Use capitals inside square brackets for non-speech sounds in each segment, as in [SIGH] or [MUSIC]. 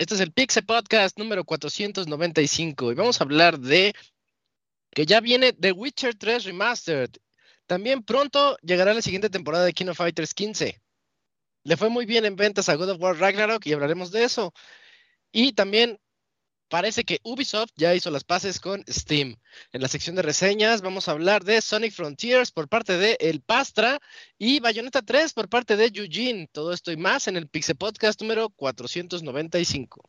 Este es el Pixel Podcast número 495 y vamos a hablar de que ya viene The Witcher 3 Remastered. También pronto llegará la siguiente temporada de King of Fighters 15. Le fue muy bien en ventas a God of War Ragnarok y hablaremos de eso. Y también parece que Ubisoft ya hizo las paces con Steam. En la sección de reseñas vamos a hablar de Sonic Frontiers por parte de El Pastra y Bayonetta 3 por parte de Eugene. Todo esto y más en el Pixel Podcast número 495.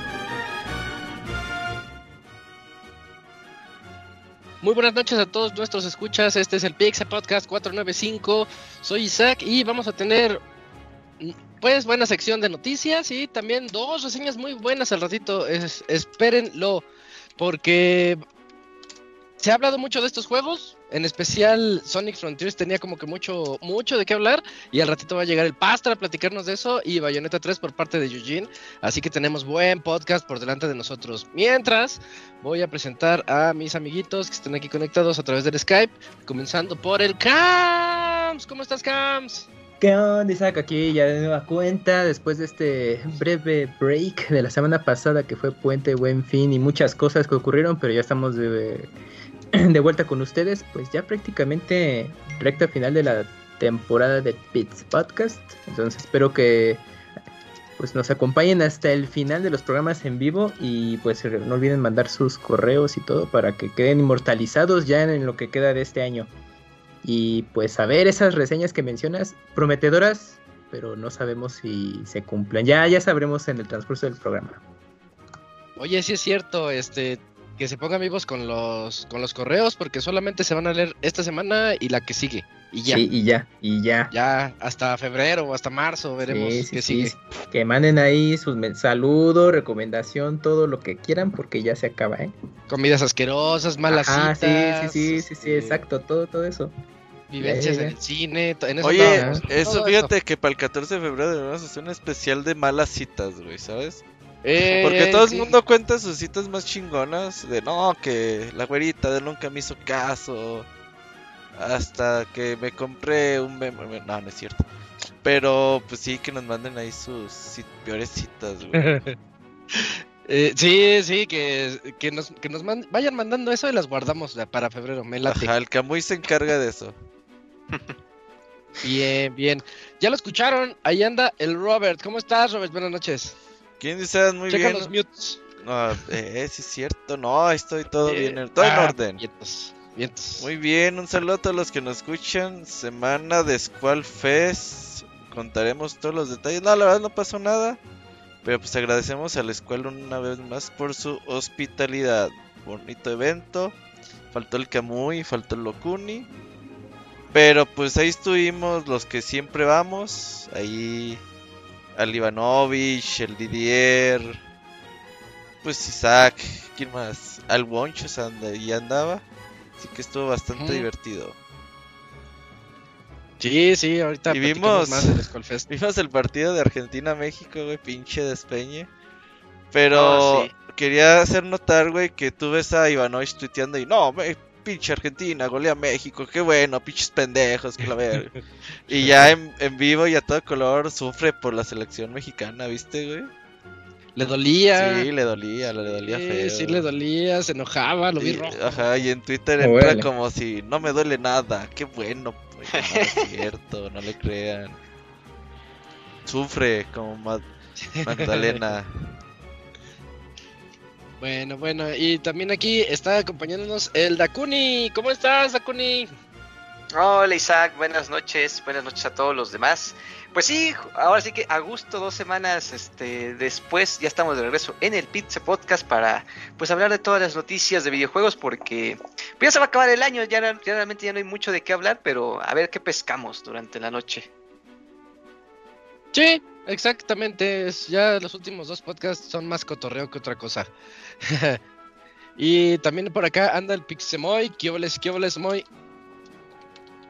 Muy buenas noches a todos nuestros escuchas. Este es el Pixel Podcast 495. Soy Isaac y vamos a tener pues buena sección de noticias y también dos reseñas muy buenas al ratito. Es, espérenlo porque se ha hablado mucho de estos juegos, en especial Sonic Frontiers tenía como que mucho, mucho de qué hablar y al ratito va a llegar el Pastra a platicarnos de eso y Bayonetta 3 por parte de Eugene, así que tenemos buen podcast por delante de nosotros. Mientras voy a presentar a mis amiguitos que están aquí conectados a través del Skype, comenzando por el Cams. ¿Cómo estás Cams? ¿Qué onda, Isaac? Aquí ya de nueva cuenta, después de este breve break de la semana pasada que fue Puente Buen Fin y muchas cosas que ocurrieron, pero ya estamos de [CLEARS THROAT] de vuelta con ustedes, pues ya prácticamente recta final de la temporada de Pits Podcast. Entonces espero que pues nos acompañen hasta el final de los programas en vivo y pues no olviden mandar sus correos y todo para que queden inmortalizados ya en lo que queda de este año. Y pues a ver esas reseñas que mencionas, prometedoras, pero no sabemos si se cumplen. Ya ya sabremos en el transcurso del programa. Oye, sí es cierto, este que se pongan vivos con los con los correos porque solamente se van a leer esta semana y la que sigue y ya. Sí, y ya, y ya. Ya hasta febrero o hasta marzo veremos qué sigue. Que manden ahí sus saludos, recomendación, todo lo que quieran porque ya se acaba, ¿eh? Comidas asquerosas, malas ah, sí, sí, sí, sí, sí, exacto, todo todo eso. Vivencias en el cine, en eso Oye, eso fíjate que para el 14 de febrero debemos hacer un especial de malas citas, güey, ¿sabes? Porque todo el mundo cuenta sus citas más chingonas. De no, que la güerita de nunca me hizo caso. Hasta que me compré un. No, no es cierto. Pero pues sí, que nos manden ahí sus peores citas, [LAUGHS] eh, sí, sí, que, que nos, que nos vayan mandando eso y las guardamos para febrero. Me late. Ajá, el Camuy se encarga de eso. bien, bien. Ya lo escucharon. Ahí anda el Robert. ¿Cómo estás, Robert? Buenas noches. ¿Quién dice? Muy Checa bien. los mutes. No, eh, sí es cierto. No, estoy todo bien, todo en ah, orden. Vientos, vientos. Muy bien, un saludo a todos los que nos escuchan. Semana de Squall Fest. Contaremos todos los detalles. No, la verdad no pasó nada. Pero pues agradecemos a la escuela una vez más por su hospitalidad. Bonito evento. Faltó el Kamui, faltó el Lokuni. Pero pues ahí estuvimos los que siempre vamos. Ahí al Ivanovich, el Didier, pues Isaac, ¿quién más? Al Woncho y andaba. Así que estuvo bastante divertido. Sí, sí, ahorita y vimos, más [LAUGHS] vimos el partido de Argentina-México, güey, pinche despeñe. Pero ah, quería hacer notar, güey, que tú ves a Ivanovich tuiteando y no, me, pinche Argentina, golea México, qué bueno, pinches pendejos, que la ver. [LAUGHS] y ya en, vivo y a todo color sufre por la selección mexicana, ¿viste, güey? Le dolía. Sí, le dolía, le dolía sí, feo. Sí, le dolía, se enojaba, lo vi rojo. Ajá, y en Twitter era como si no me duele nada, qué bueno, pues, no es cierto, no le crean. Sufre como Magdalena. [LAUGHS] Bueno, bueno, y también aquí está acompañándonos el Dakuni. ¿Cómo estás, Dakuni? Hola Isaac, buenas noches, buenas noches a todos los demás. Pues sí, ahora sí que a gusto dos semanas este, después ya estamos de regreso en el Pizza Podcast para pues hablar de todas las noticias de videojuegos porque pues, ya se va a acabar el año, ya, ya realmente ya no hay mucho de qué hablar, pero a ver qué pescamos durante la noche. Sí, exactamente. Ya los últimos dos podcasts son más cotorreo que otra cosa. [LAUGHS] y también por acá anda el Pixemoy. ¿Qué obles, qué obles, Moy?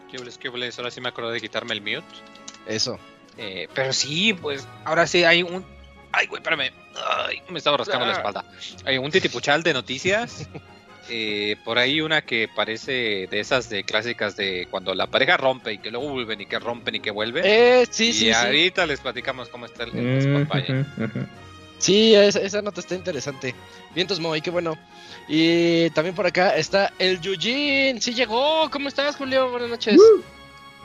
¿Qué obles, qué? Ahora sí me acordé de quitarme el mute. Eso. Eh, pero sí, pues ahora sí hay un. Ay, güey, espérame. Ay, me estaba rascando la espalda. Hay un titipuchal de noticias. [LAUGHS] Eh, por ahí una que parece de esas de clásicas de cuando la pareja rompe y que luego vuelven y que rompen y que vuelven. Eh, sí, y sí, sí. ahorita les platicamos cómo está el, el Mm. Sí, esa, esa nota está interesante. Vientos Moy, qué bueno. Y también por acá está el Yujin. Sí llegó. ¿Cómo estás, Julio? Buenas noches.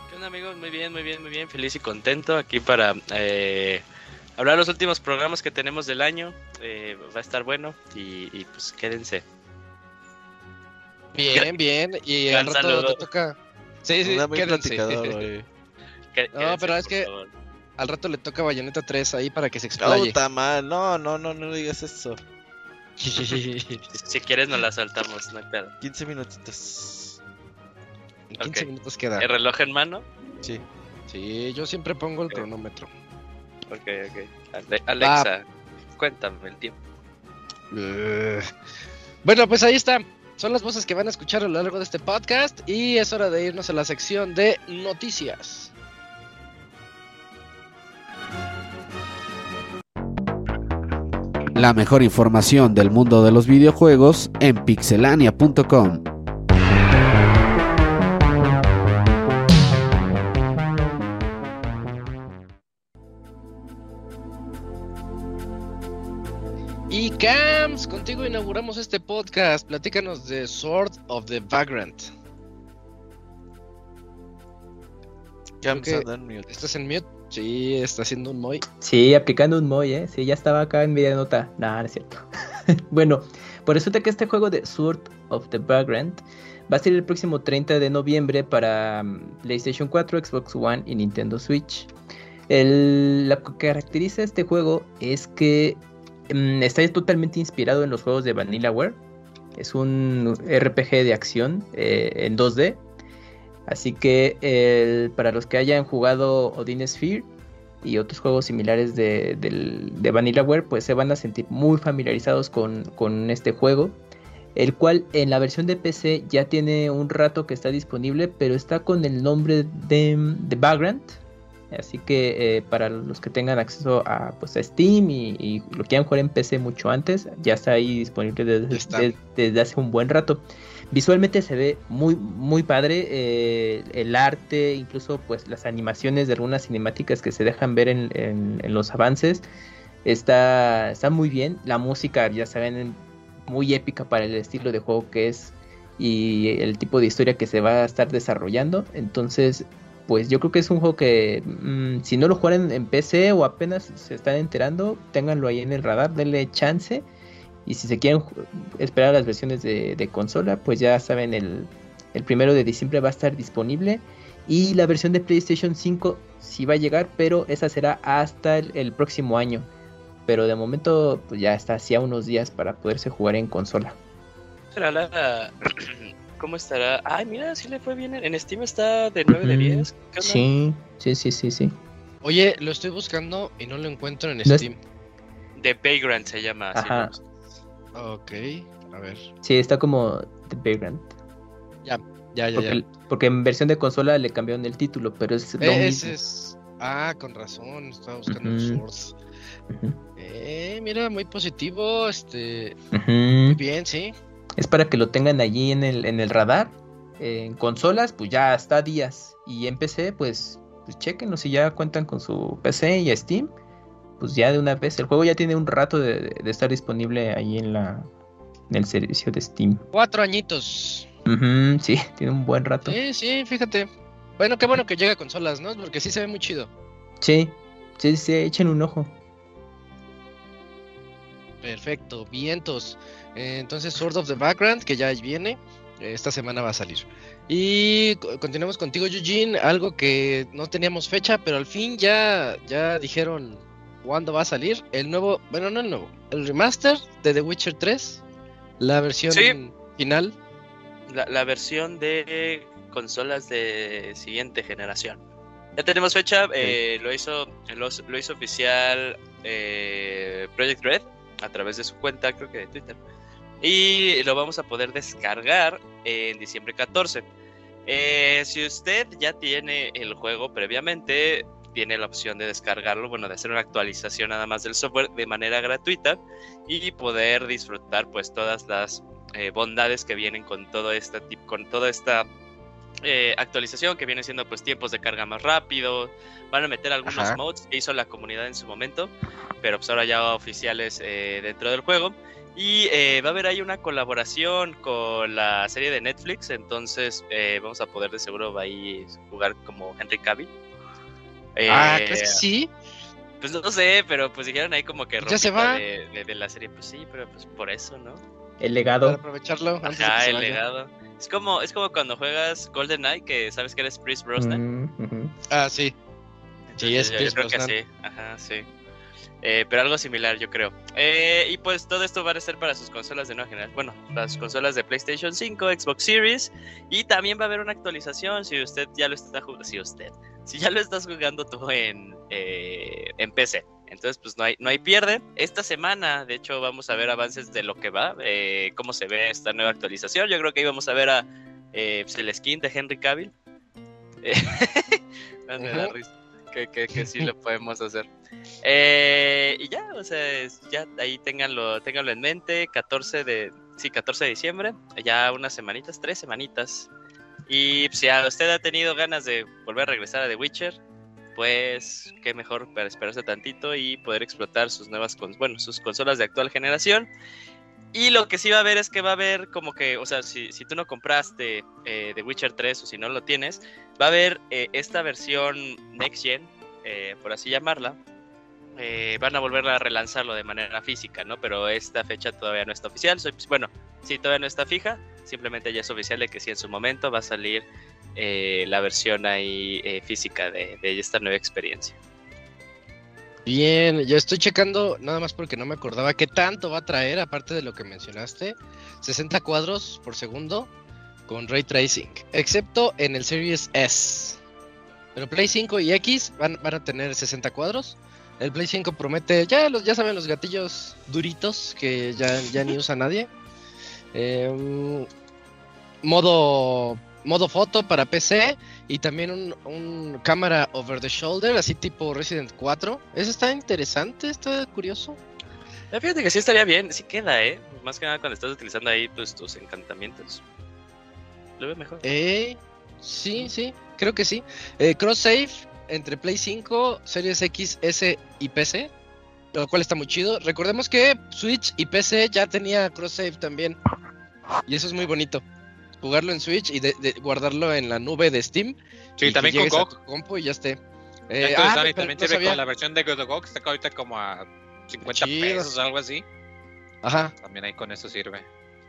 ¿Qué onda amigos? Muy bien, muy bien, muy bien. Feliz y contento aquí para eh, hablar de los últimos programas que tenemos del año. Eh, va a estar bueno y, y, pues quédense. Bien, bien. Y al rato saludo. te toca. Sí, sí, quédense. [LAUGHS] No, pero es que- favor. Al rato le toca Bayonetta 3 ahí para que se explaye. Puta mal, no, no, no, no digas eso. [LAUGHS] Si, quieres nos la saltamos, no hay pedo. 15 minutitos. En 15 Ok. minutos queda. ¿El reloj en mano? Sí. Sí, yo siempre pongo el cronómetro. Ok, ok. Ale- Alexa, cuéntame el tiempo. Bueno, pues ahí está. Son las voces que van a escuchar a lo largo de este podcast y es hora de irnos a la sección de noticias. La mejor información del mundo de los videojuegos en pixelania.com. Y Cams, contigo inauguramos este podcast. Platícanos de Sword of the Vagrant. Cams que- anda en mute. ¿Estás en mute? Sí, está haciendo un Moy. Sí, aplicando un Moy, ¿eh? Sí, ya estaba acá en media nota. Nah, no es cierto. [LAUGHS] bueno, pues resulta que este juego de Sword of the Vagrant va a ser el próximo 30 de noviembre para mm, PlayStation 4, Xbox One y Nintendo Switch. El- lo que caracteriza este juego es que mm, está totalmente inspirado en los juegos de Vanillaware. Es un RPG de acción eh, en 2D. Así que el- para los que hayan jugado Odin Sphere y otros juegos similares de, del- de Vanillaware, pues se van a sentir muy familiarizados con, con este juego. El cual en la versión de PC ya tiene un rato que está disponible, pero está con el nombre de, de Vagrant. Así que eh, para los que tengan acceso a, pues, a Steam y, y lo quieran jugar en PC mucho antes, ya está ahí disponible desde, está. de- desde hace un buen rato. Visualmente se ve muy, muy padre. eh, el arte, incluso pues las animaciones de algunas cinemáticas que se dejan ver en, en- los avances. Está, está muy bien. La música, ya saben, muy épica para el estilo de juego que es y el tipo de historia que se va a estar desarrollando. Entonces, pues yo creo que es un juego que mm, si no lo juegan en PC o apenas se están enterando, ténganlo ahí en el radar, denle chance. Y si se quieren esperar las versiones de, de consola, pues ya saben, el, el primero de diciembre va a estar disponible. Y la versión de PlayStation 5 sí va a llegar, pero esa será hasta el, el próximo año. Pero de momento, pues ya está hacía unos días para poderse jugar en consola. ¿Será la- [CLEARS THROAT] ¿Cómo estará? Ay, mira, sí le fue bien. En Steam está de 9 de Ujú. 10. ¿Qué onda? Sí, sí, sí, sí, sí. Oye, lo estoy buscando y no lo encuentro en No es- Steam. The Vagrant se llama. así Ajá. Ok, a ver. Sí, está como The Vagrant. Ya, ya, ya. Porque, porque en versión de consola le cambiaron el título, pero es lo Ese mismo. es. Ah, con razón, estaba buscando el Ujú. Source. Ujú, Eh, mira, muy positivo. Este. Muy bien, sí. Es para que lo tengan allí en el, en el radar. En consolas, pues ya está días. Y en PC, pues, pues chequenlo. Si ya cuentan con su PC y Steam, pues ya de una vez. El juego ya tiene un rato de, de estar disponible ahí en la en el servicio de Steam. Cuatro añitos. Ujú, sí, [LAUGHS] tiene un buen rato. Sí, sí, fíjate. Bueno, qué bueno que llega a consolas, ¿no? Porque sí se ve muy chido. Sí, sí, sí, echen un ojo. Perfecto, vientos. Eh, entonces, Sword of the Background, que ya viene, eh, esta semana va a salir. Y co- continuamos contigo, Eugene. Algo que no teníamos fecha, pero al fin ya, ya dijeron cuándo va a salir. El nuevo, bueno, no el nuevo, el remaster de The Witcher 3, la versión Sí. final. La, la versión de consolas de siguiente generación. Ya tenemos fecha, eh, lo hizo lo, lo hizo oficial eh, Project Red a través de su cuenta, creo que de Twitter. Y lo vamos a poder descargar en diciembre 14. Eh, si usted ya tiene el juego previamente, tiene la opción de descargarlo, bueno, de hacer una actualización nada más del software de manera gratuita y poder disfrutar pues todas las eh, bondades que vienen con todo este tip- con toda esta eh, actualización que viene siendo pues tiempos de carga más rápido. Van a meter algunos Ajá. mods que hizo la comunidad en su momento pero pues ahora ya oficiales eh, dentro del juego. Y eh, va a haber ahí una colaboración con la serie de Netflix entonces eh, vamos a poder de seguro ahí jugar como Henry Cavill ah, Eh, ¿crees que sí? pues no sé, pero pues dijeron ahí como que Ya se va. De, de- de la serie. Pues sí, pero pues por eso, ¿no? El Para legado. aprovecharlo antes de que Ajá, se el vaya. legado. Es como, es como cuando juegas GoldenEye, que sabes que eres Chris Brosnan. Mm. Ah, sí. Sí, es yo- yo Pierce creo que sí. Ajá, sí. Eh, pero algo similar, yo creo. Eh, y pues todo esto va a ser para sus consolas de nueva generación. Bueno, las consolas de PlayStation 5, Xbox Series. Y también va a haber una actualización si usted ya lo está jugando. Si usted. Si ya lo estás jugando tú en, eh, en PC. Entonces, pues no hay, no hay pierde. Esta semana, de hecho, vamos a ver avances de lo que va, cómo se ve esta nueva actualización. Yo creo que ahí vamos a ver a pues, el skin de Henry Cavill. [LAUGHS] Me da Ujú. risa que, que, que sí lo [LAUGHS] podemos hacer. Eh, y ya, o sea, ya ahí ténganlo, ténganlo en mente. 14 de, sí, 14 de diciembre, ya unas semanitas, tres semanitas. Y pues, si a usted ha tenido ganas de volver a regresar a The Witcher, pues qué mejor para esperarse tantito y poder explotar sus nuevas, bueno, sus consolas de actual generación. Y lo que sí va a haber es que va a haber como que, o sea, si, si tú no compraste eh, The Witcher 3 o si no lo tienes, va a haber eh, esta versión Next Gen, eh, por así llamarla. Eh, van a volver a relanzarlo de manera física, ¿no? Pero esta fecha todavía no está oficial. Soy- pues, bueno, sí, todavía no está fija. Simplemente ya es oficial de que sí en su momento va a salir eh, la versión ahí eh, física de, de esta nueva experiencia. Bien, yo estoy checando nada más porque no me acordaba qué tanto va a traer, aparte de lo que mencionaste. 60 cuadros por segundo con ray tracing, excepto en el Series S. Pero Play 5 y X van, van a tener 60 cuadros. El Play 5 promete, ya, los, ya saben, los gatillos duritos que ya, ya ni usa nadie. Em, modo, modo foto para PC y también un, un cámara over the shoulder, así tipo Resident 4. Eso está interesante, está curioso. Eh, Fíjate que sí estaría bien, sí queda, ¿eh? Más que nada cuando estás utilizando ahí pues, tus encantamientos. Lo veo mejor. Eh, sí, sí, creo que sí. Eh, cross save entre Play 5, Series X, S y PC, lo cual está muy chido. Recordemos que Switch y PC ya tenía cross save también. Y eso es muy bonito. Jugarlo en Switch y de- de- guardarlo en la nube de Steam. Sí, y también con GOG. compu y ya esté. Eh, ah, Dani, también no sirve con la versión de GOG, está ahorita como a 50 Chido. pesos o algo así. Ajá. También ahí con eso sirve.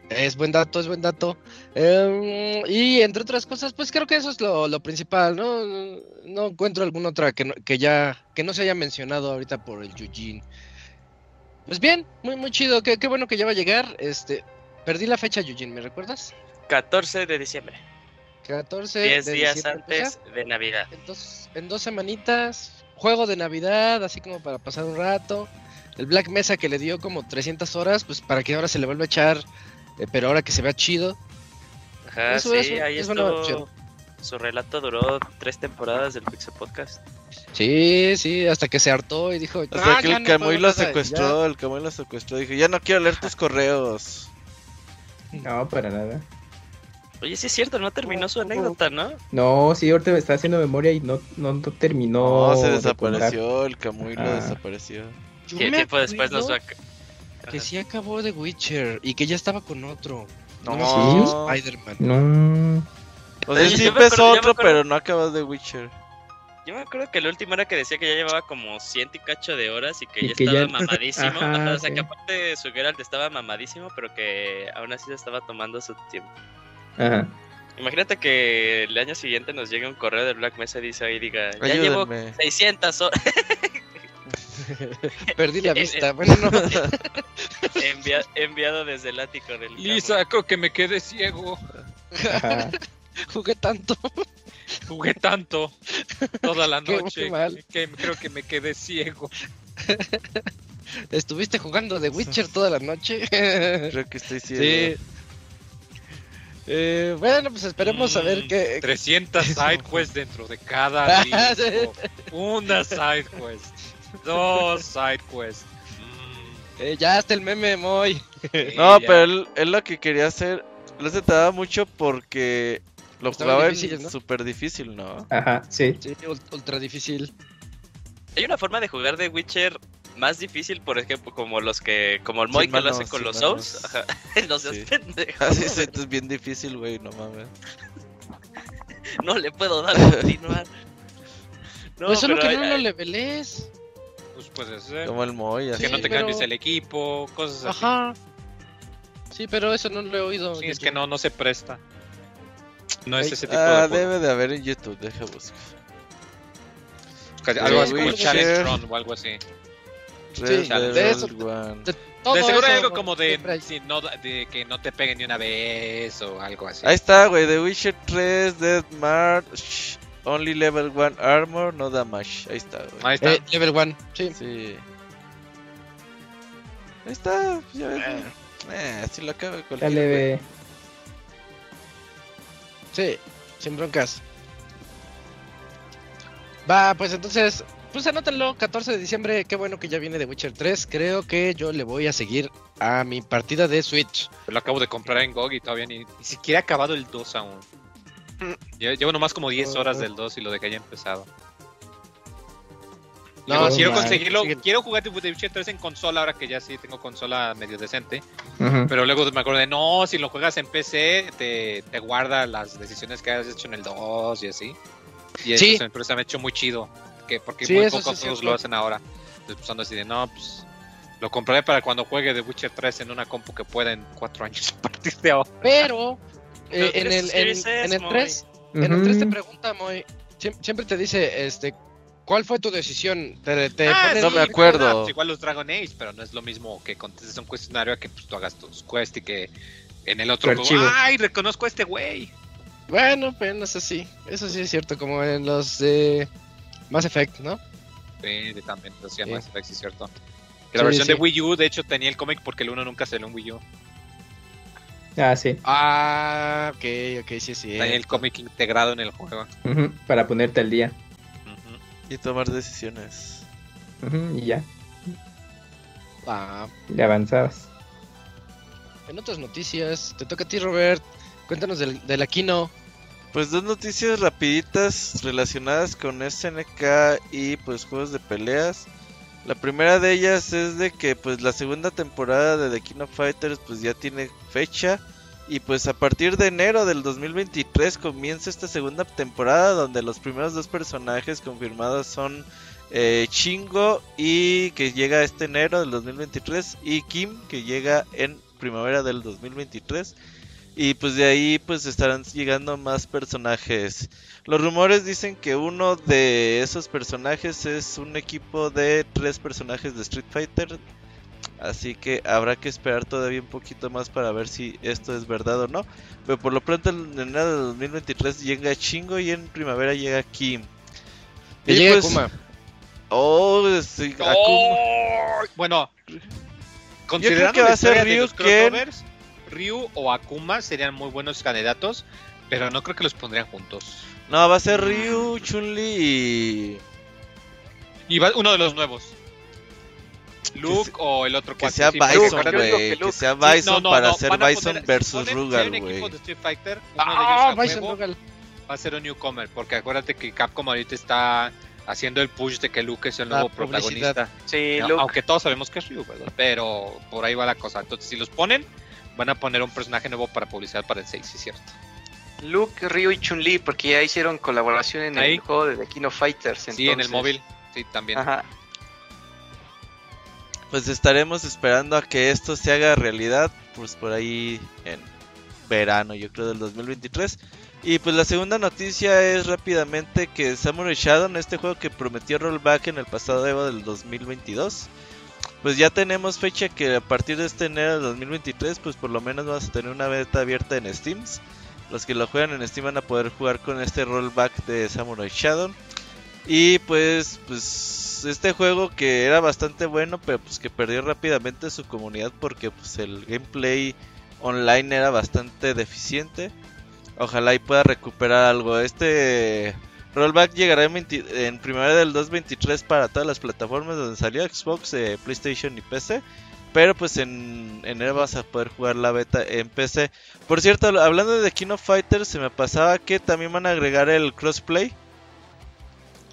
Es buen dato, es buen dato. Em, y entre otras cosas, pues creo que eso es lo, lo principal, ¿no? No encuentro alguna otra que, no- que ya que no se haya mencionado ahorita por el Yujin. Pues bien, muy muy chido, qué, qué bueno que ya va a llegar. Este, perdí la fecha, Yujin, ¿me recuerdas? 14 de diciembre, 14 10 de días diciembre, pues antes de Navidad. en dos, en dos semanitas, juego de Navidad, así como para pasar un rato. El Black Mesa que le dio como 300 horas, pues para que ahora se le vuelva a echar, eh, pero ahora que se vea chido. Ajá, Eso, sí, eso, ahí es. Su relato duró tres temporadas del Pixel Podcast. Sí, sí, hasta que se hartó y dijo, Hasta "Ah, que el no Camuy lo nada", y secuestró, el Camuy lo secuestró. Dijo, ya no quiero leer tus correos. No, para nada. Oye, sí es cierto, no terminó su anécdota, ¿no? No, sí, ahorita me está haciendo memoria y no, no, no terminó. No, se de desapareció, el Camuy lo Ah. desapareció. Me tiempo después nos va a... Que sí acabó de Witcher y que ya estaba con otro. No, acuerdo si Spider-Man. No. O sea, Yo sí me empezó otro, pero no acabas de Witcher. Yo me acuerdo que el último era que decía que ya llevaba como ciento y cacho de horas y que Y ya que estaba [LAUGHS] ya- mamadísimo. Ajá, Ajá, o sea, sí. que aparte su Geralt estaba mamadísimo, pero que aún así se estaba tomando su tiempo. Ajá. Imagínate que el año siguiente nos llegue un correo de Black Mesa y dice ahí, diga, ya llevo Ayúdenme. 600 horas Perdí la [LAUGHS] vista. Bueno, no. [LAUGHS] envia- enviado desde el ático del Lisa, creo que me quedé ciego. Ajá. [LAUGHS] Jugué tanto. Jugué tanto toda la noche qué mal. que creo que me quedé ciego. ¿Estuviste jugando The Witcher toda la noche? Creo que estoy ciego. sí. Eh, bueno, pues esperemos a ver Mm, qué. 300 [LAUGHS] side quests dentro de cada [LAUGHS] disco. Una side quest. Dos side quests. Mm, Eh, ya está el meme, Moy. [LAUGHS] No, ya. pero él, él lo que quería hacer, lo se tardaba mucho porque lo Estaban jugaba difíciles, en ¿no? súper difícil, ¿no? Ajá, sí. Sí, ul- ultra difícil. Hay una forma de jugar de Witcher más difícil, por ejemplo, como los que, como el Moy que lo hace con los manos. Souls. Ajá. [LAUGHS] No seas Sí. pendejo. Así es, es bien difícil, güey, no mames. [LAUGHS] No le puedo dar a continuar. [LAUGHS] No, pues solo pero que no lo leveles. Pues puede ser. Como el Moy, así. que no te Sí, pero- cambies el equipo, cosas así. Ajá. Sí, pero eso no lo he oído. Sí, es que no, no se presta. No es Ay, ese tipo Ah, de debe de haber en YouTube, deja buscar. Algo The así como. Challenge Run o algo así. Red Sí, de eso- One. Todo de seguro hay algo como de, sí, no, de que no te peguen ni una vez o algo así. Ahí está, güey, The Witcher 3, Dead March, Only Level 1 Armor, no damage. Ahí está, güey. Ahí está. Eh, level 1, sí. Sí. Ahí está, ya ves. Eh, así lo acaba güey. ve. Sí, sin broncas. Va, pues entonces, pues anótenlo, 14 de diciembre, qué bueno que ya viene de Witcher 3. Creo que yo le voy a seguir a mi partida de Switch. Lo acabo de comprar en GOG y todavía ni, ni siquiera he acabado el 2 aún. [LAUGHS] Lle- Llevo nomás como 10 horas del 2 y lo dejé ya empezado. No, quiero man. conseguirlo. Quiero jugar The Witcher 3 en consola ahora que ya sí tengo consola medio decente. Pero luego me acordé, no, si lo juegas en PC, te, te guarda las decisiones que has hecho en el 2 y así. Y eso Sí. se me, se me ha hecho muy chido. Que, porque Sí, muy pocos es juegos lo hacen ahora. Entonces, pues ando así de, no, pues lo compraré para cuando juegue The Witcher 3 en una compu que pueda en 4 años [LAUGHS] a partir de ahora. Pero [LAUGHS] eh, en, el, en, el. 3, en el 3 te pregunta, Moy, siem- siempre te dice, este, ¿cuál fue tu decisión? Te, te Ah, no me acuerdo. pues igual los Dragon Age, pero no es lo mismo que contestes un cuestionario a que pues, tú hagas tus quests y que en el otro juego. ¡ay, reconozco a este güey! Bueno, pero no sé si, eso sí es cierto, como en los de Mass Effect, ¿no? Sí, también, lo hacía Sí. Mass Effect, sí es cierto. Que Sí, la versión sí. de Wii U, de hecho, tenía el cómic porque el 1 nunca salió en Wii U. Ah, sí. Ah, ok, ok, sí, sí. Tenía el cómic integrado en el juego. Ujú, Para ponerte al día. Ujú. Y tomar decisiones. Ujú, Y ya. Ah, Le avanzabas. en otras noticias, te toca a ti, Robert. Cuéntanos del, del Aquino. Pues dos noticias rapiditas relacionadas con SNK y pues juegos de peleas. La primera de ellas es de que pues la segunda temporada de The King of Fighters pues ya tiene fecha y pues a partir de enero del 2023 comienza esta segunda temporada donde los primeros dos personajes confirmados son eh, Chingo y que llega este enero del 2023 y Kim que llega en primavera del 2023 y pues de ahí pues estarán llegando más personajes. Los rumores dicen que uno de esos personajes es un equipo de tres personajes de Street Fighter. Así que habrá que esperar todavía un poquito más para ver si esto es verdad o no. Pero por lo pronto en enero de 2023 llega Chingo y en primavera llega Kim. Y pues- Kuma. Oh, sí, Akuma. ¡Oh! Bueno, considerando que va a ser Ryu, Ken. Ryu o Akuma serían muy buenos candidatos, pero no creo que los pondrían juntos. No, va a ser Ryu, Chun-Li y... Y va uno de los nuevos. Luke se- o el otro Que sea sí, Bison, güey. que sea Sí, Bison no, no, para no, hacer Bison poner- versus ponen- Rugal, güey. Ah, va a ser un newcomer, porque acuérdate que Capcom ahorita está haciendo el push de que Luke es el nuevo protagonista. Sí, No, Luke. Aunque todos sabemos que es Ryu, ¿verdad? Pero por ahí va la cosa. Entonces, si los ponen, van a poner un personaje nuevo para publicidad para el 6, sí es cierto. Luke, Ryu y Chun-Li, porque ya hicieron colaboración en Ahí. el juego de The King of Fighters. Sí, en el entonces- móvil. Sí, también. Ajá. Pues estaremos esperando a que esto se haga realidad, pues por ahí en verano, yo creo, del 2023. Y pues la segunda noticia es rápidamente que Samurai Shadow, este juego que prometió rollback en el pasado Evo del 2022, pues ya tenemos fecha que a partir de este enero del 2023, pues por lo menos vamos a tener una beta abierta en Steam. Los que lo juegan en Steam van a poder jugar con este rollback de Samurai Shadow. Y pues, pues este juego que era bastante bueno, pero pues que perdió rápidamente su comunidad porque pues el gameplay online era bastante deficiente. Ojalá y pueda recuperar algo. Este rollback llegará en, 20 en primavera del 2023 para todas las plataformas donde salió Xbox, eh, PlayStation y PC. Pero pues en enero vas a poder jugar la beta en PC. Por cierto, hablando de King of Fighters, se me pasaba que también van a agregar el crossplay.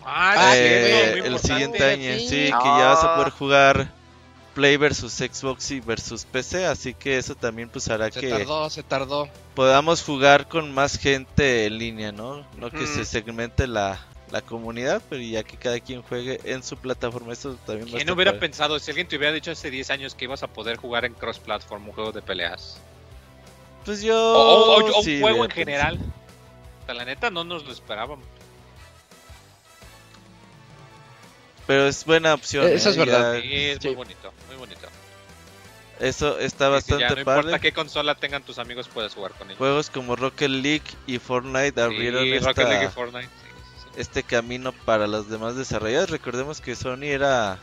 Ah, Ah, sí, Eh, el importante. siguiente año, sí. sí, que ya vas a Ah. poder jugar Play versus Xbox y versus PC, así que eso también pues hará Se que tardó, se tardó. podamos jugar con más gente en línea, ¿no? No que se segmente la, la comunidad, pero ya que cada quien juegue en su plataforma, eso también va a ¿Quién hubiera padre. pensado si alguien te hubiera dicho hace 10 años que ibas a poder jugar en cross-platform un juego de peleas? Pues yo O, o- o- o sí un juego en general. O sea, la neta no nos lo esperábamos. Pero es buena opción. Eso ¿eh? es verdad. Ya- Sí, es Sí. muy bonito, muy bonito. Eso está Sí, sí, bastante ya no padre. importa qué consola tengan tus amigos, puedes jugar con ellos. Juegos como Rocket League y Fortnite abrieron Sí, esta- Rocket League y Fortnite. sí, sí, sí. este camino para los demás desarrolladores. Recordemos que Sony era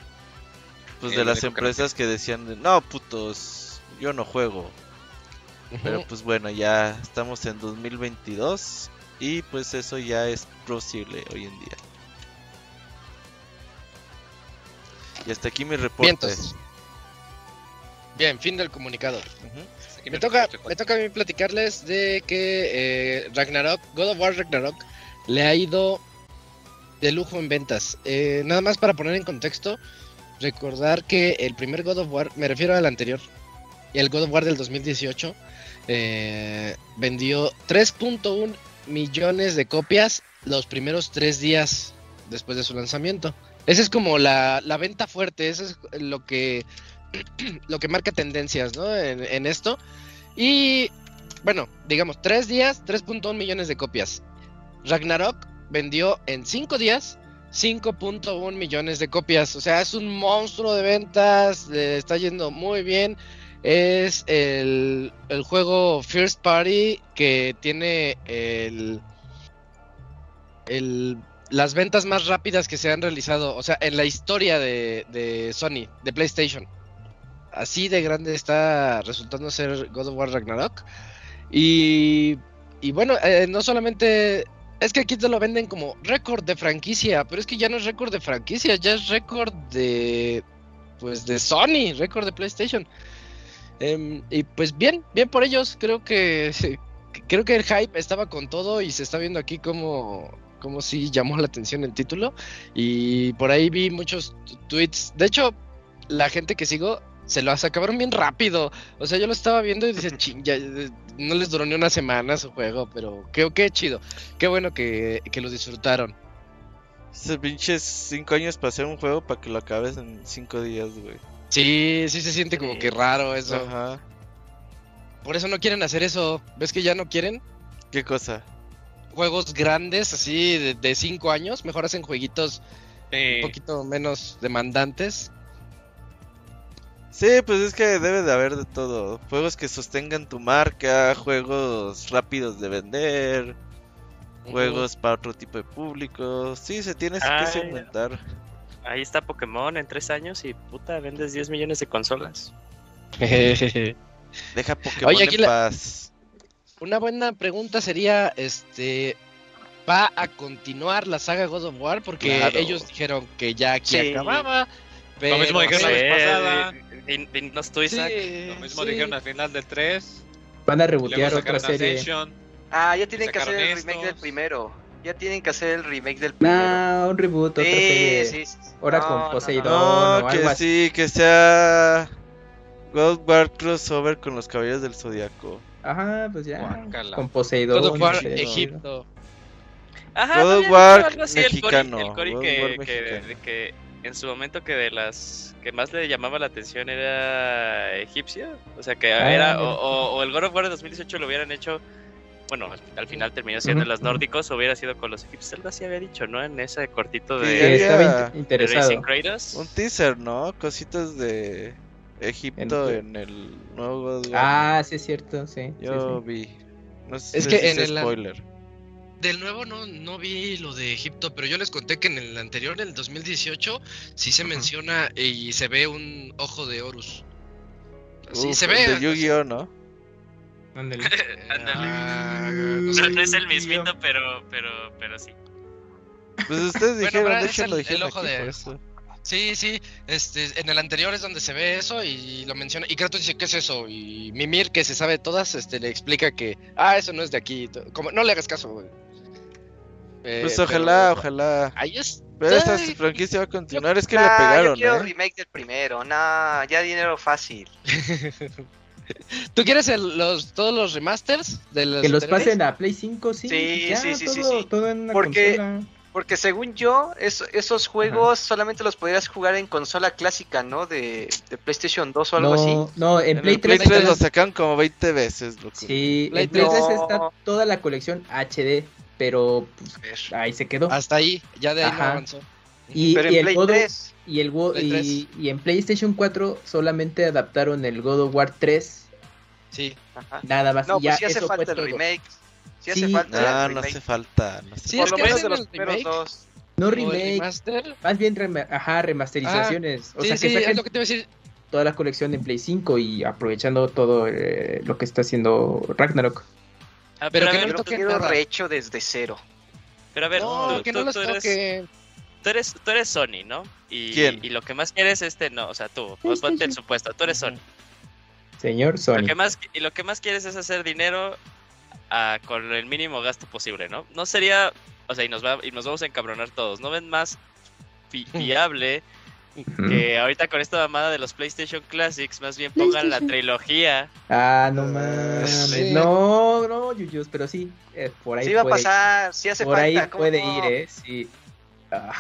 pues El de las empresas que decían, de, no putos, yo no juego. Pero pues bueno, ya estamos en 2022 y pues eso ya es posible hoy en día. Y hasta aquí mi reporte. Vientos. Bien, fin del comunicado. Me toca, me toca a mí platicarles de que eh, Ragnarok, God of War Ragnarok, le ha ido de lujo en ventas. Eh, nada más para poner en contexto, recordar que el primer God of War, me refiero al anterior, el God of War del 2018, eh, vendió 3.1 millones de copias los primeros tres días después de su lanzamiento. Esa es como la, la venta fuerte, eso es lo que, [CLEARS THROAT] lo que marca tendencias ¿no? en, esto. Y bueno, digamos, tres días, 3.1 millones de copias. Ragnarok vendió en cinco días 5.1 millones de copias. O sea, es un monstruo de ventas, está yendo muy bien. Es el, el juego First Party que tiene el, el, las ventas más rápidas que se han realizado, o sea, en la historia de, de Sony, de PlayStation. Así de grande está resultando ser God of War Ragnarok. Y, y bueno, eh, no solamente... Es que aquí te lo venden como récord de franquicia, pero es que ya no es récord de franquicia, ya es récord de... Pues de Sony, récord de PlayStation. Em, y pues bien, bien por ellos. Creo que [LAUGHS] creo que el hype estaba con todo y se está viendo aquí como como si llamó la atención el título y por ahí vi muchos tweets. De hecho, la gente que sigo se lo acabaron bien rápido. O sea, yo lo estaba viendo y decía, "Chin, ya, eh, no les duró ni una semana su juego, pero qué, qué chido. Qué bueno que, que lo disfrutaron. Esos pinches 5 años para hacer un juego para que lo acabes en 5 días, güey. Sí, sí se siente como que raro eso. Ajá. Por eso no quieren hacer eso. ¿Ves que ya no quieren? ¿Qué cosa? Juegos grandes, así de, de cinco años. Mejor hacen jueguitos Sí. un poquito menos demandantes. Sí, pues es que debe de haber de todo. Juegos que sostengan tu marca, juegos rápidos de vender, juegos para otro tipo de público. Sí, se tiene que segmentar. Ahí está Pokémon en tres años y puta, vendes 10 millones de consolas. [LAUGHS] Deja Pokémon Oye, aquí en la- paz. Una buena pregunta sería, este, ¿va a continuar la saga God of War? Porque Claro. ellos dijeron que ya aquí Sí. acababa. Pero mismo dijeron la Sí, vez pasada. din- dinos tú, Sí. Lo mismo sí. dijeron al final del 3. Van a rebotear otra serie. Ascension. Ah, ya tienen que hacer el remake del primero. Ya tienen que hacer el remake del primero. Nah, un reboot, otra serie. sí, sí, sí. Ahora No, con no, no. Poseidón. No, o que algo así. sí, que sea God of War crossover con los Caballeros del Zodiaco. Ajá, pues ya. Guácala. Con Poseidón. God of War, no sé, Egipto. Ajá, God ¿no of War algo así, mexicano, El of que, que, de que en su momento que de las que más le llamaba la atención era egipcio. O sea, que Ah, era. O, o- o el God of War de 2018 lo hubieran hecho. Bueno, al final terminó siendo Ujú, los ujú. nórdicos, o hubiera sido con los egipcios. Algo así había dicho, ¿no? En ese cortito Sí, de, había estaba de Racing interesado. Kratos. Un teaser, ¿no? Cositas de Egipto En- en, el nuevo God of War. Ah, sí es cierto, sí. sí, Yo sí. vi. No sé Es si que en el- spoiler. Del nuevo no, no vi lo de Egipto, pero yo les conté que en el anterior, en el 2018, sí se Ajá. menciona y se ve un ojo de Horus. Uf, se el ve. De Yu-Gi-Oh, ¿no? [LAUGHS] Ándale. Ah, O sea, no es el mismito, pero, pero, pero sí. Pues ustedes Bueno, dijeron, pero de hecho el- lo el dijeron ojo aquí de- por eso. Sí, sí, este, en el anterior es donde se ve eso y lo menciona. Y Kratos dice, ¿qué es eso? Y Mimir, que se sabe todas, este, le explica que, ah, eso no es de aquí. Como, no le hagas caso, güey. Eh, Pues pero- ojalá, ojalá. Ahí es. Pero esta franquicia va a continuar. Es que Nah, le yo pegaron, quiero ¿eh? remake del primero. Nah, ya dinero fácil. [LAUGHS] ¿Tú quieres el- los, todos los remasters de los Que los pasen a Play 5, sí. Sí, ya, sí, sí, sí, todo, sí. todo en una Porque- consola. Porque según yo, es- esos juegos solamente los podrías jugar en consola clásica, ¿no? De, de PlayStation 2 o algo así. No, no, en, En Play el Play 3. 3 lo sacan como 20 veces, loco. Sí, Play en Play 3 3. está toda la colección HD, pero pues, ahí se quedó. Hasta ahí, ya de ahí no Ajá. avanzó. Y, Pero y en el Play God of- 3. y, el y, y en PlayStation 4 solamente adaptaron el God of War 3, Sí. Ajá. nada más. No, y ya pues sí hace eso fue falta el todo. remake. Sí, Sí. hace falta No, no hace falta. No hace Sí, Por es lo menos de los primeros remake. dos. No o remake, remaster. más bien rema- ajá, remasterizaciones. o sí, sea, que sí, saquen es lo que te iba a decir. toda la colección en Play 5 y aprovechando todo eh, lo que está haciendo Ragnarok. Ah, Pero pero, a que ver, no toquen quiero rehecho desde cero. pero a ver, No, tú, que tú- no los tú eres, tú eres, tú eres Sony, ¿no? Y, ¿Quién? y lo que más quieres este, no, o sea, tú, pues ponte el supuesto, tú eres Sony. Señor Lo Sony. que más, y lo que más quieres es hacer dinero ah, con el mínimo gasto posible, ¿no? No sería, o sea, y nos, va, y nos vamos a encabronar todos, ¿no ven más fi- viable Ujú. que ahorita con esta mamada de los PlayStation Classics más bien pongan la trilogía? Ah, no mames. Sí. No, no, Yuyos, pero sí, eh, por ahí Sí va a puede, pasar, sí hace por falta. ahí ¿cómo puede no? ir, eh, sí. Ah,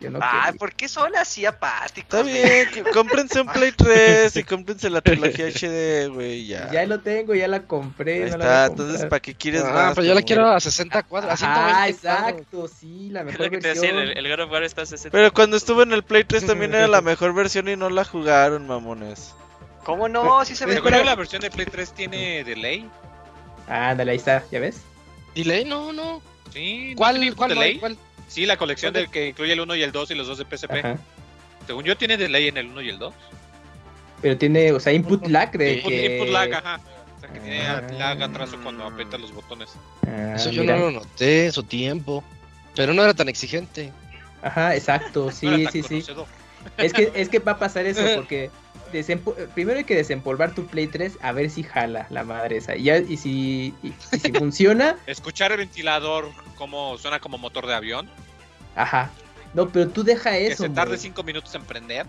yo no Ay. ¿por qué son así apáticos? Está güey? bien, cómprense un Play 3 y cómprense la [LAUGHS] trilogía HD, güey, ya. Ya lo tengo, ya la compré. Ahí no la está, a entonces. ¿para qué quieres Ah, más? pero yo la quiero a 60 cuadros, a 120 Ah, exacto, sí, la mejor versión. el, el God of War está a 60. Pero cuando estuvo en el Play 3 [LAUGHS] también era la mejor versión y no la jugaron, mamones. ¿Cómo no? Sí se ve bien. la versión de Play 3 tiene delay. Ándale, ahí está, ¿ya ves? Delay, no, no. Sí, ¿no ¿Cuál, tiene cuál, delay? cuál? Sí, la colección ¿Cuál del que incluye el 1 y el 2 y los dos de PSP. Ajá. Según yo, tiene delay en el 1 y el 2. Pero tiene, o sea, input lag de Input, que... input lag, ajá. O sea, que tiene Ah. lag atraso cuando aprietas los botones. Ah, Eso yo mira. no lo noté su tiempo. Pero no era tan exigente. Ajá, exacto, sí, [LAUGHS] No era tan sí, sí. Es que, es que va a pasar eso, [LAUGHS] porque primero hay que desempolvar tu Play 3 a ver si jala la madre esa. Y, y, si, y, y si [LAUGHS] funciona, Escuchar el ventilador como suena como motor de avión. ajá. No, pero tú deja Que eso. se tarde güey. 5 minutos en prender.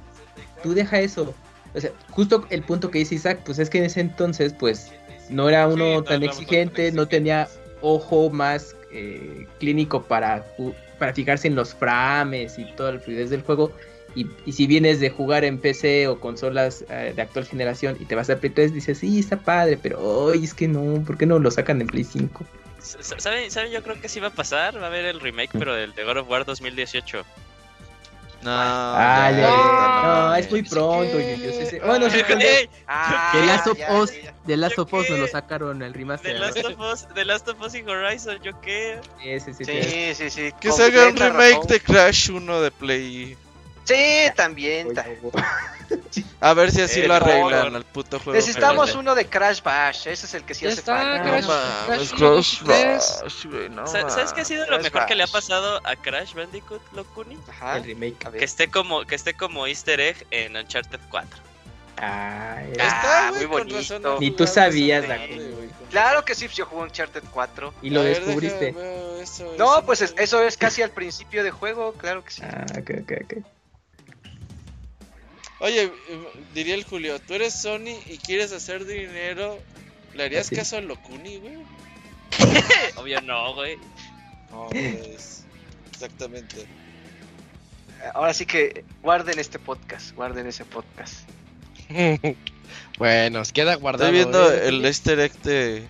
Tú deja eso. O sea, justo el punto que dice Isaac, pues es que en ese entonces, pues, no era Sí, uno no tan era uno tan exigente, no tenía ojo más eh, clínico para, para fijarse en los frames y toda la fluidez del juego. Y, y si vienes de jugar en PC o consolas eh, de actual generación y te vas a Play 3, dices, sí, está padre, pero hoy es que no, ¿por qué no lo sacan en Play 5? S- ¿Saben, ¿Saben? Yo creo que sí va a pasar. Va a haber el remake, pero del de God of War 2018. No, Ah, ya, ya, ahorita no, no, es muy sí pronto, que- Yuyos, ese- Bueno, sí, [LAUGHS] ¡Ey! Ah, The Last of ya, Us, ya, ya. The Last ¿Yo of Us nos lo sacaron el The remaster. Last ¿no? of Us, The Last of Us y Horizon, ¿yo qué? Ese sí, tiene- Sí, sí, sí. Que se haga un remake razón. de Crash 1 de Play. Sí, también. ta- [LAUGHS] A ver si así Eh, lo arreglan no. al puto juego. Necesitamos uno de Crash Bash. Ese es el que sí hace está, falta. Crash- No mames, Crash Crash 3. Bash, güey, no Sa- ¿Sabes qué ha sido lo Crash mejor que le ha Bash. pasado a Crash Bandicoot, Locuni? Ajá. el remake. A ver. Que esté como, que esté como Easter egg en Uncharted 4. Ah, está, Ah, muy bonito. razón no Ni tú sabías, güey. Claro que sí, yo jugué Uncharted 4. y lo ver, descubriste. eso, No, eso pues es- eso es casi al principio de juego, claro que sí. Ah, ok, ok, ok. Oye, eh, diría el Julio, tú eres Sony y quieres hacer dinero ¿Le harías Así. caso a Locuni, güey? [LAUGHS] Obvio no, güey. No, [LAUGHS] pues. Exactamente. Ahora sí que guarden este podcast, guarden ese podcast. [LAUGHS] bueno, queda guardado. Estoy viendo ¿eh? el easter egg de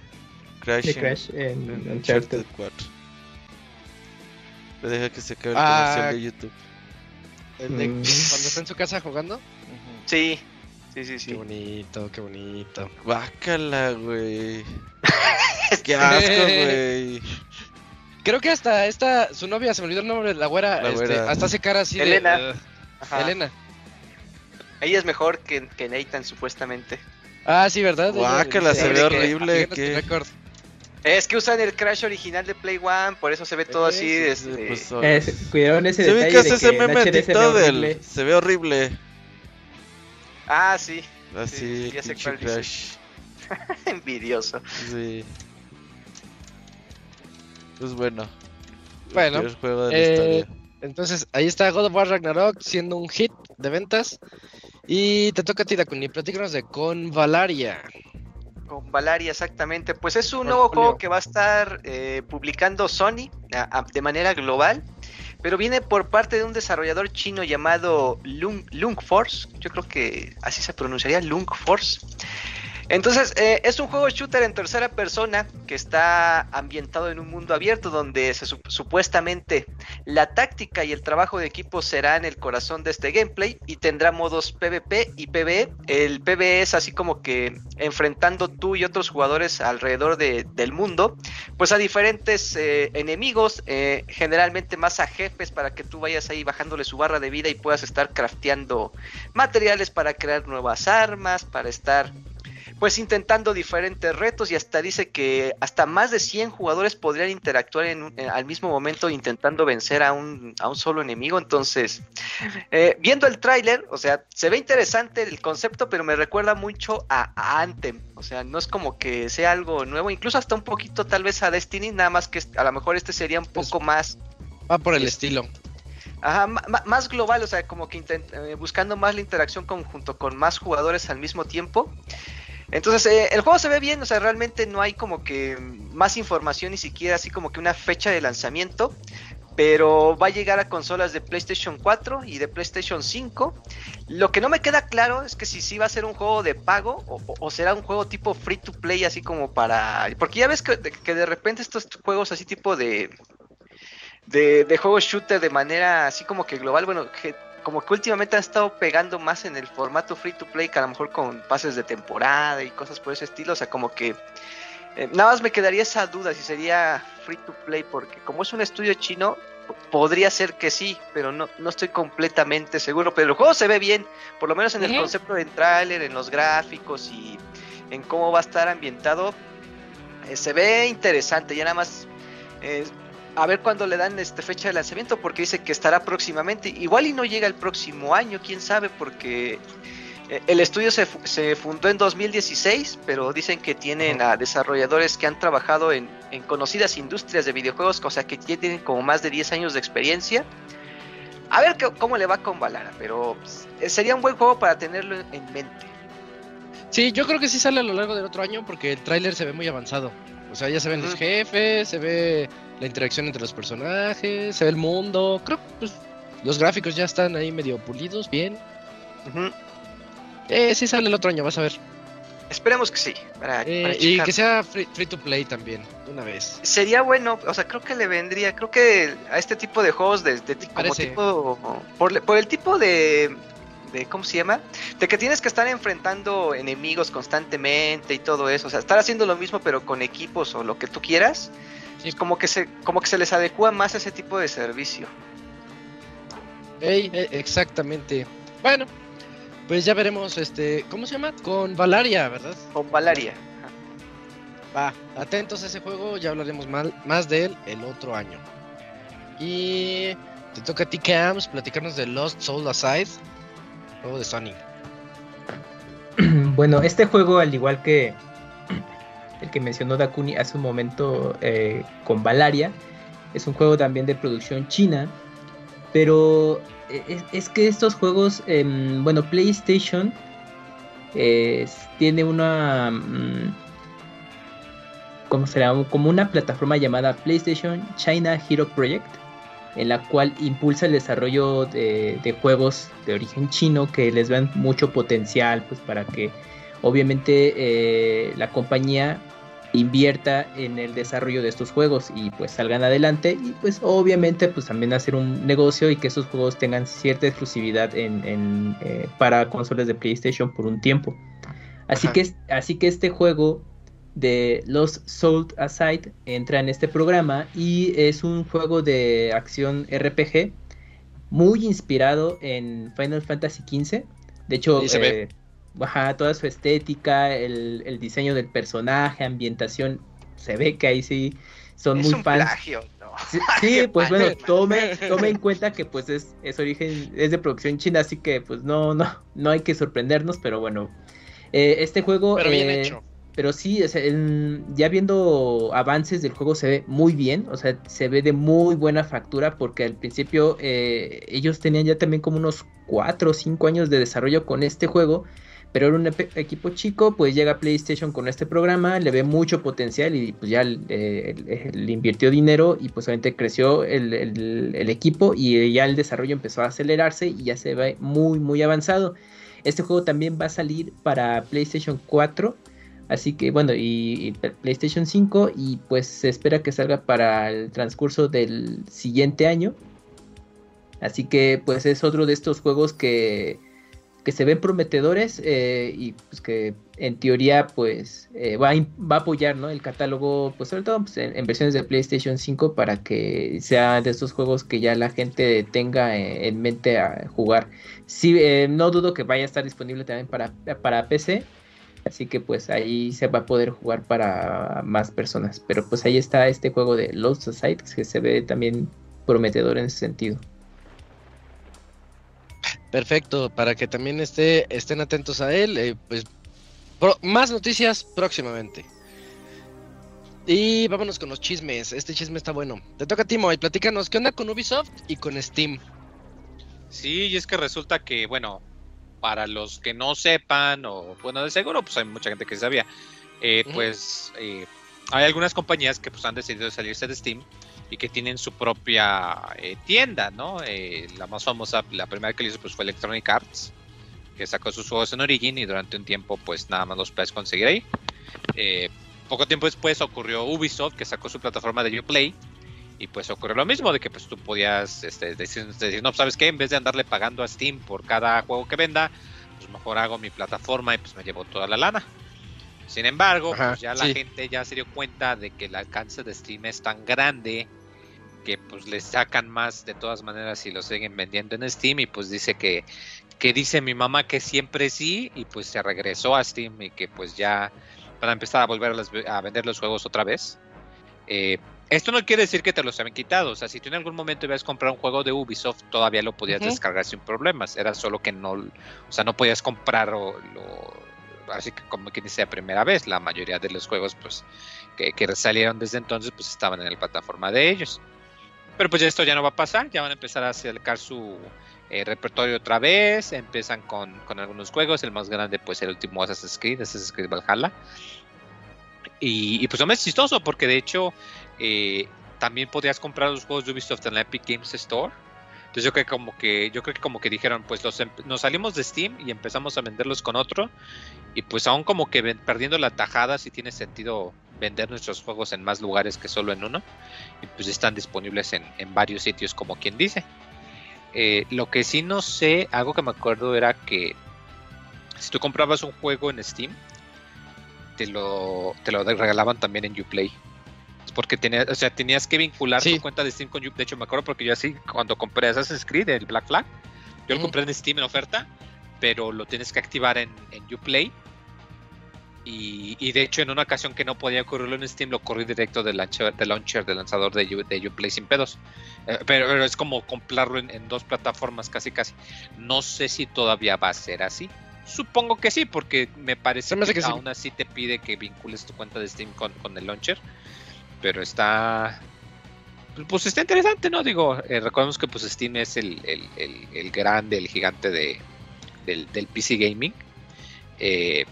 Crash, De en- Crash en en Uncharted. Uncharted 4. Le deja que se acabe el Ah. comercial de YouTube. El de- Mm. Cuando está en su casa jugando. Sí, sí, sí, Qué sí. bonito, qué bonito. Bácala, güey. [LAUGHS] Qué asco, güey. Creo que hasta esta, su novia, se me olvidó el nombre, la güera, La este, güera. hasta hace cara así Elena. de... uh, Ajá. Elena. Ella es mejor que, que Nathan, supuestamente. Ah, sí, ¿verdad? Guácala, se ve que- horrible, que-. Es que usan el Crash original de Play One, por eso se ve todo así. Sí, este, Pues, Eh, cuidaron ese ¿Se detalle ubicas de ese que en meme ve del... Se ve horrible. Ah, sí, Así, sí, ya sé cuál [LAUGHS] envidioso. Sí. Pues bueno. Bueno, El peor juego de la eh, historia. Entonces, ahí está God of War Ragnarok siendo un hit de ventas. Y te toca a ti, Dakuni, platícanos de Con Valaria. Con Valaria, exactamente. Pues es un nuevo juego que va a estar eh, publicando Sony a- a- de manera global. Pero viene por parte de un desarrollador chino llamado Lung, Lung Force. Yo creo que así se pronunciaría, Lung Force. Entonces, eh, es un juego shooter en tercera persona que está ambientado en un mundo abierto donde supuestamente la táctica y el trabajo de equipo serán el corazón de este gameplay y tendrá modos PvP y PvE. El PvE es así como que enfrentando tú y otros jugadores alrededor de- del mundo, pues a diferentes eh, enemigos, eh, generalmente más a jefes para que tú vayas ahí bajándole su barra de vida y puedas estar crafteando materiales para crear nuevas armas, para estar pues intentando diferentes retos y hasta dice que hasta más de 100 jugadores podrían interactuar en un- en- al mismo momento intentando vencer a un, a un solo enemigo. Entonces, eh, viendo el tráiler, o sea, se ve interesante el concepto, pero me recuerda mucho a, a Anthem. O sea, no es como que sea algo nuevo, incluso hasta un poquito tal vez a Destiny, nada más que a lo mejor este sería un Pues- poco más Va por el Es- estilo. Ajá, más global, o sea, como que intent- eh, buscando más la interacción con, junto con más jugadores al mismo tiempo. Entonces, eh, el juego se ve bien, o sea, realmente no hay como que más información, ni siquiera así como que una fecha de lanzamiento. Pero va a llegar a consolas de PlayStation 4 y de PlayStation 5. Lo que no me queda claro es que si sí va a ser un juego de pago o, será un juego tipo free to play, así como para. Porque ya ves que, de repente estos juegos así tipo de, de, de shooter de manera así como que global, bueno, como que últimamente han estado pegando más en el formato free to play que a lo mejor con pases de temporada y cosas por ese estilo, o sea, como que eh, nada más me quedaría esa duda si sería free to play porque como es un estudio chino podría ser que sí, pero no, no estoy completamente seguro, pero el juego se ve bien, por lo menos en el concepto del tráiler, en los gráficos y en cómo va a estar ambientado, eh, se ve interesante, ya nada más eh, a ver cuándo le dan este fecha de lanzamiento porque dice que estará próximamente. Igual y no llega el próximo año, quién sabe, porque eh, el estudio se, se fundó en 2016, pero dicen que tienen a desarrolladores que han trabajado en, en conocidas industrias de videojuegos, o sea que tienen como más de 10 años de experiencia. A ver qué- cómo le va con Valara, pero pues, eh, sería un buen juego para tenerlo en- en mente. Sí, yo creo que sí sale a lo largo del otro año porque el tráiler se ve muy avanzado. O sea, ya se ven los jefes, se ve la interacción entre los personajes, se ve el mundo. Creo que pues, los gráficos ya están ahí medio pulidos, bien. Eh, sí sale el otro año, vas a ver. Esperemos que sí. Para, Eh, para y que sea free, free to play también, una vez. Sería bueno, o sea, creo que le vendría, creo que a este tipo de juegos de, de- como Parece. tipo, por, por el tipo de, de, ¿cómo se llama? De que tienes que estar enfrentando enemigos constantemente y todo eso, o sea, estar haciendo lo mismo pero con equipos o lo que tú quieras, Sí. es como que se, como que se les adecua más a ese tipo de servicio. Ey, eh, exactamente. Bueno, pues ya veremos, este, ¿cómo se llama? Con Valaria, ¿verdad? Con Valaria. Va, atentos a ese juego, ya hablaremos mal, más de él el otro año. Y te toca a ti, Cams, platicarnos de Lost Soul Aside, juego de Sony. [CLEARS THROAT] Bueno, este juego, al igual que el que mencionó Dakuni hace un momento eh, con Valaria, es un juego también de producción china. Pero eh, es, que estos juegos, em, bueno, PlayStation tiene una, mm, ¿cómo será? Como una plataforma llamada PlayStation China Hero Project, en la cual impulsa el desarrollo de, juegos de origen chino que les vean mucho potencial, pues para que obviamente eh, la compañía invierta en el desarrollo de estos juegos y pues salgan adelante y pues obviamente pues también hacer un negocio y que esos juegos tengan cierta exclusividad en, eh, para consolas de PlayStation por un tiempo. Así que, así que este juego de Los Sold Aside entra en este programa y es un juego de acción RPG muy inspirado en Final Fantasy XV. De hecho, eh, toda su estética, el, diseño del personaje, ambientación, se ve que ahí sí son muy un fans. Plagio, ¿no? Sí, [LAUGHS] pues bueno, tome, tome en cuenta que pues es, es origen, es de producción china, así que pues no, no, no hay que sorprendernos, pero bueno. Eh, este juego. Pero bien eh, hecho. Pero sí, ya viendo avances del juego se ve muy bien, o sea, se ve de muy buena factura porque al principio eh, ellos tenían ya también como unos 4 o 5 años de desarrollo con este juego, pero era un equipo chico, pues llega PlayStation con este programa, le ve mucho potencial y pues ya le invirtió dinero y pues obviamente creció el, el equipo y ya el desarrollo empezó a acelerarse y ya se ve muy muy avanzado. Este juego también va a salir para PlayStation 4 Así que bueno, y, PlayStation 5 y pues se espera que salga para el transcurso del siguiente año. Así que pues es otro de estos juegos que, que se ven prometedores eh, y pues que en teoría pues eh, va, a, va, a, apoyar ¿no? el catálogo pues sobre todo pues, en, versiones de PlayStation 5 para que sea de estos juegos que ya la gente tenga eh, en mente a jugar. Sí, no dudo que vaya a estar disponible también para, para PC Así que pues ahí se va a poder jugar para más personas. Pero pues ahí está este juego de Lost Society que se ve también prometedor en ese sentido. Perfecto, para que también esté, estén atentos a él. Eh, pues más noticias próximamente. Y vámonos con los chismes. Este chisme está bueno. Te toca Timo y platícanos qué onda con Ubisoft y con Steam. Sí, y es que resulta que, bueno, para los que no sepan, o bueno, de seguro, pues hay mucha gente que sabía, eh, pues eh, hay algunas compañías que pues han decidido salirse de Steam y que tienen su propia eh, tienda, ¿no? la más famosa, la primera que lo hizo pues fue Electronic Arts, que sacó sus juegos en Origin y durante un tiempo pues nada más los puedes conseguir ahí. poco tiempo después ocurrió Ubisoft, que sacó su plataforma de Uplay, y pues ocurrió lo mismo, de que pues tú podías este, decir, no, ¿sabes qué? En vez de andarle pagando a Steam por cada juego que venda, pues mejor hago mi plataforma y pues me llevo toda la lana. Sin embargo, pues ya la gente ya se dio cuenta de que el alcance de Steam es tan grande que pues le sacan más de todas maneras y lo siguen vendiendo en Steam y pues dice que, que dice mi mamá que siempre sí y pues se regresó a Steam y que pues ya van a empezar a volver a, a vender los juegos otra vez. Eh, esto no quiere decir que te los habían quitado. O sea, si tú en algún momento ibas a comprar un juego de Ubisoft, todavía lo podías descargar sin problemas. Era solo que no, o sea, no podías comprar lo, así que como quien dice primera vez. La mayoría de los juegos, pues, que, salieron desde entonces, pues estaban en la plataforma de ellos. Pero pues esto ya no va a pasar. Ya van a empezar a acercar su eh, repertorio otra vez. Empiezan con, con algunos juegos. El más grande, pues, el último Assassin's Creed, Assassin's Creed Valhalla. Y, y pues es chistoso porque de hecho eh, también podías comprar los juegos de Ubisoft en la Epic Games Store. Entonces yo creo que como que yo creo que como que dijeron, pues los nos salimos de Steam y empezamos a venderlos con otro y pues aún como que perdiendo la tajada si tiene sentido vender nuestros juegos en más lugares que solo en uno y pues están disponibles en, varios sitios como quien dice. Eh, lo que sí no sé, algo que me acuerdo era que si tú comprabas un juego en Steam, te lo, te lo regalaban también en Uplay porque tenías, o sea, tenías que vincular tu cuenta de Steam con De hecho, me acuerdo porque yo así, cuando compré Assassin's Creed, el Black Flag, yo lo compré en Steam en oferta, pero lo tienes que activar en, en Uplay. Y, y, de hecho, en una ocasión que no podía correrlo en Steam, lo corrí directo del launcher, del, launcher, del lanzador de, de Uplay sin pedos. Eh, pero, es como comprarlo en, dos plataformas casi casi. No sé si todavía va a ser así. Supongo que sí, porque me parece que, aún así te pide que vincules tu cuenta de Steam con, con el launcher pero está pues está interesante, ¿no? Digo, eh, recordemos que pues Steam es el, el, grande, el gigante de, del, PC Gaming. Eh,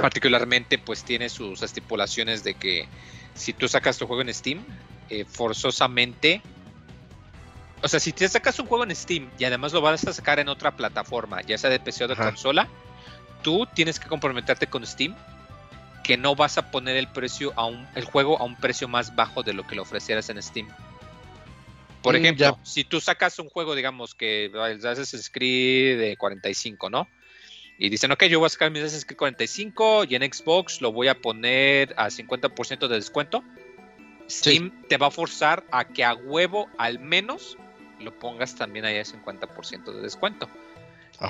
particularmente pues tiene sus estipulaciones de que si tú sacas tu juego en Steam, eh, forzosamente, o sea, si te sacas un juego en Steam y además lo vas a sacar en otra plataforma, ya sea de PC o de Ajá. consola, tú tienes que comprometerte con Steam que no vas a poner el precio a un, el juego a un precio más bajo de lo que lo ofrecieras en Steam. Por Mm, ejemplo, ya. si tú sacas un juego, digamos que Assassin's Creed de 45, ¿no? Y dicen, ok, yo voy a sacar mi Assassin's Creed 45 y en Xbox lo voy a poner a 50% de descuento. Steam te va a forzar a que a huevo al menos lo pongas también ahí a 50% de descuento.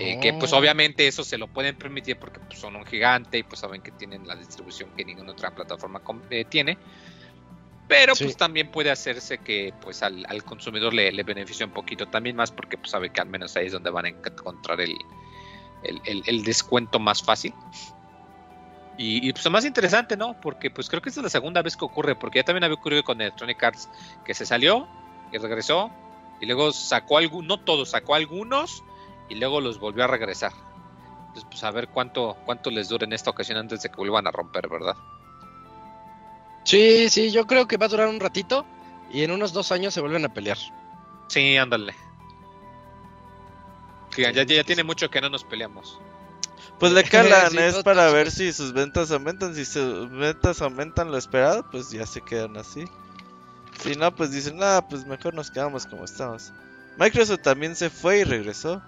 Eh, que pues Oh. obviamente eso se lo pueden permitir porque pues, son un gigante y pues saben que tienen la distribución que ninguna otra plataforma eh, tiene. Pero Sí. pues también puede hacerse que pues al, al consumidor le, le beneficie un poquito también más porque pues sabe que al menos ahí es donde van a encontrar el, el, el- el descuento más fácil. Y, y, pues lo más interesante, ¿no? Porque pues creo que esta es la segunda vez que ocurre, porque ya también había ocurrido con Electronic Arts, que se salió y regresó, y luego sacó algunos, no todos, sacó algunos, y luego los volvió a regresar. Entonces, pues a ver cuánto, cuánto les dura en esta ocasión antes de que vuelvan a romper, ¿verdad? Sí, sí, yo creo que va a durar un ratito y en unos dos años se vuelven a pelear. Sí, ándale. Ya, ya, ya sí, tiene mucho que no nos peleamos. Pues le calan, [LAUGHS] Sí, es para ver si sus ventas aumentan. Si sus ventas aumentan lo esperado, pues ya se quedan así. Si no, pues dicen, nada, pues mejor nos quedamos como estamos. Microsoft también se fue y regresó.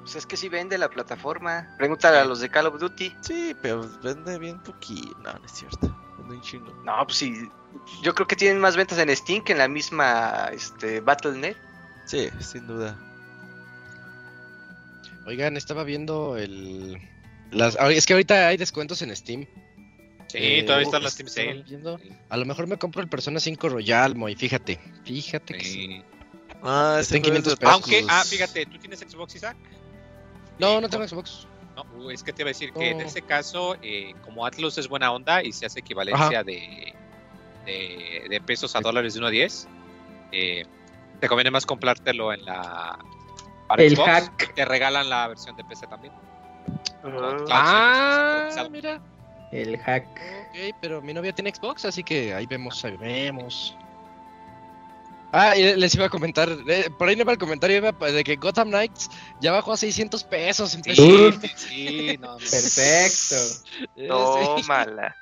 Pues es que si vende la plataforma. Pregúntale a los de Call of Duty. Sí, pero vende bien poquito. No, no es cierto. Vende un chingo. No, pues sí. Yo creo que tienen más ventas en Steam que en la misma este, Battle.net. Sí, sin duda. Oigan, estaba viendo el... Las... Es que ahorita hay descuentos en Steam. Sí, Eh, todavía están las Team estaba Sale. viendo. Sí. A lo mejor me compro el Persona 5 Royal, Moy, fíjate. Fíjate que sí. Sí. Ah, Está en ese juego es 500 de pesos. Aunque, ah, fíjate, ¿tú tienes Xbox, Isaac? No, Eh, no tengo Xbox. No, uh, es que te iba a decir que en No. este caso, eh, como Atlus es buena onda y se hace equivalencia de, de, de pesos a dólares de 1 a 10, eh, te conviene más comprártelo en la. Para El Xbox, hack. Te regalan la versión de PC también. Ah, mira. El hack. Ok, pero mi novia tiene Xbox, así que ahí vemos, ahí vemos. Ah, y les iba a comentar, eh, por ahí no iba el comentario iba de que Gotham Knights ya bajó a 600 pesos en Sí, [LAUGHS] sí, sí, no. Perfecto. Eh. Tómala.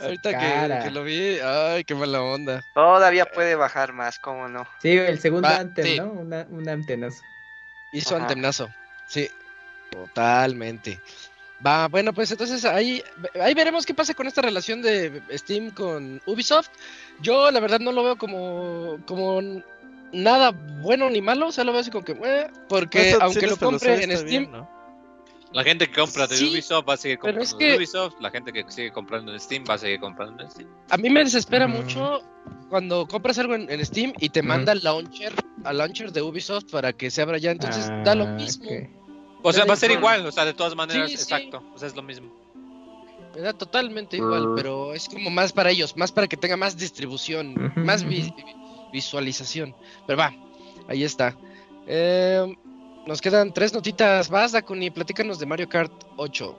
Ahorita que, que lo vi, ay, qué mala onda. Todavía puede bajar más, ¿cómo no? Sí, el segundo Va, Anthem, sí. ¿no? Una, un antenazo. Hizo Ajá. antemnazo. Sí, totalmente. Va, bueno, pues entonces ahí, ahí veremos qué pasa con esta relación de Steam con Ubisoft. Yo la verdad no lo veo como, como nada bueno ni malo, o sea, lo veo así como que, eh, porque Pues, aunque sí, lo compre en Steam, bien, ¿no? La gente que compra de Sí, Ubisoft va a seguir comprando es de Ubisoft. La gente que sigue comprando en Steam va a seguir comprando en Steam. a mí me desespera mucho cuando compras algo en, en Steam y te manda el launcher, al launcher de Ubisoft para que se abra ya, entonces da lo Ah, mismo. O sea, va a ser igual. o sea, de todas maneras, Sí, sí. exacto. O sea, es lo mismo. Me da totalmente igual, pero es como más para ellos, más para que tenga más distribución, más vi- visualización. Pero va, ahí está. Eh, nos quedan tres notitas más, Dakuni, platícanos de Mario Kart 8.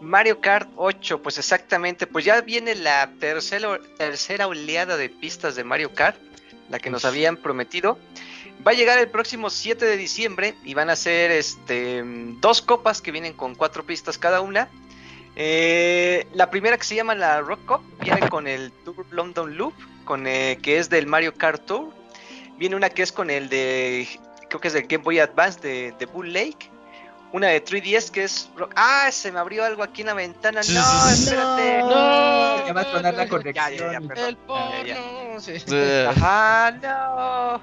Mario Kart 8, pues exactamente, pues ya viene la tercera, tercera oleada de pistas de Mario Kart, la que nos habían prometido. Va a llegar el próximo 7 de diciembre y van a ser este, dos copas que vienen con cuatro pistas cada una. Eh, la primera que se llama la Rock Cup viene con el Tour London Loop, con, eh, que es del Mario Kart Tour. Viene una que es con el de, creo que es del Game Boy Advance de, de Bull Lake. Una de 3DS que es... Ah, se me abrió algo aquí en la ventana. No, espérate. No, Ya va a sonar la no, corrección. ya, ya, perdón. El porno, Ya, ya. sí. Ajá, no.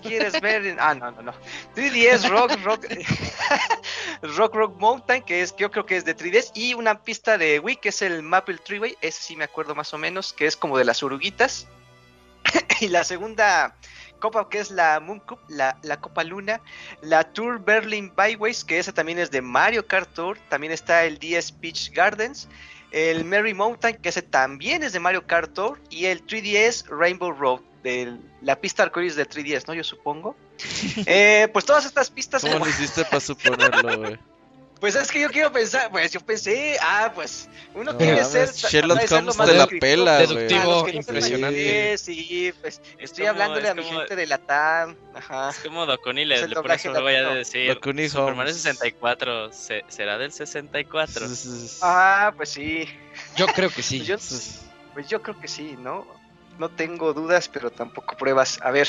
¿Quieres ver? Ah, no, no, no. 3DS Rock, Rock, [LAUGHS] Rock Rock Mountain, que es, que yo creo que es de 3DS, y una pista de Wii, que es el Maple Treeway, ese sí me acuerdo más o menos, que es como de las oruguitas. [LAUGHS] y la segunda copa, que es la Moon Cup, la, la Copa Luna, la Tour Berlin Byways, que esa también es de Mario Kart Tour, también está el DS Beach Gardens, el Merry Mountain, que ese también es de Mario Kart Tour, y el 3DS Rainbow Road, de la pista arcoíris de 3DS, ¿no? Yo supongo. [LAUGHS] Eh, pues todas estas pistas... ¿Cómo [LAUGHS] le hiciste para suponerlo, güey? Pues es que yo quiero pensar, pues yo pensé, ah, pues uno No quiere ser. Sherlock de lo Holmes te la pela. Deductivo, no sepan impresionante. inglés, Sí, pues estoy como- hablándole es a mi como- gente de la TAM. Ajá. Es como Docuni Es le, pone doblaje solo voy a decir. Docuni Superman Holmes. es 64. se- ¿Será del 64? Ah, pues sí. Yo creo que sí. [LAUGHS] Pues yo, pues yo creo que sí, ¿no? No tengo dudas, pero tampoco pruebas. A ver,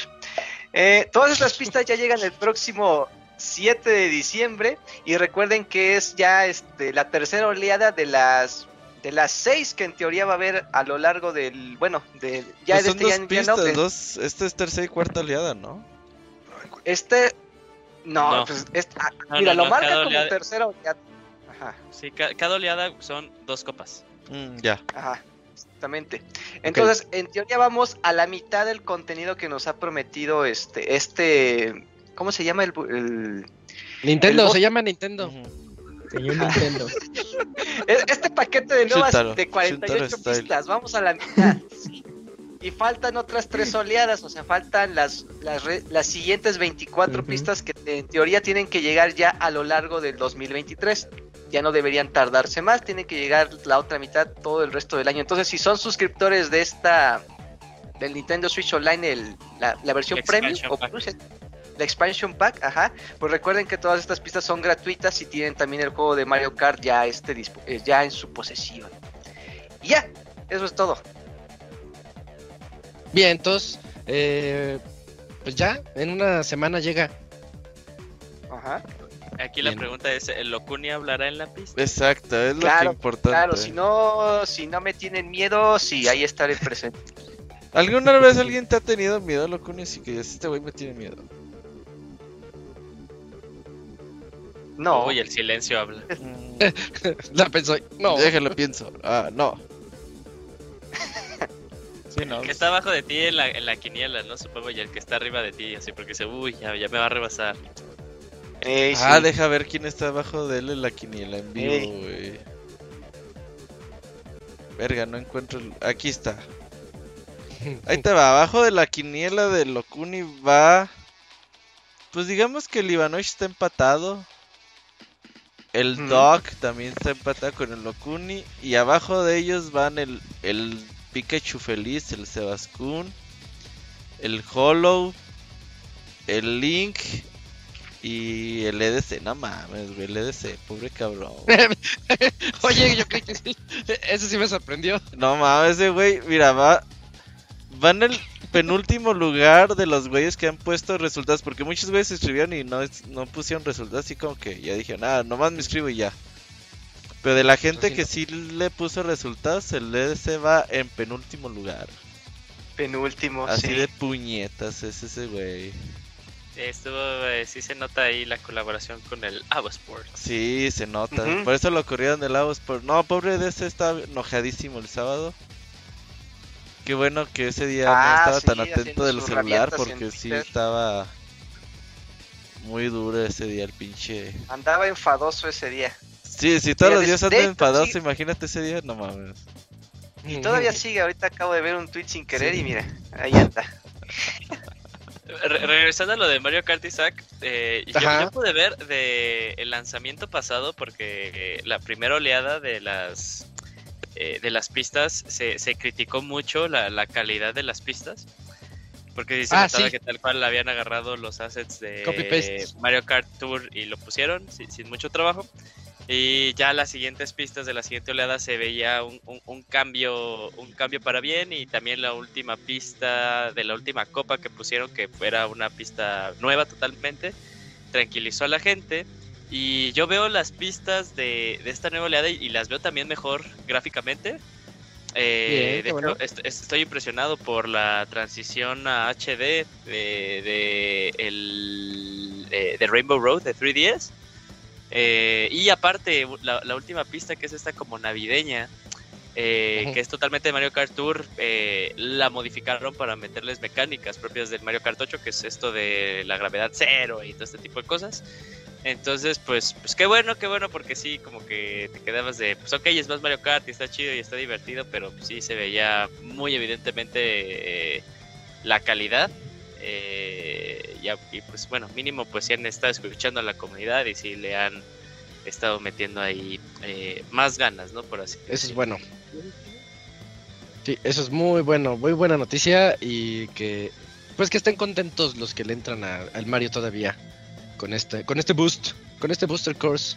eh, todas estas pistas ya llegan el próximo 7 de diciembre y recuerden que es ya este, la tercera oleada de las de las seis que en teoría va a haber a lo largo del, bueno, de ya Pues de son este dos ya- ya no, pistas, del- dos, esta es tercera y cuarta oleada, ¿no? este no, No. pues este- ah, No, mira, no, lo no, marca como oleada- tercera oleada. Ajá. Sí, ca- cada oleada son dos copas. Mm, ya. Ajá, exactamente. Entonces, en teoría vamos a la mitad del contenido que nos ha prometido este, este, ¿cómo se llama el, bu- el- Nintendo, El se llama Nintendo. Señor Nintendo. [LAUGHS] este paquete de nuevas Shintaro, de 48 Shintaro style. pistas? Vamos a la mitad. sí. Y faltan otras tres oleadas, o sea, faltan las, las, re- las siguientes 24 Ujú. pistas que en teoría tienen que llegar ya a lo largo del 2023. Ya no deberían tardarse más, tienen que llegar la otra mitad todo el resto del año. Entonces, si son suscriptores de esta del Nintendo Switch Online, el- la, la versión El premium expansion o plus, la expansion pack, ajá, pues recuerden que todas estas pistas son gratuitas y tienen también el juego de Mario Kart ya este dispo- eh, ya en su posesión. Y ya, eso es todo. Bien, entonces, eh, pues ya, en una semana llega. Ajá. Aquí la Bien. pregunta es: ¿el Locuni hablará en la pista? Exacto, es lo que importante. Claro, si no, si no me tienen miedo, sí, ahí estaré presente. ¿Alguna vez alguien te ha tenido miedo, Locuni? Así que este güey me tiene miedo. No, Uy, el silencio habla. [LAUGHS] La pensó. No. Déjalo, pienso. Ah, no. Sí, no. El que está abajo de ti en la, en la quiniela, ¿no? Supongo, y el que está arriba de ti, así, porque dice, uy, ya, ya me va a rebasar. Ey, Ah, sí. deja ver quién está abajo de él en la quiniela en vivo, Ey. güey. Verga, no encuentro. el- Aquí está. Ahí te va. Abajo de la quiniela de Locuni va. Pues digamos que el Ivanovich está empatado. El Ujú. Doc también está empatado con el Locuni. Y abajo de ellos van el, el Pikachu Feliz, el Sebaskun, el Hollow, el Link y el EDC. No mames, güey, el EDC, pobre cabrón. [LAUGHS] Oye, yo creo que sí. Ese sí me sorprendió. No mames, ese güey, mira, va. Va en el penúltimo lugar de los güeyes que han puesto resultados. Porque muchos güeyes se escribieron y no, no pusieron resultados. Así como que ya dije, nada, nomás me escribo y ya. Pero de la gente sí, que no. sí le puso resultados, el EDC va en penúltimo lugar. penúltimo, Así sí. de puñetas es ese güey. Estuvo, eh, sí se nota ahí la colaboración con el Avosport. Sí, se nota. Por eso lo corrieron del lado. Por... No, pobre EDC estaba enojadísimo el sábado. Qué bueno que ese día Ah, no estaba sí, tan atento del celular porque sí Twitter. estaba muy duro ese día el pinche. Andaba enfadoso ese día. Sí, si todos Mira, los días enfadados, sí. imagínate ese día, no mames. Y todavía [LAUGHS] sigue, ahorita acabo de ver un tweet sin querer y mira, ahí anda. Re- regresando a lo de Mario Kart Isaac, eh, yo, yo pude ver de el lanzamiento pasado porque eh, la primera oleada de las eh, de las pistas se, se criticó mucho la, la calidad de las pistas porque se Ah, notaba sí. que tal cual habían agarrado los assets de. Mario Kart Tour y lo pusieron sin, sin mucho trabajo y ya las siguientes pistas de la siguiente oleada se veía un, un- un cambio un cambio para bien y también la última pista de la última copa que pusieron que era una pista nueva totalmente tranquilizó a la gente y yo veo las pistas de, de esta nueva oleada y, y las veo también mejor gráficamente Eh, Bien, de qué hecho, bueno. est- estoy impresionado por la transición a HD de, de el, eh, de Rainbow Road de 3DS eh, y aparte, la, la última pista que es esta como navideña, eh, que es totalmente de Mario Kart Tour, eh, la modificaron para meterles mecánicas propias del Mario Kart 8, que es esto de la gravedad cero y todo este tipo de cosas. Entonces, pues, pues qué bueno, qué bueno, porque sí, como que te quedabas de, pues ok, es más Mario Kart y está chido y está divertido, pero pues, sí se veía muy evidentemente eh, la calidad. eh, y, a- y, pues bueno, mínimo pues si han estado escuchando a la comunidad y si le han estado metiendo ahí eh, más ganas, ¿no? Por así Eso es bueno. Sí, eso es muy bueno, muy buena noticia y que pues que estén contentos los que le entran a- al Mario todavía con este con este boost, con este booster course.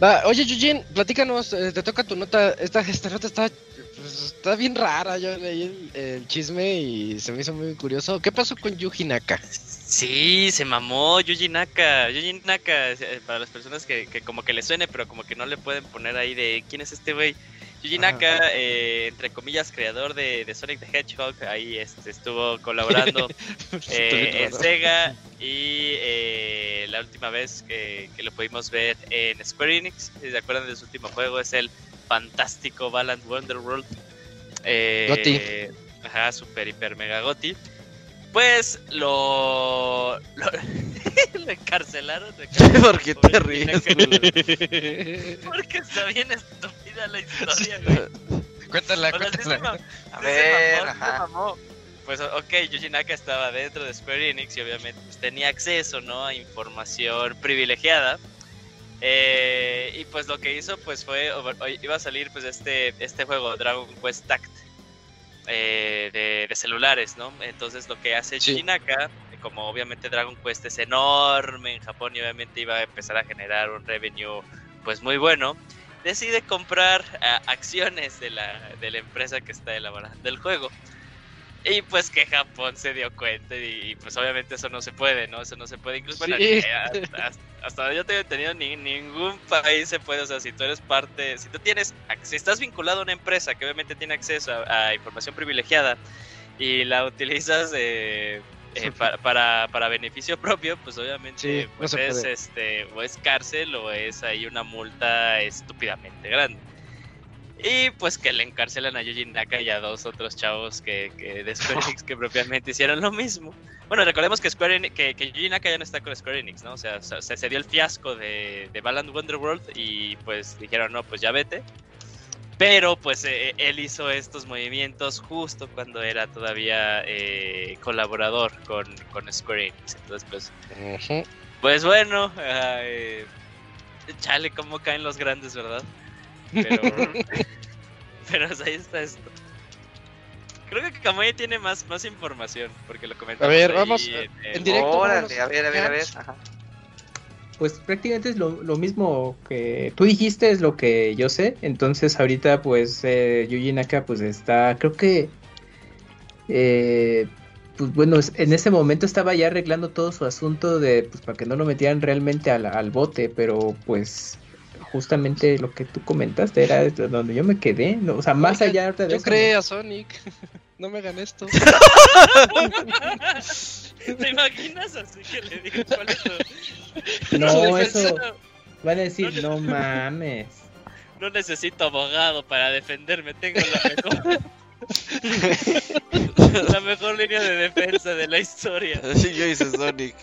Va, oye Eugene, platícanos, eh, te toca tu nota, esta, esta nota está pues, está bien rara, yo leí el, el chisme y se me hizo muy curioso. ¿Qué pasó con Yuji Naka? Sí, se mamó Yuji Naka. Yuji Naka, eh, para las personas que, que como que le suene, pero como que no le pueden poner ahí de quién es este güey. Yuji. Naka, eh, entre comillas, creador de, de Sonic the Hedgehog, ahí este, estuvo colaborando [LAUGHS] eh, en Sega y eh, la última vez que, que lo pudimos ver en Square Enix, si se acuerdan de su último juego, es el fantástico Balan Wonderworld. Eh, Goti. Ajá, super, hiper, mega goti. Pues lo... lo, [LAUGHS] lo encarcelaron. lo encarcelaron, ¿Por qué te ríes, Porque está bien estúpida la historia, güey. cuéntala, sí se cuéntala. A se ver, mamó, se ajá. mamó. Pues ok, Yuji Naka estaba dentro de Square Enix y obviamente pues, tenía acceso ¿no? a información privilegiada. Eh, y pues lo que hizo pues fue, iba a salir pues este, este juego Dragon Quest Tact eh, de, de celulares, ¿no? Entonces lo que hace Sí. Como obviamente Dragon Quest es enorme en Japón y obviamente iba a empezar a generar un revenue pues muy bueno, decide comprar ah, acciones de la, de la empresa que está elaborando el juego. Y pues que Japón se dio cuenta y, y, pues obviamente eso no se puede, ¿no? Eso no se puede. Incluso bueno, Sí. eh, hasta, hasta donde yo tengo entendido, ni, ningún país se puede, o sea, si tú eres parte, si tú tienes, si estás vinculado a una empresa que obviamente tiene acceso a, a información privilegiada y la utilizas eh, eh, [LAUGHS] para, para, para beneficio propio, pues obviamente Sí, pues es, este, o es cárcel o es ahí una multa estúpidamente grande. Y pues que le encarcelan a Yuji Naka y a dos otros chavos que, que de Square Enix que propiamente hicieron lo mismo. Bueno, recordemos que Square Enix, que, que Yuji Naka ya no está con Square Enix, ¿no? O sea, se, se dio el fiasco de, de Balan Wonderworld y pues dijeron, no, pues ya vete. Pero pues eh, él hizo estos movimientos justo cuando era todavía eh, colaborador con, con Square Enix. Entonces pues, pues bueno, eh, chale, cómo caen los grandes, ¿verdad? Pero, [LAUGHS] pero ahí está esto. Creo que Kamui tiene más, más información, porque lo comentamos A ver, ahí vamos, en- directo, Órale, a ver, a ver, a ver. Ajá. Pues prácticamente es lo, lo mismo que tú dijiste, es lo que yo sé. Entonces ahorita pues eh, Yuji Naka pues está, creo que, eh, pues bueno, es- en ese momento estaba ya arreglando todo su asunto de, pues para que no lo metieran realmente al, al bote, pero pues justamente lo que tú comentaste era de donde yo me quedé, ¿no? o sea, más allá ahorita de Yo eso, creé a Sonic. [LAUGHS] No me hagan esto. [LAUGHS] ¿Te imaginas así que le digo cuál es tu- No, [LAUGHS] eso- van a decir, no mames. No necesito abogado para defenderme, tengo la mejor. la mejor línea de defensa de la historia. Sí, yo hice Sonic.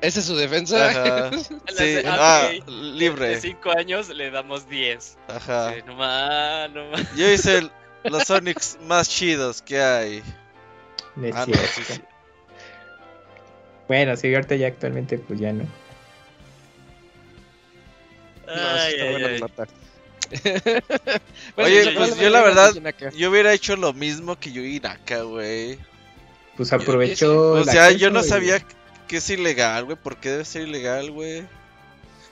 ¿Esa es su defensa? Ajá. [LAUGHS] Sí, Ah, ok. De libre. 5 años le damos 10. Ajá. Eh, no más, no más. Yo hice el- los Sonics más chidos que hay. No es Ah, no, cierto. sí, sí. Bueno, sí, ahorita ya actualmente pues ya no. No, sí Ay, está ay, buena ay. [LAUGHS] Oye, ¿cuál pues es yo la verdad-? Yo hubiera hecho lo mismo que Yuji Naka, güey. Pues aprovechó. O sea, yo no y- sabía que es ilegal, güey. ¿Por qué debe ser ilegal, güey?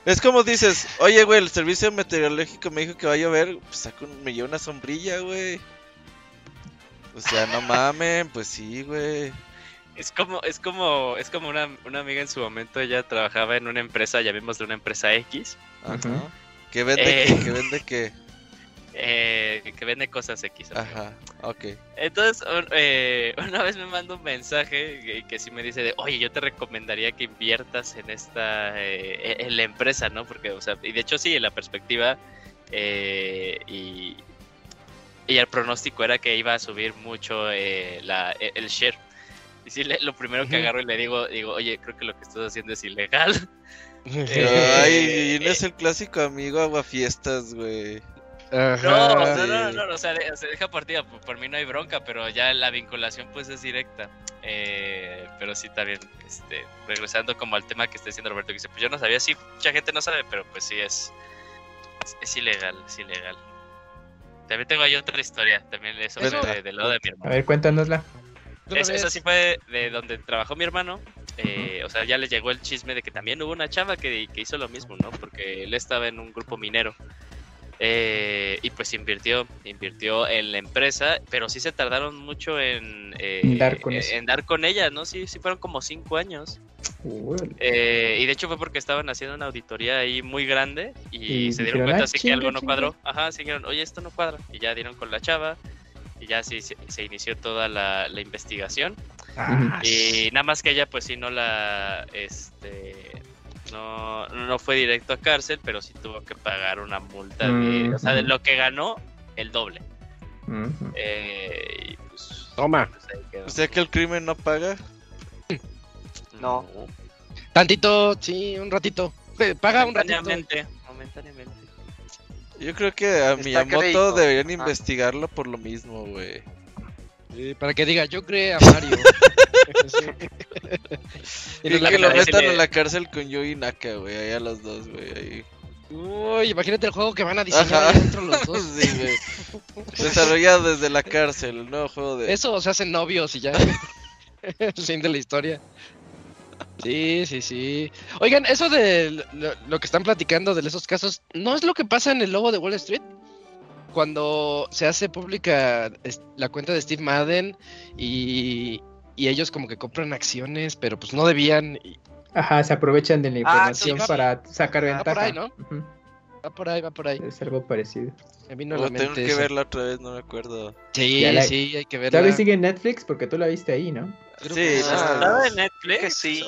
Es como dices, oye, güey, el servicio meteorológico me dijo que va a llover. Pues saco un- me lleva una sombrilla, güey. O sea, no [LAUGHS] mamen, pues sí, güey. Es como, es como, es como una, una amiga en su momento, ella trabajaba en una empresa, llamémosle una empresa X, Ajá. Que vende Eh. que, que vende que. Eh, que vende cosas X. Ajá, ok. Entonces, un- eh, [LAUGHS] una vez me manda un mensaje que, que sí me dice de, oye, yo te recomendaría que inviertas en esta, eh, en la empresa, ¿no? Porque, o sea, y de hecho sí, en la perspectiva eh, y, y el pronóstico era que iba a subir mucho eh, la, el share. Y sí, le- lo primero que agarro y le digo, digo, oye, creo que lo que estás haciendo es ilegal. [LAUGHS] [LAUGHS] Ay, y no es el clásico amigo aguafiestas, güey. No, Ajá. no, no, no, no, o sea, de- sea, deja partida, por, por mí no hay bronca, pero ya la vinculación pues es directa. Eh, pero sí también, este, regresando como al tema que está diciendo Roberto, que dice, pues yo no sabía, sí, mucha gente no sabe, pero pues sí es, es, es ilegal, es ilegal. También tengo ahí otra historia, también eso Eso- fue de- del lado de mi A hermano. ver, cuéntanosla. Es- esa sí fue de donde trabajó mi hermano. eh, o sea, ya le llegó el chisme de que también hubo una chava que, que hizo lo mismo, ¿no? Porque él estaba en un grupo minero. Eh, y pues invirtió, invirtió en la empresa, pero sí se tardaron mucho en, eh, dar con eso. en dar con ella, ¿no? Sí, sí fueron como cinco años. Eh, y de hecho fue porque estaban haciendo una auditoría ahí muy grande y, Y se dieron cuenta "Ah, así que algo no chinga". cuadró. Ajá, sí dijeron, oye, esto no cuadra. Y ya dieron con la chava y ya sí se, se inició toda la, la investigación. Ah, Y nada más que ella pues sí no la, este, no, no fue directo a cárcel, pero sí tuvo que pagar una multa de, o sea, de lo que ganó, el doble. Eh, y pues, Toma. pues. O sea que el crimen no paga. No. Tantito, sí, un ratito. Paga un ratito. momentáneamente, momentáneamente. Yo creo que a Está Miyamoto deberían investigarlo por lo mismo, güey. Sí, para que diga, yo creé a Mario. Sí. [LAUGHS] Y Y que lo metan en la cárcel con Yui Naka, güey. Ahí a los dos, güey. Ahí. Uy, imagínate el juego que van a diseñar dentro los dos. [LAUGHS] Sí, güey. Desarrollado desde la cárcel, el nuevo juego de. Eso se hacen novios y ya. [LAUGHS] fin de la historia. Sí, sí, sí. Oigan, eso de lo, lo que están platicando de esos casos, ¿no es lo que pasa en el lobo de Wall Street? Cuando se hace pública la cuenta de Steve Madden y, y ellos como que compran acciones, pero pues no debían. y Ajá, se aprovechan de la Ah, información sí, va- para sacar va por ventaja. ahí, ¿no? Ujú. va por ahí, va por ahí. Es algo parecido. Me vino Oh, la tengo que eso. verla otra vez, no me acuerdo. Sí, la- sí, hay que verla. ¿Todavía sigue en Netflix? Porque tú la viste ahí, ¿no? Creo Sí, que no, sí. Ah, ¿Estaba en Netflix? que sí.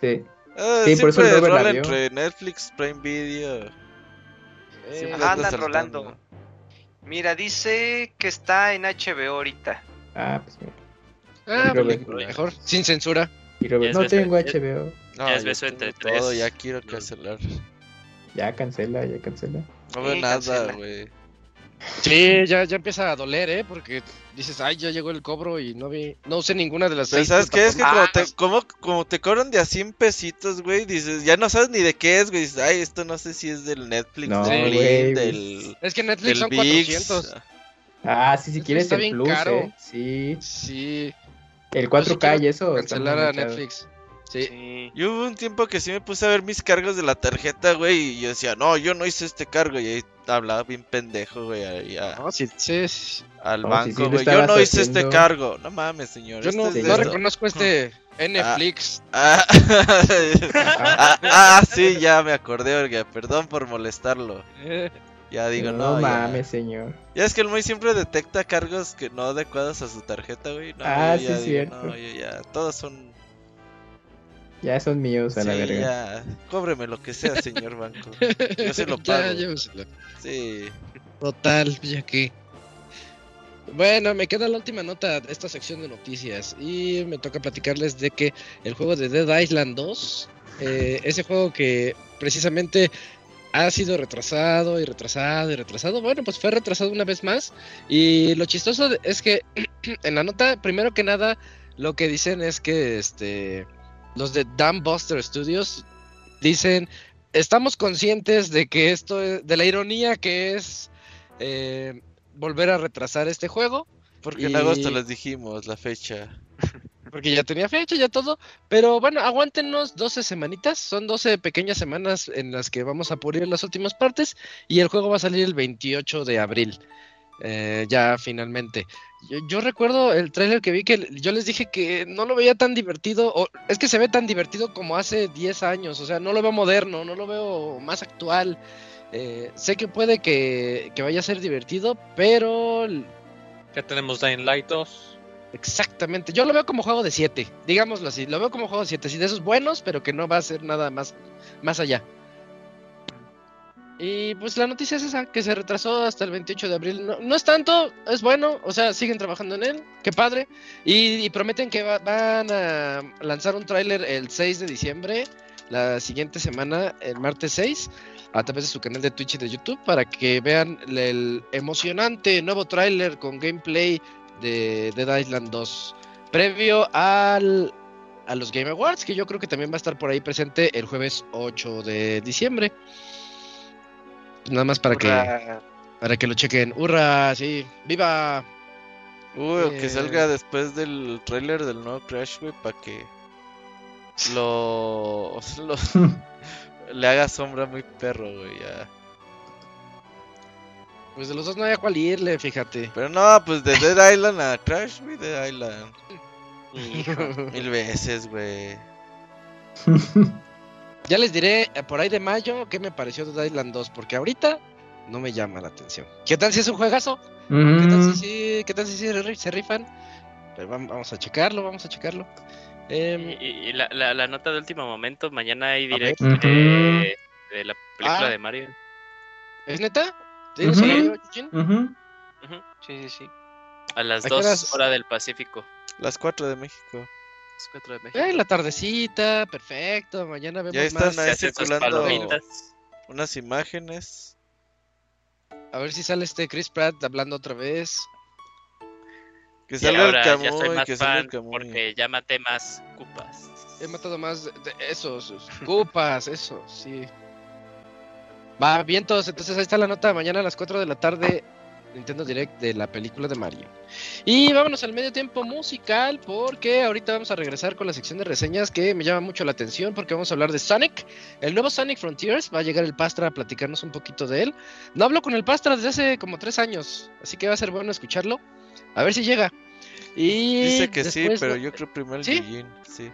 Sí. Ah, Sí, por eso el Robert la vio. entre Netflix, Prime Video. Eh, Ajá, anda andan rolando. Mira, dice que está en HBO ahorita. Ah, pues mira. ah, pues, mejor, sin censura. Y Robert, no beso- tengo ya- HBO. No, Ya es beso entre todo, tres. ya quiero cancelar. Ya cancela, ya cancela. No veo Sí, nada, güey. Sí, ya, ya empieza a doler, ¿eh? Porque dices, ay, ya llegó el cobro y no vi, no usé ninguna de las seis ¿sabes qué? Es que como te, como, como te cobran de a 100 pesitos, güey, dices, ya no sabes ni de qué es, güey. Dices, ay, esto no sé si es del Netflix, No, del güey, del, Es que Netflix son ViX. 400. Ah, sí, si quieres está el bien plus, caro. ¿eh? Sí. Sí. El Yo 4K sí quiero y eso. Cancelar a. Netflix. Sí. Sí. Y hubo un tiempo que sí me puse a ver mis cargos de la tarjeta, güey, y yo decía, no, yo no hice este cargo, y ahí hablaba bien pendejo, güey, No, sí, al No, banco, güey. yo no hice este cargo. No mames, señor. Yo no, es de no esto. reconozco este [LAUGHS] Netflix. Ah, ah, ah, sí, ya me acordé, oiga, perdón por molestarlo. Ya digo, no no, ya. mames, señor. Ya es que el muy siempre detecta cargos que no adecuados a su tarjeta, güey. No, Ah, yo ya sí, digo, cierto. No, yo ya, todos son. Ya son míos a la verga. ya. Cóbreme lo que sea, [LAUGHS] señor banco. Yo se lo ya, pago. lléveselo. Sí. Total, ya que. Bueno, me queda la última nota de esta sección de noticias y me toca platicarles de que el juego de Dead Island 2, eh, ese juego que precisamente ha sido retrasado y retrasado y retrasado, bueno, pues fue retrasado una vez más y lo chistoso es que [CLEARS THROAT] en la nota, primero que nada, lo que dicen es que este los de Dam Buster Studios dicen estamos conscientes de que esto es, de la ironía que es eh, volver a retrasar este juego. Porque en agosto les dijimos la fecha. [LAUGHS] Porque ya tenía fecha, ya todo. Pero bueno, aguántenos 12 semanitas. Son 12 pequeñas semanas en las que vamos a pulir las últimas partes. Y el juego va a salir el 28 de abril. Eh, ya finalmente. Yo, yo recuerdo el tráiler que vi que yo les dije que no lo veía tan divertido. O, es que se ve tan divertido como hace 10 años. O sea, no lo veo moderno, no lo veo más actual. Eh, sé que puede que, que vaya a ser divertido, pero Ya tenemos Dying Light 2. Exactamente, yo lo veo como juego de 7, digámoslo así, lo veo como juego de 7, sí, de esos buenos, pero que no va a ser nada más, más allá. Y pues la noticia es esa, que se retrasó hasta el 28 de abril. No, no es tanto, es bueno, o sea, siguen trabajando en él, qué padre. Y, prometen que va- van a lanzar un tráiler el 6 de diciembre, la siguiente semana, el martes 6. a través de su canal de Twitch y de YouTube para que vean el emocionante nuevo tráiler con gameplay de Dead Island 2 previo al, a los Game Awards, que yo creo que también va a estar por ahí presente el jueves 8 de diciembre. Nada más para que para que lo chequen. ¡Hurra! Sí, ¡viva! Uy, o que Eh. salga después del trailer del nuevo Crash, güey, para que lo, lo- [LAUGHS] le haga sombra muy perro, güey, ya. Pues de los dos no hay a cuál irle, fíjate. Pero no, pues de Dead Island a Crash, güey, Dead Island. Hijo. [LAUGHS] Mil veces, güey. [LAUGHS] Ya les diré eh, por ahí de mayo qué me pareció Dead Island 2, porque ahorita no me llama la atención. ¿Qué tal si es un juegazo? ¿Qué tal si sí, qué tal si sí se ri- se rifan? Pero vamos a checarlo, vamos a checarlo. Y, Em, y- y la, la- la nota de último momento, mañana hay direct ver. de, de la película Ah. de Mario. ¿Es neta? ¿Tienes Ujú. horario, Eugene? Ujú. Ujú, Sí, sí, sí. A las ¿A qué 2 horas? horas del Pacífico. Las 4 de México. Las 4 de México. Eh, la tardecita, perfecto. Mañana vemos Ya están más. ahí circulando unas imágenes. A ver si sale este Chris Pratt hablando otra vez. Que salga el ahora ya soy Camuy, que salga el Camuy. porque ya maté más cupas. He matado más de, de esos, sus [LAUGHS] cupas, eso, sí. Va, bien todos, entonces ahí está la nota, mañana a las 4 de la tarde, Nintendo Direct de la película de Mario. Y vámonos al medio tiempo musical, porque ahorita vamos a regresar con la sección de reseñas que me llama mucho la atención, porque vamos a hablar de Sonic, el nuevo Sonic Frontiers, va a llegar el Pastra a platicarnos un poquito de él. No hablo con el Pastra desde hace como 3 años, así que va a ser bueno escucharlo, a ver si llega. Y Dice que sí, pero yo creo primero el ¿Sí? Yujin, sí.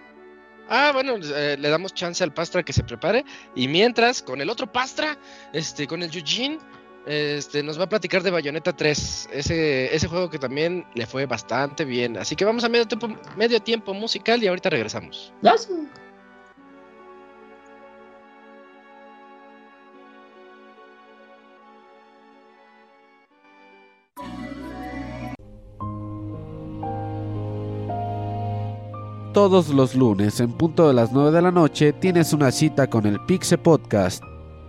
Ah, bueno, eh, le damos chance al Pastra que se prepare. Y mientras, con el otro Pastra, este, con el Eugene, este, nos va a platicar de Bayonetta 3. Ese, ese juego que también le fue bastante bien. Así que vamos a medio tiempo, medio tiempo musical y ahorita regresamos. Todos los lunes en punto de las 9 de la noche tienes una cita con el Pixe Podcast.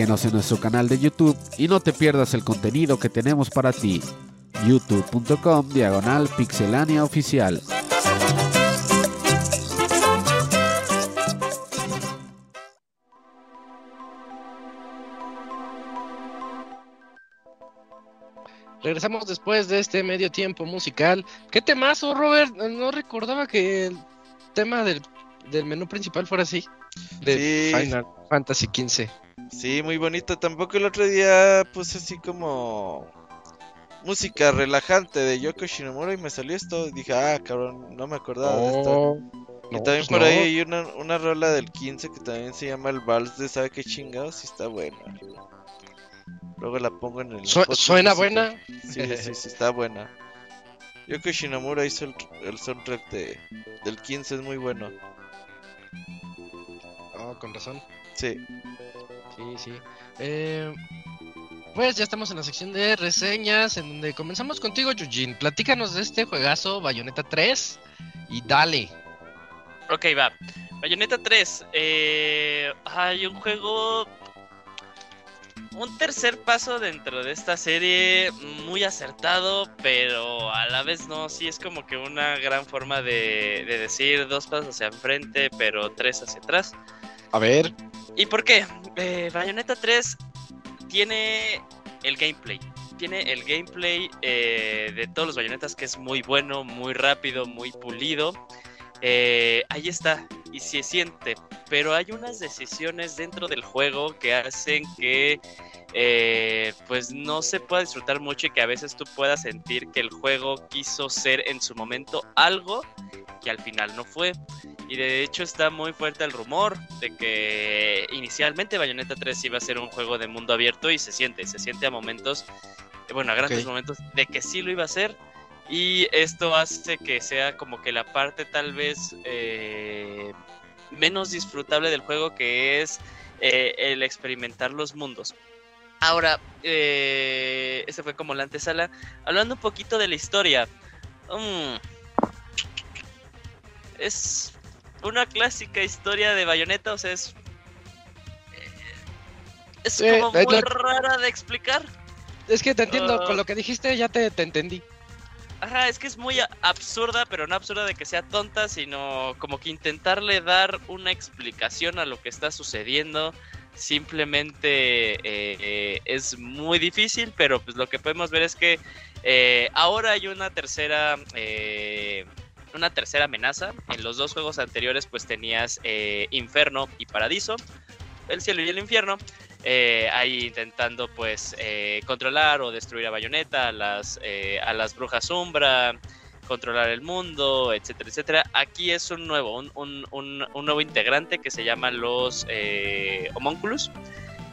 Síguenos en nuestro canal de YouTube y no te pierdas el contenido que tenemos para ti. youtube.com diagonal pixelania oficial. Regresamos después de este medio tiempo musical. ¿Qué temazo, Robert? No recordaba que el tema del, del menú principal fuera así. De Sí. Final Fantasy XV. Sí, muy bonito. Tampoco el otro día puse así como música relajante de Yoko Shinomura y me salió esto. Y dije, ah, cabrón, no me acordaba de esto. Y también pues por no. ahí hay una, una rola del 15 que también se llama el Vals de sabe qué chingados y está buena. Luego la pongo en el. Su- ¿Suena buena? Sí, sí, sí, está buena. Yoko Shinomura hizo el, el soundtrack de, del 15, es muy bueno. Oh, con razón. Sí. Sí, sí. Eh, pues ya estamos en la sección de reseñas, en donde comenzamos contigo, Yujin. Platícanos de este juegazo, Bayonetta 3, y dale. Ok, va. Bayonetta 3. Eh, hay un juego. Un tercer paso dentro de esta serie muy acertado, pero a la vez no. Sí, es como que una gran forma de, de decir dos pasos hacia enfrente, pero tres hacia atrás. A ver. ¿Y por qué? Eh, Bayonetta 3 tiene el gameplay. Tiene el gameplay eh, de todos los bayonetas que es muy bueno, muy rápido, muy pulido. Eh, ahí está, y se siente. Pero hay unas decisiones dentro del juego que hacen que eh, pues no se pueda disfrutar mucho y que a veces tú puedas sentir que el juego quiso ser en su momento algo que al final no fue. Y de hecho está muy fuerte el rumor de que inicialmente Bayonetta 3 iba a ser un juego de mundo abierto y se siente, se siente a momentos, bueno, a grandes momentos de que sí lo iba a ser. Y esto hace que sea como que la parte tal vez eh, menos disfrutable del juego que es eh, el experimentar los mundos. Ahora, eh, ese fue como la antesala. Hablando un poquito de la historia. mm, es una clásica historia de Bayonetta, o sea, es. eh, Es como muy rara de explicar. Es que te entiendo, Ah. con lo que dijiste ya te, te entendí. Ajá, es que es muy absurda, pero no absurda de que sea tonta, sino como que intentarle dar una explicación a lo que está sucediendo. Simplemente eh, eh, es muy difícil, pero pues lo que podemos ver es que eh, ahora hay una tercera. una tercera amenaza. En los dos juegos anteriores, pues tenías Inferno y Paradiso. El cielo y el infierno. Eh, ahí intentando pues eh, controlar o destruir a Bayonetta, a las, eh, a las brujas sombra, controlar el mundo, etcétera, etcétera. Aquí es un nuevo, un, un- un- nuevo integrante que se llama los eh, Homunculus,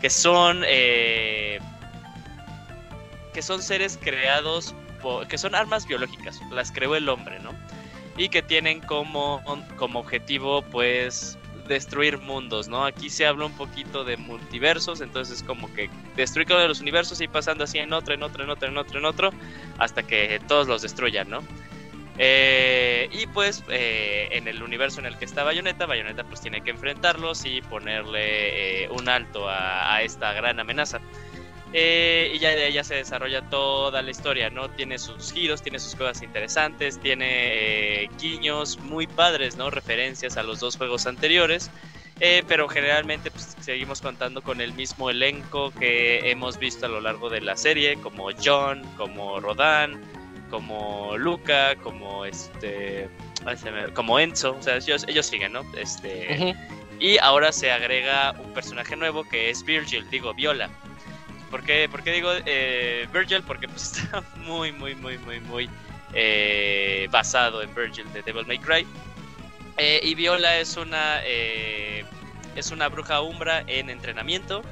que son que son seres creados, que son armas biológicas, las creó el hombre, ¿no? Y que tienen como, como objetivo pues destruir mundos, ¿no? Aquí se habla un poquito de multiversos, entonces como que destruir cada uno de los universos y pasando así en otro, en otro, en otro, en otro, en otro, hasta que todos los destruyan, ¿no? Eh, y pues eh, en el universo en el que está Bayonetta, Bayonetta pues tiene que enfrentarlos y ponerle eh, un alto a, a esta gran amenaza. Eh, y ya de ya se desarrolla toda la historia, ¿no? Tiene sus giros, tiene sus cosas interesantes, tiene eh, guiños muy padres, ¿no? Referencias a los dos juegos anteriores. Eh, pero generalmente pues, seguimos contando con el mismo elenco que hemos visto a lo largo de la serie, como John, como Rodan, como Luca, como este, como Enzo, o sea, ellos, ellos siguen, ¿no? Este, y ahora se agrega un personaje nuevo que es Virgil, digo Viola. ¿Por qué, digo eh, Virgil? Porque pues, [LAUGHS] está muy, muy, muy, muy, muy eh, basado en Virgil de Devil May Cry. Eh, y Viola es una, eh, es una bruja umbra en entrenamiento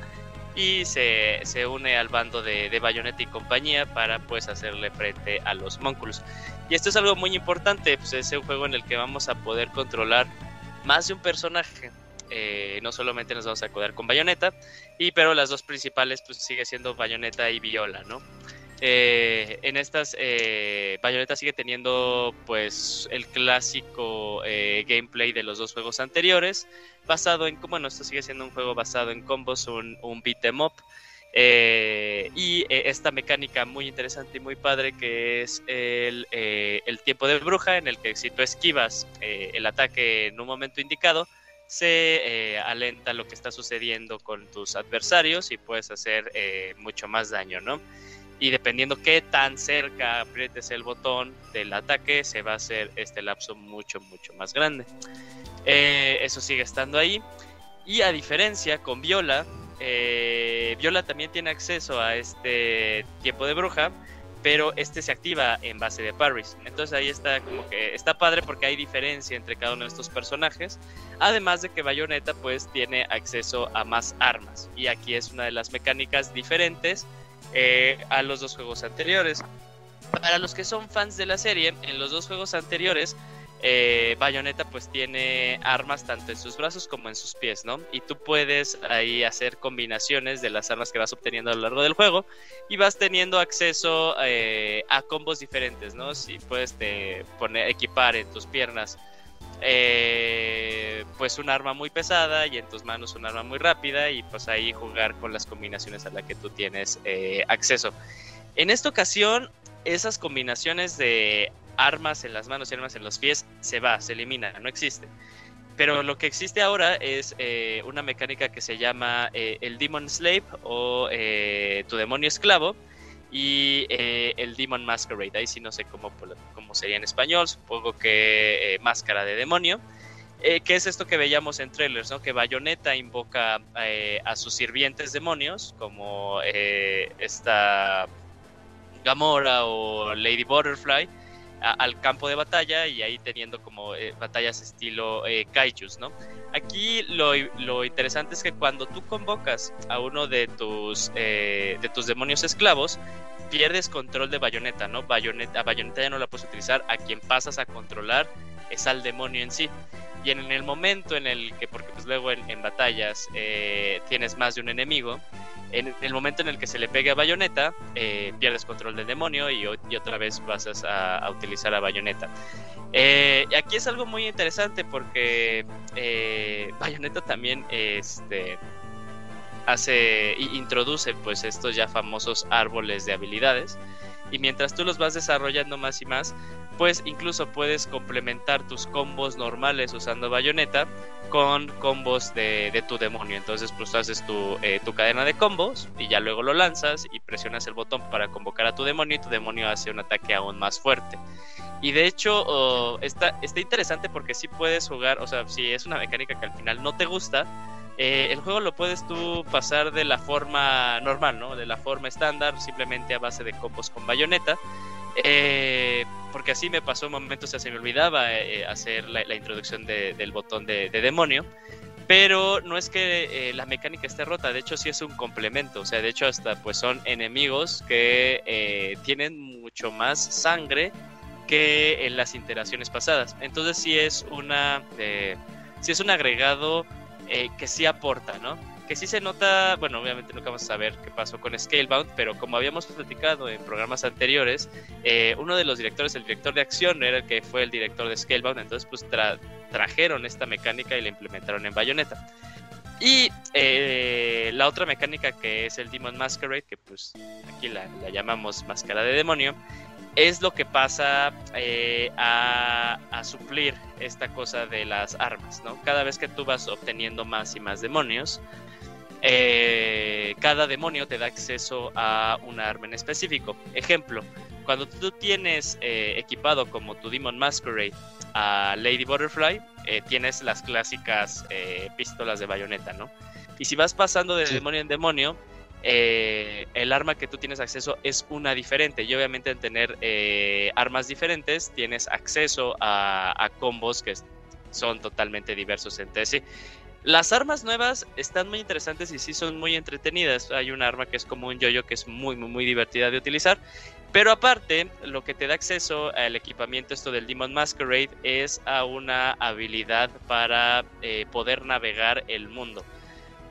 y se, se une al bando de, de Bayonetta y compañía para pues hacerle frente a los Monculus. Y esto es algo muy importante, pues es un juego en el que vamos a poder controlar más de un personaje. Eh, no solamente nos vamos a acordar con Bayonetta, y pero las dos principales pues sigue siendo Bayonetta y Viola, ¿no? Eh, en estas, eh, Bayonetta sigue teniendo pues el clásico eh, gameplay de los dos juegos anteriores, basado en, bueno, esto sigue siendo un juego basado en combos, un, beat em up. Y esta mecánica muy interesante y muy padre que es el, el tiempo de bruja en el que si tú esquivas el ataque en un momento indicado, se eh, alenta lo que está sucediendo con tus adversarios y puedes hacer eh, mucho más daño, ¿no? Y dependiendo qué tan cerca aprietes el botón del ataque, se va a hacer este lapso mucho, mucho más grande. Eh, eso sigue estando ahí. Y a diferencia con Viola, Viola también tiene acceso a este tiempo de bruja, pero este se activa en base de parries. Entonces ahí está como que está padre porque hay diferencia entre cada uno de estos personajes. Además de que Bayonetta pues tiene acceso a más armas. Y aquí es una de las mecánicas diferentes eh, a los dos juegos anteriores. Para los que son fans de la serie, en los dos juegos anteriores eh, Bayonetta pues tiene armas tanto en sus brazos como en sus pies, ¿no? Y tú puedes ahí hacer combinaciones de las armas que vas obteniendo a lo largo del juego y vas teniendo acceso eh, a combos diferentes, ¿no? Si puedes te poner, equipar en tus piernas eh, pues un arma muy pesada y en tus manos un arma muy rápida y pues ahí jugar con las combinaciones a las que tú tienes eh, acceso. En esta ocasión, esas combinaciones de armas en las manos y armas en los pies se va, se elimina, no existe. Pero lo que existe ahora es eh, una mecánica que se llama eh, el Demon Slave o eh, tu demonio esclavo y el Demon Masquerade. Ahí sí no sé cómo, cómo sería en español, supongo que máscara de demonio. ¿Qué es esto que veíamos en trailers? ¿no? Que Bayonetta invoca a sus sirvientes demonios, como esta Gamora o Lady Butterfly, al campo de batalla y ahí teniendo como eh, batallas estilo eh, kaijus, ¿no? Aquí lo, lo interesante es que cuando tú convocas a uno de tus, eh, de tus demonios esclavos, pierdes control de Bayonetta, ¿no? Bayonetta, a Bayonetta ya no la puedes utilizar, a quien pasas a controlar es al demonio en sí. Y en el momento en el que, porque pues luego en, batallas eh, tienes más de un enemigo, en el momento en el que se le pegue a eh, pierdes control del demonio y, otra vez vas a, utilizar a Bayonetta. Eh, aquí es algo muy interesante porque eh, Bayonetta también este, hace introduce pues estos ya famosos árboles de habilidades y mientras tú los vas desarrollando más y más pues incluso puedes complementar tus combos normales usando bayoneta con combos de, tu demonio entonces pues haces tu, eh, tu cadena de combos y ya luego lo lanzas y presionas el botón para convocar a tu demonio y tu demonio hace un ataque aún más fuerte y de hecho está, está interesante porque sí puedes jugar o sea si es una mecánica que al final no te gusta eh, el juego lo puedes tú pasar de la forma normal, ¿no? De la forma estándar, simplemente a base de combos con bayoneta. Eh, porque así me pasó un momento, o sea, se me olvidaba eh, hacer la, introducción de- del botón de, de demonio. Pero no es que eh, la mecánica esté rota, de hecho sí es un complemento, o sea, de hecho hasta pues son enemigos que eh, tienen mucho más sangre que en las iteraciones pasadas. Entonces sí es una, sí es un agregado que sí aporta, ¿no? Que sí se nota, bueno, obviamente nunca vamos a saber qué pasó con Scalebound, pero como habíamos platicado en programas anteriores, eh, uno de los directores, el director de acción, era el que fue el director de Scalebound, entonces pues tra- trajeron esta mecánica y la implementaron en Bayonetta. Y eh, la otra mecánica que es el Demon Masquerade, que pues aquí la, la llamamos máscara de demonio, es lo que pasa eh, a, a suplir esta cosa de las armas, ¿no? Cada vez que tú vas obteniendo más y más demonios, eh, cada demonio te da acceso a un arma en específico. Ejemplo, cuando tú tienes eh, equipado como tu Demon Masquerade a Lady Butterfly, tienes las clásicas pistolas de bayoneta, ¿no? Y si vas pasando de Sí. demonio en demonio, eh, el arma que tú tienes acceso es una diferente. Y obviamente al tener eh, armas diferentes, tienes acceso a, combos que son totalmente diversos entre sí. Las armas nuevas están muy interesantes y sí son muy entretenidas. Hay un arma que es como un yoyo que es muy, muy, muy divertida de utilizar. Pero aparte, lo que te da acceso al equipamiento esto del Demon Masquerade es a una habilidad para eh, poder navegar el mundo.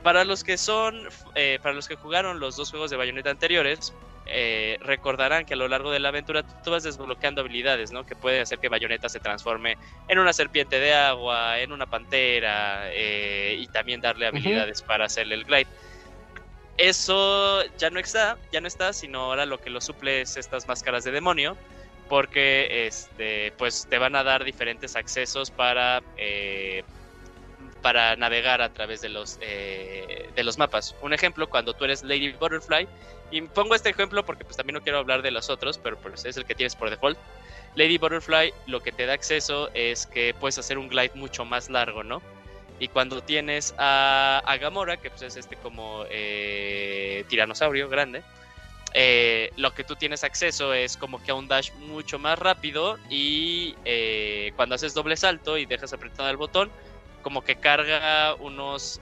Para los que son, eh, para los que jugaron los dos juegos de Bayonetta anteriores, eh, recordarán que a lo largo de la aventura tú, vas desbloqueando habilidades, ¿no? Que puede hacer que Bayonetta se transforme en una serpiente de agua, en una pantera, eh, y también darle habilidades para hacerle el glide. Eso ya no está, ya no está, sino ahora lo que lo suple es estas máscaras de demonio, porque este, pues te van a dar diferentes accesos para eh, para navegar a través de los, de los mapas. Un ejemplo, cuando tú eres Lady Butterfly, y pongo este ejemplo porque pues también no quiero hablar de los otros, pero pues es el que tienes por default. Lady Butterfly lo que te da acceso es que puedes hacer un glide mucho más largo, ¿no? Y cuando tienes a, Gamora, que pues es este como eh, tiranosaurio grande, eh, lo que tú tienes acceso es como que a un dash mucho más rápido y eh, cuando haces doble salto y dejas apretado el botón, como que carga unos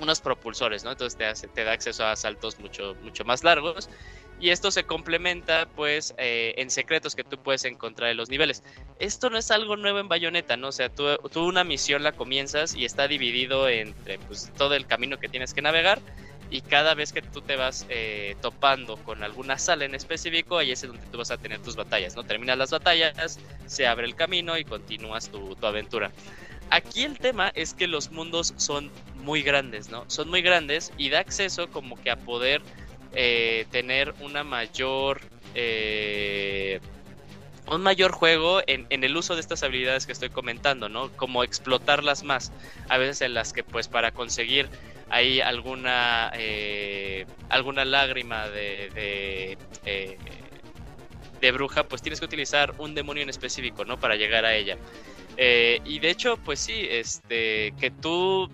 unos propulsores, ¿no? Entonces te, te da acceso a saltos mucho, mucho más largos. Y esto se complementa, pues, eh, en secretos que tú puedes encontrar en los niveles. Esto no es algo nuevo en Bayonetta, ¿no? O sea, tú, tú una misión la comienzas y está dividido entre, pues, todo el camino que tienes que navegar. Y cada vez que tú te vas eh, topando con alguna sala en específico, ahí es donde tú vas a tener tus batallas, ¿no? Terminas las batallas, se abre el camino y continúas tu, tu aventura. Aquí el tema es que los mundos son muy grandes, ¿no? Son muy grandes y da acceso como que a poder eh, tener una mayor... Eh, un mayor juego en, el uso de estas habilidades que estoy comentando, ¿no? Como explotarlas más. A veces en las que pues para conseguir ahí alguna eh, alguna lágrima de, de, de, bruja, pues tienes que utilizar un demonio en específico, ¿no? Para llegar a ella. y de hecho, pues sí, este, que tú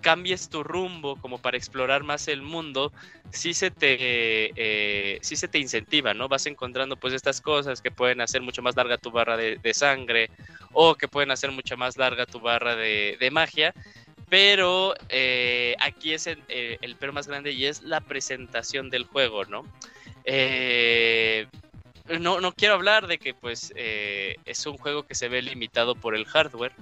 cambies tu rumbo como para explorar más el mundo, sí se te, eh, se te incentiva, ¿no? Vas encontrando pues estas cosas que pueden hacer mucho más larga tu barra de, sangre o que pueden hacer mucho más larga tu barra de, magia. Pero eh, aquí es el, el, pero más grande y es la presentación del juego, ¿no? Eh, no, no quiero hablar de que pues es un juego que se ve limitado por el hardware,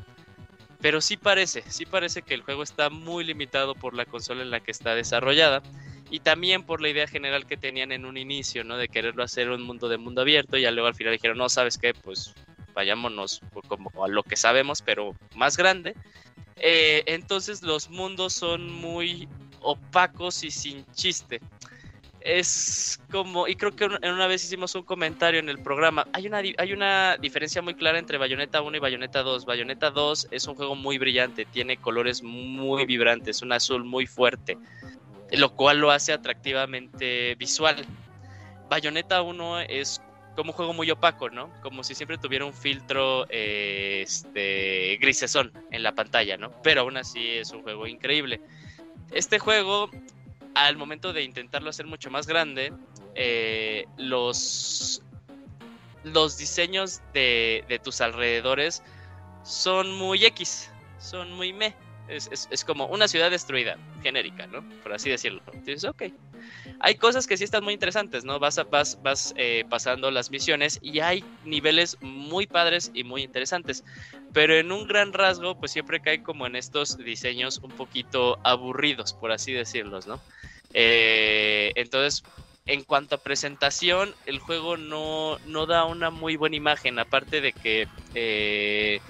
pero sí parece, sí parece que el juego está muy limitado por la consola en la que está desarrollada y también por la idea general que tenían en un inicio, ¿no? De quererlo hacer un mundo de mundo abierto y ya luego al final dijeron, no, ¿sabes qué? Pues vayámonos como a lo que sabemos, pero más grande. Eh, entonces los mundos son muy opacos y sin chiste es como, y creo que una vez hicimos un comentario en el programa, hay una, hay una diferencia muy clara entre Bayonetta 1 y Bayonetta 2. Bayonetta 2 es un juego muy brillante, tiene colores muy vibrantes, un azul muy fuerte, lo cual lo hace atractivamente visual. Bayonetta 1 es como un juego muy opaco, ¿no? Como si siempre tuviera un filtro eh, este, grisesón en la pantalla, ¿no? Pero aún así es un juego increíble. Este juego al momento de intentarlo hacer mucho más grande, eh, los, los diseños de, de, tus alrededores son muy X, son muy me. Es, es, como una ciudad destruida, genérica, ¿no? Por así decirlo. Entonces, ok. Hay cosas que sí están muy interesantes, ¿no? Vas, vas, vas eh, pasando las misiones y hay niveles muy padres y muy interesantes. Pero en un gran rasgo, pues siempre cae como en estos diseños un poquito aburridos, por así decirlos, ¿no? Eh, entonces, en cuanto a presentación, el juego no, no, da una muy buena imagen, aparte de que eh,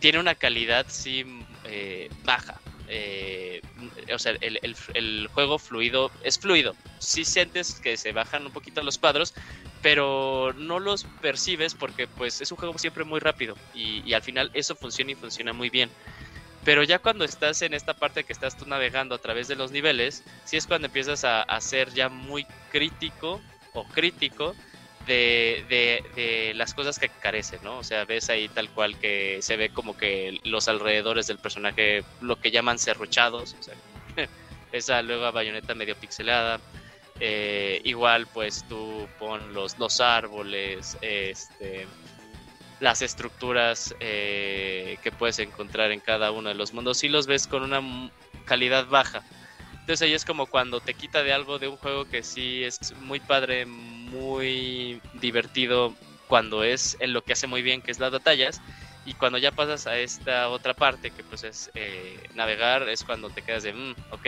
tiene una calidad sí eh, baja. o sea, el, juego fluido es fluido. Sí sientes que se bajan un poquito los cuadros, pero no los percibes porque pues es un juego siempre muy rápido y al final eso funciona y funciona muy bien. Pero ya cuando estás en esta parte que estás tú navegando a través de los niveles, sí es cuando empiezas a, ser ya muy crítico o crítico de, las cosas que carecen, ¿no? O sea, ves ahí tal cual que se ve como que los alrededores del personaje, lo que llaman serruchados, o sea, [LAUGHS] esa luego bayoneta medio pixelada. Eh, igual, pues tú pon los, los árboles, este las estructuras eh, que puedes encontrar en cada uno de los mundos, si los ves con una calidad baja. Entonces ahí es como cuando te quita de algo de un juego que sí es muy padre, muy divertido cuando es en lo que hace muy bien, que es las batallas. Y cuando ya pasas a esta otra parte, que pues es eh, navegar, es cuando te quedas de, mm, ok,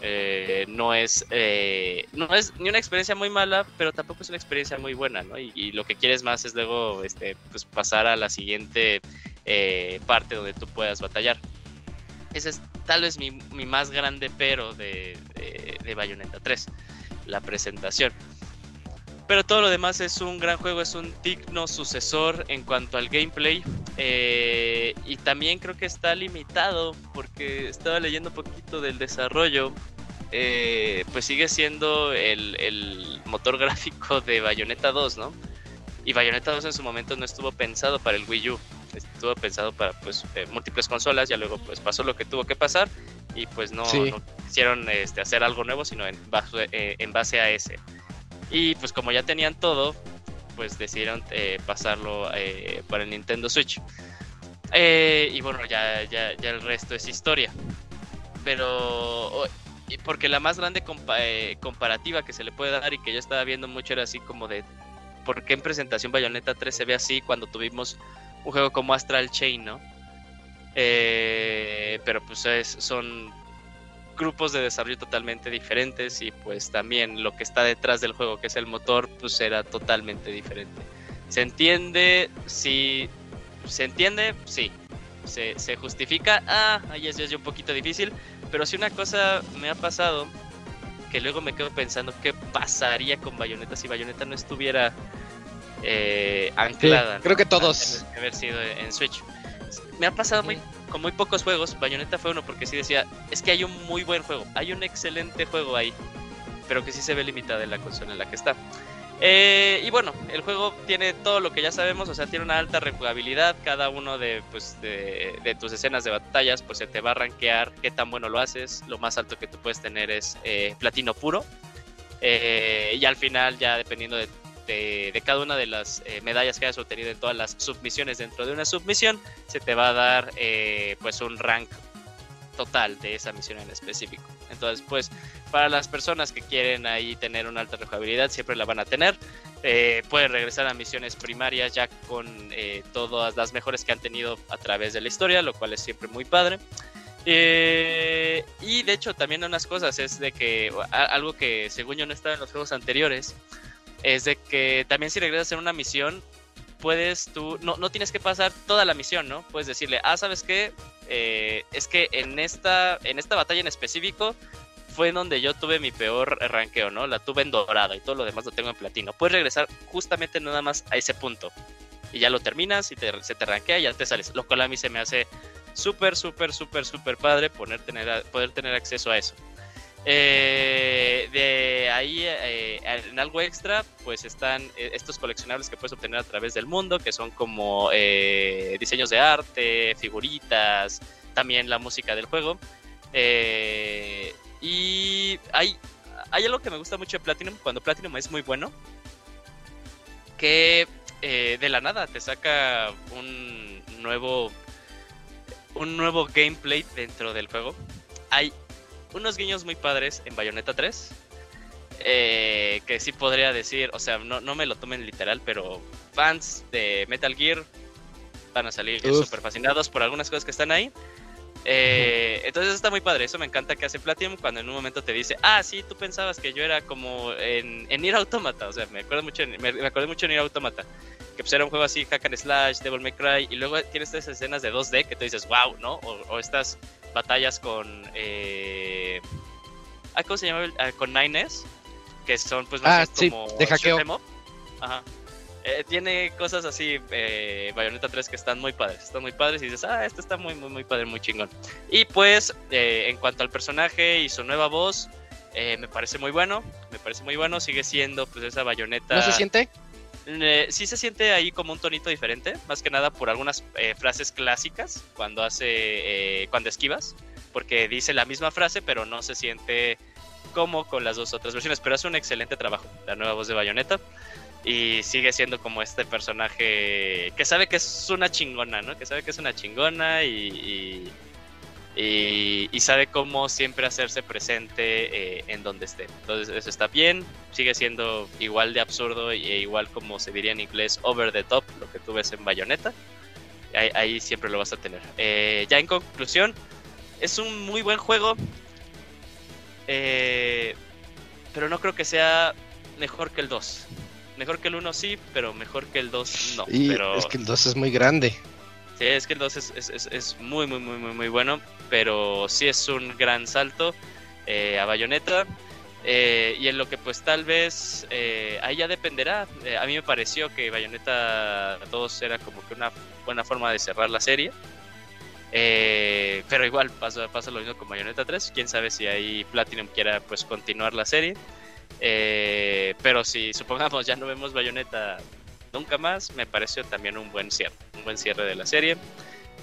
Eh, no es eh, no es ni una experiencia muy mala, pero tampoco es una experiencia muy buena, ¿no? Y, lo que quieres más es luego este, pues pasar a la siguiente eh, parte donde tú puedas batallar. Ese es tal vez mi, mi más grande pero de, de, de Bayonetta 3, la presentación. Pero todo lo demás es un gran juego, es un digno sucesor en cuanto al gameplay. eh, y también creo que está limitado porque estaba leyendo un poquito del desarrollo. eh, pues sigue siendo el, el motor [LAUGHS] gráfico de Bayonetta 2, ¿no? Y Bayonetta 2 en su momento no estuvo pensado para el Wii U. Estuvo pensado para pues eh, múltiples consolas, ya luego pues pasó lo que tuvo que pasar y pues no, Sí. no quisieron este, hacer algo nuevo, sino en base, en base a ese. Y pues como ya tenían todo, pues decidieron eh, pasarlo eh, para el Nintendo Switch. Eh, y bueno, ya, ya, ya el resto es historia. Pero porque la más grande compa- eh, comparativa que se le puede dar y que yo estaba viendo mucho era así como de por qué en presentación Bayonetta 3 se ve así cuando tuvimos un juego como Astral Chain, ¿no? Pero pues es- son grupos de desarrollo totalmente diferentes y pues también lo que está detrás del juego, que es el motor, pues era totalmente diferente. ¿Se entiende? Sí. ¿Se entiende? Sí. ¿Se, se justifica? Ah, ahí es ya un poquito difícil. Pero si una cosa me ha pasado, que luego me quedo pensando qué pasaría con Bayonetta si Bayonetta no estuviera eh, anclada. creo que todos. haber sido en Switch. Me ha pasado muy, con muy pocos juegos. Bayonetta fue uno porque sí decía, es que hay un muy buen juego, hay un excelente juego ahí, pero que sí se ve limitada en la consola en la que está. Eh, y bueno, el juego tiene todo lo que ya sabemos, o sea, tiene una alta rejugabilidad. Cada uno de, pues, de, de tus escenas de batallas, pues se te va a rankear qué tan bueno lo haces. Lo más alto que tú puedes tener es eh, platino puro. Eh, y al final, ya dependiendo de, de- cada una de las eh, medallas que hayas obtenido en todas las submisiones dentro de una submisión, se te va a dar eh, pues un rank total de esa misión en específico. Entonces, pues para las personas que quieren ahí tener una alta rejugabilidad, siempre la van a tener. Eh, pueden regresar a misiones primarias ya con todas las mejores que han tenido a través de la historia, lo cual es siempre muy padre. Y de hecho también unas cosas es de que algo que según yo no estaba en los juegos anteriores es de que también si regresas en una misión puedes tú no, no tienes que pasar toda la misión no puedes decirle ah sabes qué Eh, es que en esta en esta batalla en específico fue en donde yo tuve mi peor ranqueo no la tuve en dorado y todo lo demás lo tengo en platino puedes regresar justamente nada más a ese punto. Y ya lo terminas y te- se te rankea y ya te sales lo cual a mí se me hace súper, súper, súper, súper padre a- poder tener acceso a eso. Eh, de ahí, eh, en algo extra, pues están eh, estos coleccionables que puedes obtener a través del mundo, que son como eh, diseños de arte, figuritas, también la música del juego. Y hay, hay algo que me gusta mucho de Platinum, cuando Platinum es muy bueno, que de la nada te saca un nuevo un nuevo gameplay dentro del juego. Hay unos guiños muy padres en Bayonetta 3. eh, que sí podría decir, o sea, no, no me lo tomen literal, pero fans de Metal Gear van a salir súper fascinados por algunas cosas que están ahí. Eh, entonces está muy padre, eso me encanta que hace Platinum cuando en un momento te dice, ah, sí, tú pensabas que yo era como en, en Nier Automata, o sea, me acuerdo mucho, en- me, me acordé mucho de Nier Automata, que pues era un juego así, hack and slash, Devil May Cry, y luego tienes estas escenas de 2D que tú dices, wow, ¿no? O, o estas batallas con, eh... ¿cómo se llama? ah, con Nines, que son pues más Ah, sí, como de hackeo. Ajá. Eh, tiene cosas así, eh, Bayonetta 3, que están muy padres. Están muy padres y dices, ah, esto está muy, muy, muy padre, muy chingón. Y pues, eh, en cuanto al personaje y su nueva voz, eh, me parece muy bueno. Me parece muy bueno. Sigue siendo, pues, esa Bayonetta. ¿No se siente? Eh, sí se siente ahí como un tonito diferente, más que nada por algunas eh, frases clásicas cuando hace, eh, cuando esquivas, porque dice la misma frase, pero no se siente como con las dos otras versiones. Pero hace un excelente trabajo la nueva voz de Bayonetta y sigue siendo como este personaje que sabe que es una chingona, ¿no? Que sabe que es una chingona y, y, y- y sabe cómo siempre hacerse presente eh, en donde esté. Entonces eso está bien, sigue siendo igual de absurdo e igual como se diría en inglés over the top lo que tú ves en Bayonetta. Ahí, ahí siempre lo vas a tener. Eh, ya en conclusión, es un muy buen juego. eh, pero no creo que sea mejor que el 2. Mejor que el 1 sí, pero mejor que el 2 no. Y pero... es que el 2 es muy grande. Es que el 2 es, es, muy, muy, muy, muy, muy bueno, pero sí es un gran salto eh, a Bayonetta. eh, y en lo que pues tal vez eh, ahí ya dependerá. A mí me pareció que Bayonetta 2 era como que una buena forma de cerrar la serie. Pero igual pasa, pasa lo mismo con Bayonetta 3. Quién sabe si ahí Platinum quiera pues continuar la serie. Pero si supongamos ya no vemos Bayonetta nunca más, me pareció también un buen cierre. Un buen cierre de la serie.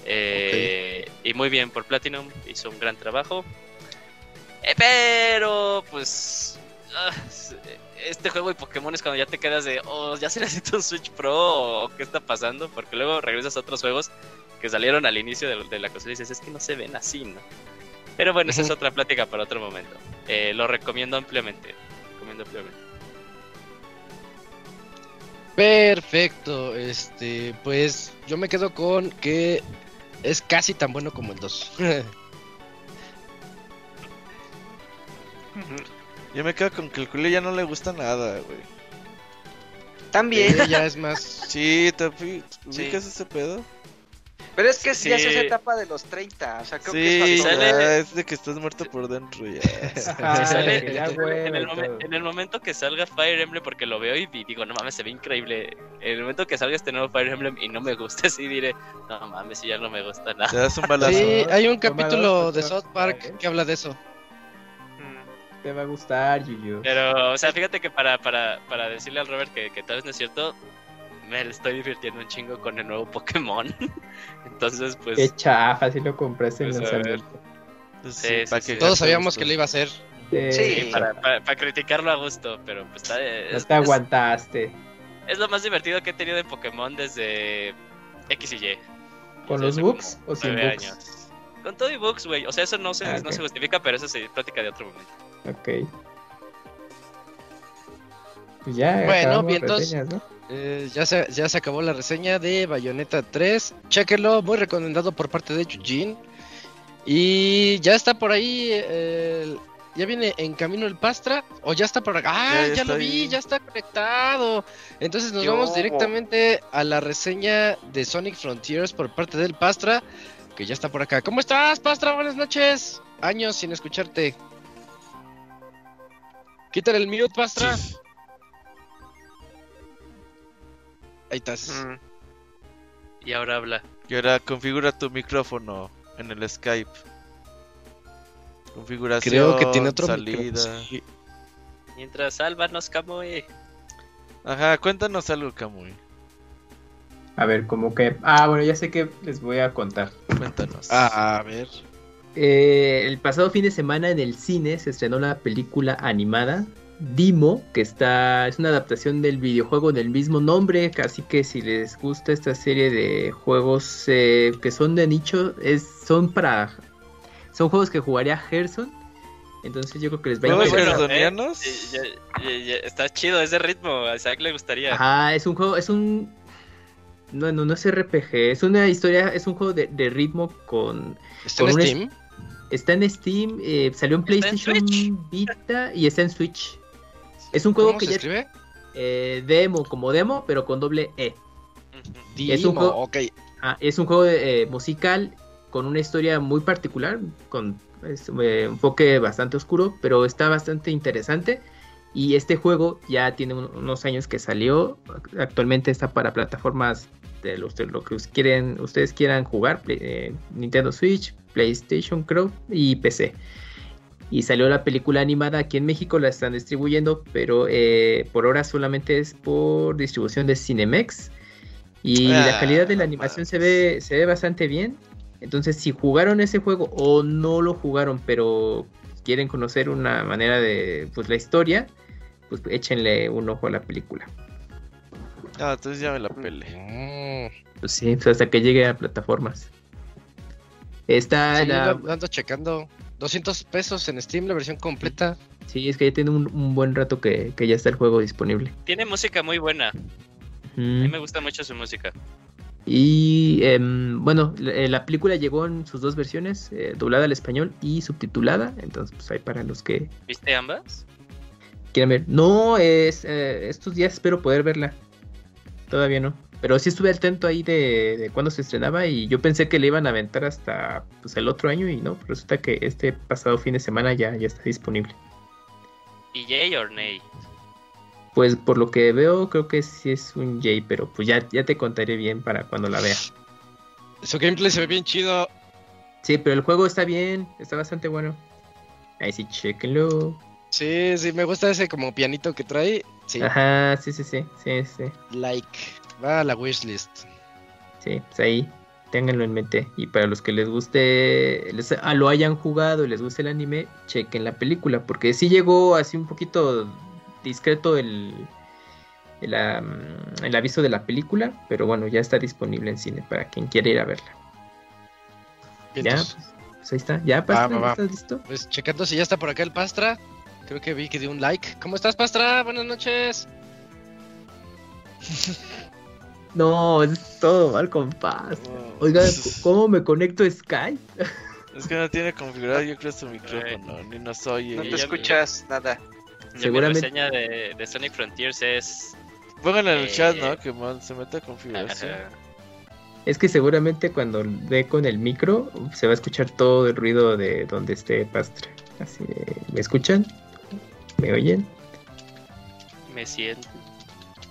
Eh, Y muy bien por Platinum, hizo un gran trabajo. Eh, pero, pues. ah, este juego de Pokémon es cuando ya te quedas de, oh, ya se necesita un Switch Pro o qué está pasando, porque luego regresas a otros juegos que salieron al inicio de, de la consola y dices, es que no se ven así, ¿no? Pero bueno, esa es otra plática para otro momento. Eh, lo recomiendo ampliamente. Recomiendo ampliamente. Perfecto. Este, pues yo me quedo con que es casi tan bueno como el 2. [LAUGHS] Yo me quedo con que el culé ya no le gusta nada, güey. También. ya es más. Sí, ¿te ubicas ese pedo? Pero es que Sí. ya es esa etapa de los 30. O sea, creo Sí, que es sale- ya, es de que estás muerto por dentro ya. [LAUGHS] Sale- ya en, el y momen- todo. en el momento que salga Fire Emblem, porque lo veo y digo, no mames, se ve increíble. En el momento que salga este nuevo Fire Emblem y no me gusta, [LAUGHS] sí diré, no mames, si ya no me gusta nada. Te das un balazo. Sí, hay un capítulo de South Park que habla de eso. Te va a gustar, Yuyu. Pero, o sea, fíjate que para, para, para decirle al Robert que, que tal vez no es cierto, me estoy divirtiendo un chingo con el nuevo Pokémon. [LAUGHS] Entonces, pues. Qué chafa, si lo compraste en Pues, a lanzamiento. Pues Sí, sí, pa' sí. que Todos sabíamos gusto. que lo iba a hacer. Sí, Sí. Para, para, para criticarlo a gusto, pero pues está. No Es, te aguantaste. es lo más divertido que he tenido en Pokémon desde X y Y. ¿Con los bugs o sin bugs? años. Con todo y bugs, güey. O sea, eso no se, Ah, no se justifica, pero eso se plática de otro momento. Ok. Pues ya, Bueno, acabamos vientos. reseñas, ¿no? Eh, ya, se, ya se acabó la reseña de Bayonetta 3. Chéquenlo, muy recomendado por parte de Eugene. Y ya está por ahí. eh, el- ya viene en camino el Pastra. O ya está por acá. Ah, Ya, lo vi, ahí. ya está conectado. Entonces nos Yo- vamos directamente a la reseña de Sonic Frontiers por parte del Pastra. Que ya está por acá. ¿Cómo estás, Pastra? Buenas noches. Años sin escucharte. Quítale el mute, Pastra. Ahí estás. Mm. Y ahora habla. Y ahora configura tu micrófono en el Skype. Configuración, Creo que tiene otro salida. sí. Mientras sálvanos, Kamui. Ajá, cuéntanos algo, Kamui. A ver, como que. Ah, bueno, ya sé que les voy a contar. Cuéntanos. A ver. Eh, el pasado fin de semana en el cine se estrenó la película animada Dimo, que está es una adaptación del videojuego del mismo nombre, así que si les gusta esta serie de juegos eh, que son de nicho, es son para son juegos que jugaría Gerson. Entonces yo creo que les va a ¿Juegos interesar. Eh, está chido ese ritmo. A Isaac le gustaría. Ajá, es un juego, es un no, no, no es RPG, es una historia, es un juego de, de ritmo con ¿Está Con en es- Steam? Está en Steam, eh, salió en ¿Está en PlayStation? Vita y está en Switch. Es un juego ¿Cómo que se ya escribe? eh, demo, como demo, pero con doble E. Es un juego-. Ah, es un juego eh, musical con una historia muy particular, con es, eh, enfoque bastante oscuro, pero está bastante interesante. Y este juego ya tiene un- unos años que salió. Actualmente está para plataformas de los de lo que quieren, ustedes quieran jugar: Play- Nintendo Switch, PlayStation, creo, y PC. Y salió la película animada aquí en México, la están distribuyendo, pero eh, por ahora solamente es por distribución de Cinemex. Y la Ah, calidad de la animación se ve, se ve bastante bien. Entonces, si jugaron ese juego o no lo jugaron, pero quieren conocer una manera de pues la historia, pues échenle un ojo a la película. Ah, entonces ya me la pele. Mm. Pues sí, pues hasta que llegue a plataformas. Está Sí, la- ando checando. 200 pesos en Steam, la versión completa. sí, es que ya tiene un, un buen rato que, que ya está el juego disponible. Tiene música muy buena. A Mm. mí me gusta mucho su música. Y em, bueno, la, eh, la película llegó en sus dos versiones, eh, doblada al español y subtitulada. Entonces, pues hay para los que ¿Viste ambas? quieran ver. No, es eh, estos días espero poder verla. Todavía no. Pero sí estuve atento ahí de, de cuándo se estrenaba y yo pensé que le iban a aventar hasta pues, el otro año y no, resulta que este pasado fin de semana ya, ya está disponible. ¿Y yay or nay? Pues por lo que veo creo que sí es un J, pero pues ya, ya te contaré bien para cuando la vea. Su gameplay se ve bien chido. Sí, pero el juego está bien, está bastante bueno. Ahí sí, chequenlo. Sí, sí, me gusta ese como pianito que trae. Sí, Ajá, sí, sí, sí, sí, sí. like. Va a la wishlist. Sí, pues ahí, ténganlo en mente. Y para los que les guste, les, ah, lo hayan jugado y les guste el anime, chequen la película. Porque sí llegó así un poquito discreto el, el, el aviso de la película. Pero bueno, ya está disponible en cine para quien quiera ir a verla. Ya, pues ahí está. ¿Ya, Pastra? va, va. ¿Estás listo? Pues checando si ya está por acá el Pastra. Creo que vi que dio un like. ¿Cómo estás, Pastra? Buenas noches. [LAUGHS] No, es todo mal Pastra. Oiga, ¿cómo me conecto a Skype? Es que no tiene configurado, yo creo, su micrófono, ni nos oye. No te ya- escuchas nada. Seguramente- Mi reseña de, de Sonic Frontiers es. Pónganlo en el Eh, chat, ¿no? Que man, se meta a configuración. Es que seguramente cuando ve con el micro se va a escuchar todo el ruido de donde esté Pastra. Así, de, ¿me escuchan? ¿Me oyen? Me siento.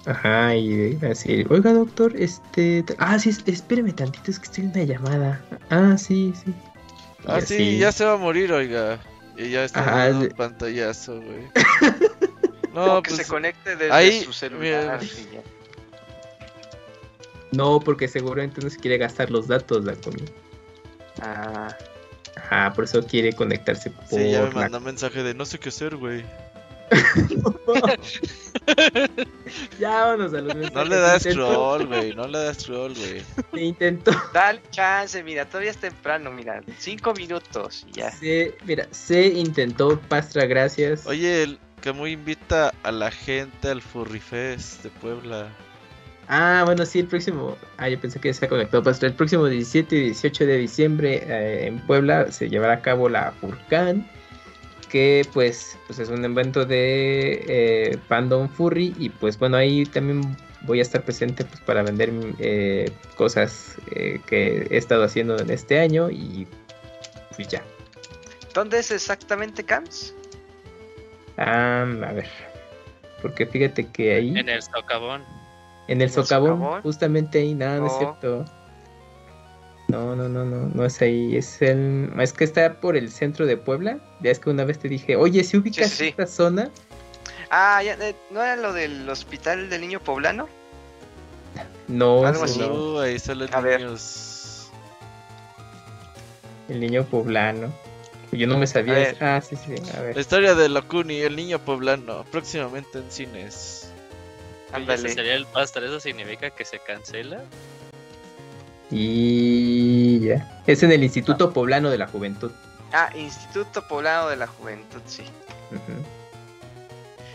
Ajá, y de- así, oiga doctor, este... Ah, sí, es- espéreme tantito, es que estoy en una llamada. Ah, sí, sí. Y Ah, sí, así. ya se va a morir, oiga. Y ya está Ajá, dando un pantallazo, güey. [LAUGHS] No, No, que pues se conecte desde ahí, su celular. mira. No, porque seguramente no se quiere gastar los datos, la Kuni. Ah, Ajá, por eso quiere conectarse por sí, ya me la- mandó mensaje de no sé qué hacer, güey. [LAUGHS] ya vámonos a los mensajes. No le das scroll, güey. No le das scroll, güey. Intentó dale chance, mira, todavía es temprano, mira. Cinco minutos y ya. Se, mira, se intentó, Pastra, gracias. Oye, el Camuy invita a la gente al Furry Fest de Puebla. Ah, bueno, sí, el próximo. Ah, yo pensé que se ha conectado Pastra. El próximo 17 y 18 de diciembre eh, en Puebla se llevará a cabo la Furcan. Que pues, pues es un evento de eh, Fandom Furry. Y pues bueno, ahí también voy a estar presente pues, para vender eh, cosas eh, que he estado haciendo en este año. Y pues ya. ¿Dónde es exactamente Camps? Ah, a ver. Porque fíjate que ahí. En el socavón. En el ¿En el socavón, socavón? justamente ahí, nada, no es No. cierto. No, no, no, no, no es ahí, es el... Es que está por el centro de Puebla. Ya es que una vez te dije, oye, si ubicas Sí, esta zona, Ah, ya, eh, ¿no era lo del hospital del niño poblano? no, Algo así. Uh, ahí salen A ver. niños. el niño poblano. Yo no me A sabía. ver. Ah, sí, sí, a La ver. historia de Locuni, el niño poblano, próximamente en cines. Ándale. sería el pastor. ¿Eso significa que se cancela? Y ya. Es en el Instituto Poblano de la Juventud. Ah, Instituto Poblano de la Juventud, sí.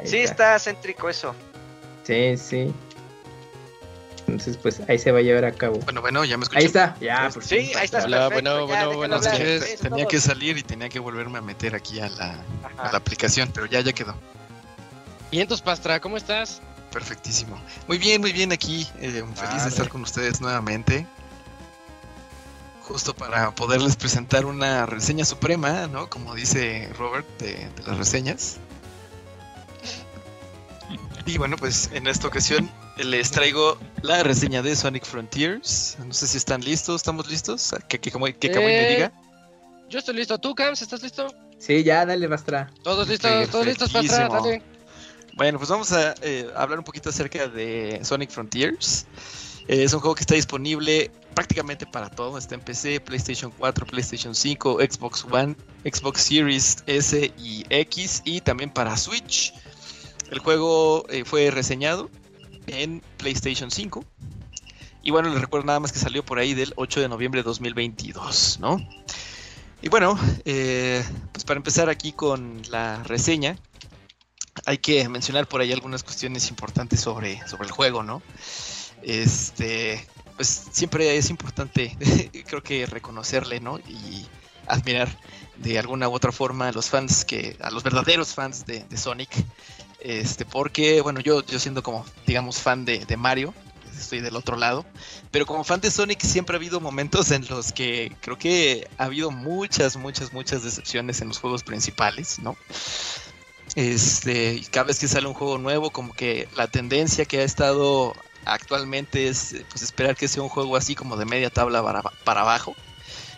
Sí, está céntrico eso. Sí, sí. Entonces, pues ahí se va a llevar a cabo. Bueno, bueno, ya me escucho. Ahí está, ya, por Sí, fin. ahí estás Hola, perfecto, bueno, ya, bueno, buenas noches. Tenía que salir y tenía que volverme a meter aquí a la, a la aplicación, pero ya, ya quedó. Y entonces, Pastra, ¿cómo estás? Perfectísimo. Muy bien, muy bien aquí. eh, feliz de estar con ustedes nuevamente. Justo para poderles presentar una reseña suprema, ¿no? Como dice Robert de, de las reseñas. Y bueno, pues en esta ocasión les traigo la reseña de Sonic Frontiers. No sé si están listos, ¿estamos listos? Que, que, que, me Eh, diga. Yo estoy listo. ¿Tú, Camps, estás listo? Sí, ya, dale, Bastra. Todos listos, todos listos, Pastra, Perfectísimo. dale. Bueno, pues vamos a eh, hablar un poquito acerca de Sonic Frontiers. Eh, es un juego que está disponible prácticamente para todo. Está en PC, PlayStation 4, PlayStation 5, Xbox One, Xbox Series S y X y también para Switch. El juego eh, fue reseñado en PlayStation 5. Y bueno, les recuerdo nada más que salió por ahí del 8 de noviembre de 2022, ¿no? Y bueno, eh, pues para empezar aquí con la reseña, hay que mencionar por ahí algunas cuestiones importantes sobre, sobre el juego, ¿no? Este, pues siempre es importante, [LAUGHS] creo que reconocerle, ¿no? Y admirar de alguna u otra forma a los fans que, a los verdaderos fans de, Sonic. Este, porque, bueno, yo, yo siendo como, digamos, fan de, de Mario, estoy del otro lado. Pero como fan de Sonic siempre ha habido momentos en los que creo que ha habido muchas, muchas, muchas decepciones en los juegos principales, ¿no? Este, cada vez que sale un juego nuevo, como que la tendencia que ha estado actualmente es pues, esperar que sea un juego así como de media tabla para, para abajo.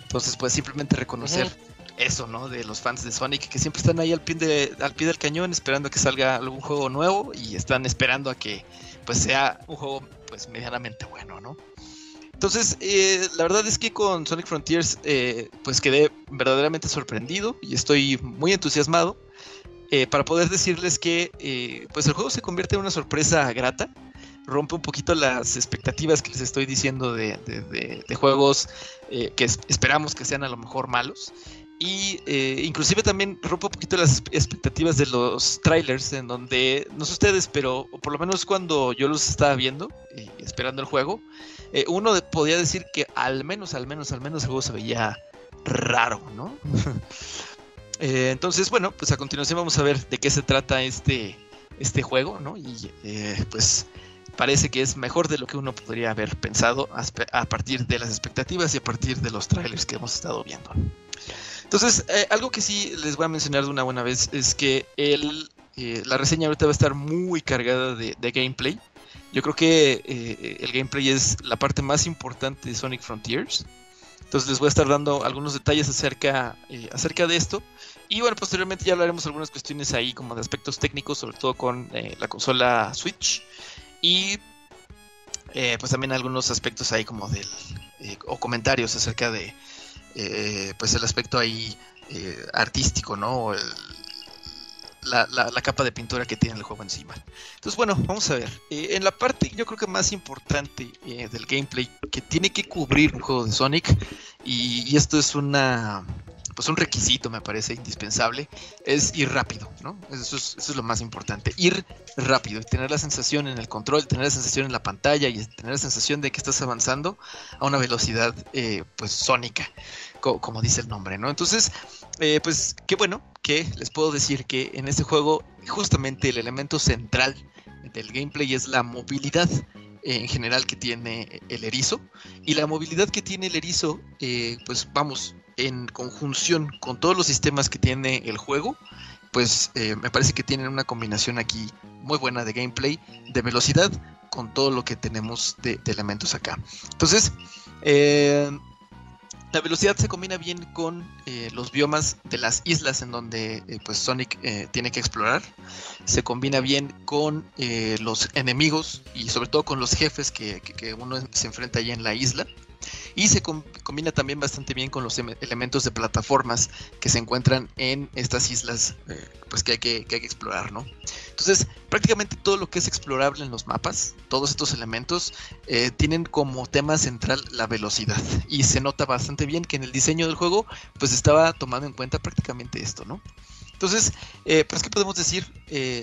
Entonces, pues simplemente reconocer eso, ¿no? De los fans de Sonic que siempre están ahí al pie, de, al pie del cañón esperando que salga algún juego nuevo y están esperando a que pues sea un juego pues medianamente bueno, ¿no? Entonces, eh, la verdad es que con Sonic Frontiers eh, pues quedé verdaderamente sorprendido y estoy muy entusiasmado eh, para poder decirles que eh, pues el juego se convierte en una sorpresa grata rompe un poquito las expectativas que les estoy diciendo de, de, juegos eh, que es, esperamos que sean a lo mejor malos. Y eh, inclusive también rompe un poquito las expectativas de los trailers, en donde, no sé ustedes, pero por lo menos cuando yo los estaba viendo, eh, esperando el juego, eh, uno podía decir que al menos, al menos, al menos el juego se veía raro, ¿no? [LAUGHS] entonces, bueno, pues a continuación vamos a ver de qué se trata este, este juego, ¿no? Y pues parece que es mejor de lo que uno podría haber pensado a partir de las expectativas y a partir de los trailers que hemos estado viendo. Entonces, eh, algo que sí les voy a mencionar de una buena vez es que eh, la reseña ahorita va a estar muy cargada de, gameplay. Yo creo que eh, el gameplay es la parte más importante de Sonic Frontiers. Entonces les voy a estar dando algunos detalles acerca, acerca de esto. Y bueno, posteriormente ya hablaremos algunas cuestiones ahí como de aspectos técnicos, sobre todo con la consola Switch. Y eh, pues también algunos aspectos ahí como del... o comentarios acerca de eh, pues el aspecto ahí eh, artístico, ¿no? El, la, la, capa de pintura que tiene el juego encima. Entonces, bueno, vamos a ver. Eh, en la parte, yo creo que más importante eh, del gameplay que tiene que cubrir un juego de Sonic, y, esto es una. Pues un requisito, me parece indispensable, es ir rápido, ¿no? Eso es, eso es lo más importante. Ir rápido y tener la sensación en el control, tener la sensación en la pantalla y tener la sensación de que estás avanzando a una velocidad, eh, pues, sónica como dice el nombre, ¿no? Entonces, eh, pues qué bueno que les puedo decir que en este juego justamente el elemento central del gameplay es la movilidad en general que tiene el erizo y la movilidad que tiene el erizo, eh, pues vamos, en conjunción con todos los sistemas que tiene el juego, pues eh, me parece que tienen una combinación aquí muy buena de gameplay, de velocidad, con todo lo que tenemos de, elementos acá. Entonces, eh, la velocidad se combina bien con eh, los biomas de las islas en donde pues Sonic tiene que explorar. Se combina bien con los enemigos y sobre todo con los jefes que, que uno se enfrenta allí en la isla. Y se com combina también bastante bien con los elementos de plataformas que se encuentran en estas islas eh, pues que hay que, que hay que explorar, ¿no? Entonces, prácticamente todo lo que es explorable en los mapas, todos estos elementos, eh, tienen como tema central la velocidad. Y se nota bastante bien que en el diseño del juego, pues estaba tomando en cuenta prácticamente esto, ¿no? Entonces, eh, pues, ¿qué podemos decir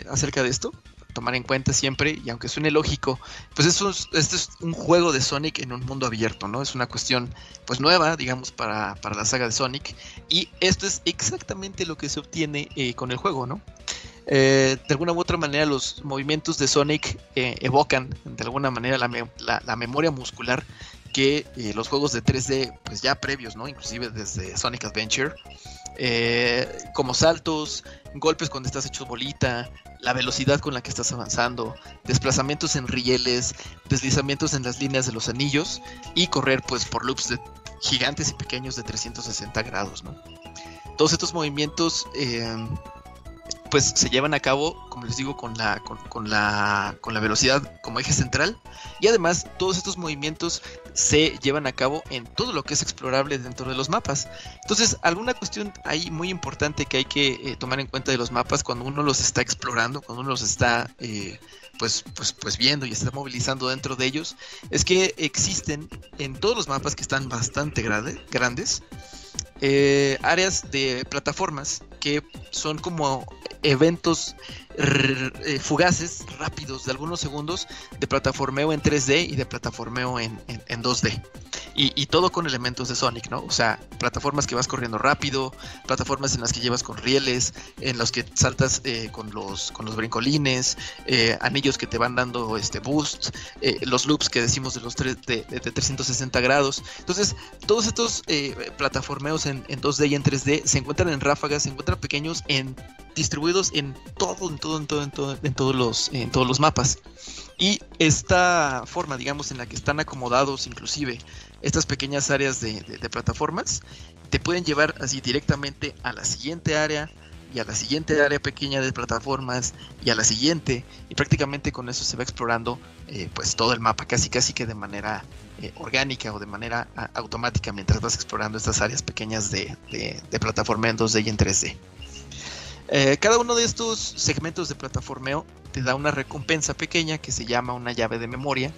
acerca de esto? Tomar en cuenta siempre, y aunque suene lógico, pues es, este es un juego de Sonic en un mundo abierto, ¿no? Es una cuestión pues nueva, digamos, para, para la saga de Sonic, y esto es exactamente lo que se obtiene eh, con el juego, ¿no? Eh, de alguna u otra manera los movimientos de Sonic eh, evocan de alguna manera la, la, memoria muscular que los juegos de 3D pues ya previos, ¿no? Inclusive desde Sonic Adventure, como saltos, golpes cuando estás hecho bolita, la velocidad con la que estás avanzando, desplazamientos en rieles, deslizamientos en las líneas de los anillos y correr pues por loops de gigantes y pequeños de 360 grados, ¿no? Todos estos movimientos eh, pues se llevan a cabo, como les digo, con la, con, la, con la velocidad como eje central. Y además, todos estos movimientos se llevan a cabo en todo lo que es explorable dentro de los mapas. Entonces, alguna cuestión ahí muy importante que hay que eh, tomar en cuenta de los mapas cuando uno los está explorando, cuando uno los está eh, pues, pues, pues viendo y está movilizando dentro de ellos, es que existen en todos los mapas que están bastante grande, grandes, eh, áreas de plataformas que son como eventos eh, fugaces, rápidos, de algunos segundos, de plataformeo en 3D y de plataformeo en, en- en 2D. Y, y todo con elementos de Sonic, ¿no? O sea, plataformas que vas corriendo rápido, plataformas en las que llevas con rieles, en los que saltas eh, con, los, con los brincolines, eh, anillos que te van dando este boost, los loops que decimos de los tres, de, de- de 360 grados. Entonces, todos estos plataformeos en, en 2D y en 3D se encuentran en ráfagas, se encuentran pequeños, en distribuidos en todo, en todo, en todo, en todo, en todos los, en todos los mapas. Y esta forma, digamos, en la que están acomodados, inclusive estas pequeñas áreas de, plataformas, te pueden llevar así directamente a la siguiente área y a la siguiente área pequeña de plataformas y a la siguiente y prácticamente con eso se va explorando eh, pues todo el mapa casi casi que de manera eh, orgánica o de manera automática mientras vas explorando estas áreas pequeñas de, de, plataforma en 2D y en 3D. Eh, cada uno de estos segmentos de plataformeo te da una recompensa pequeña que se llama una llave de memoria.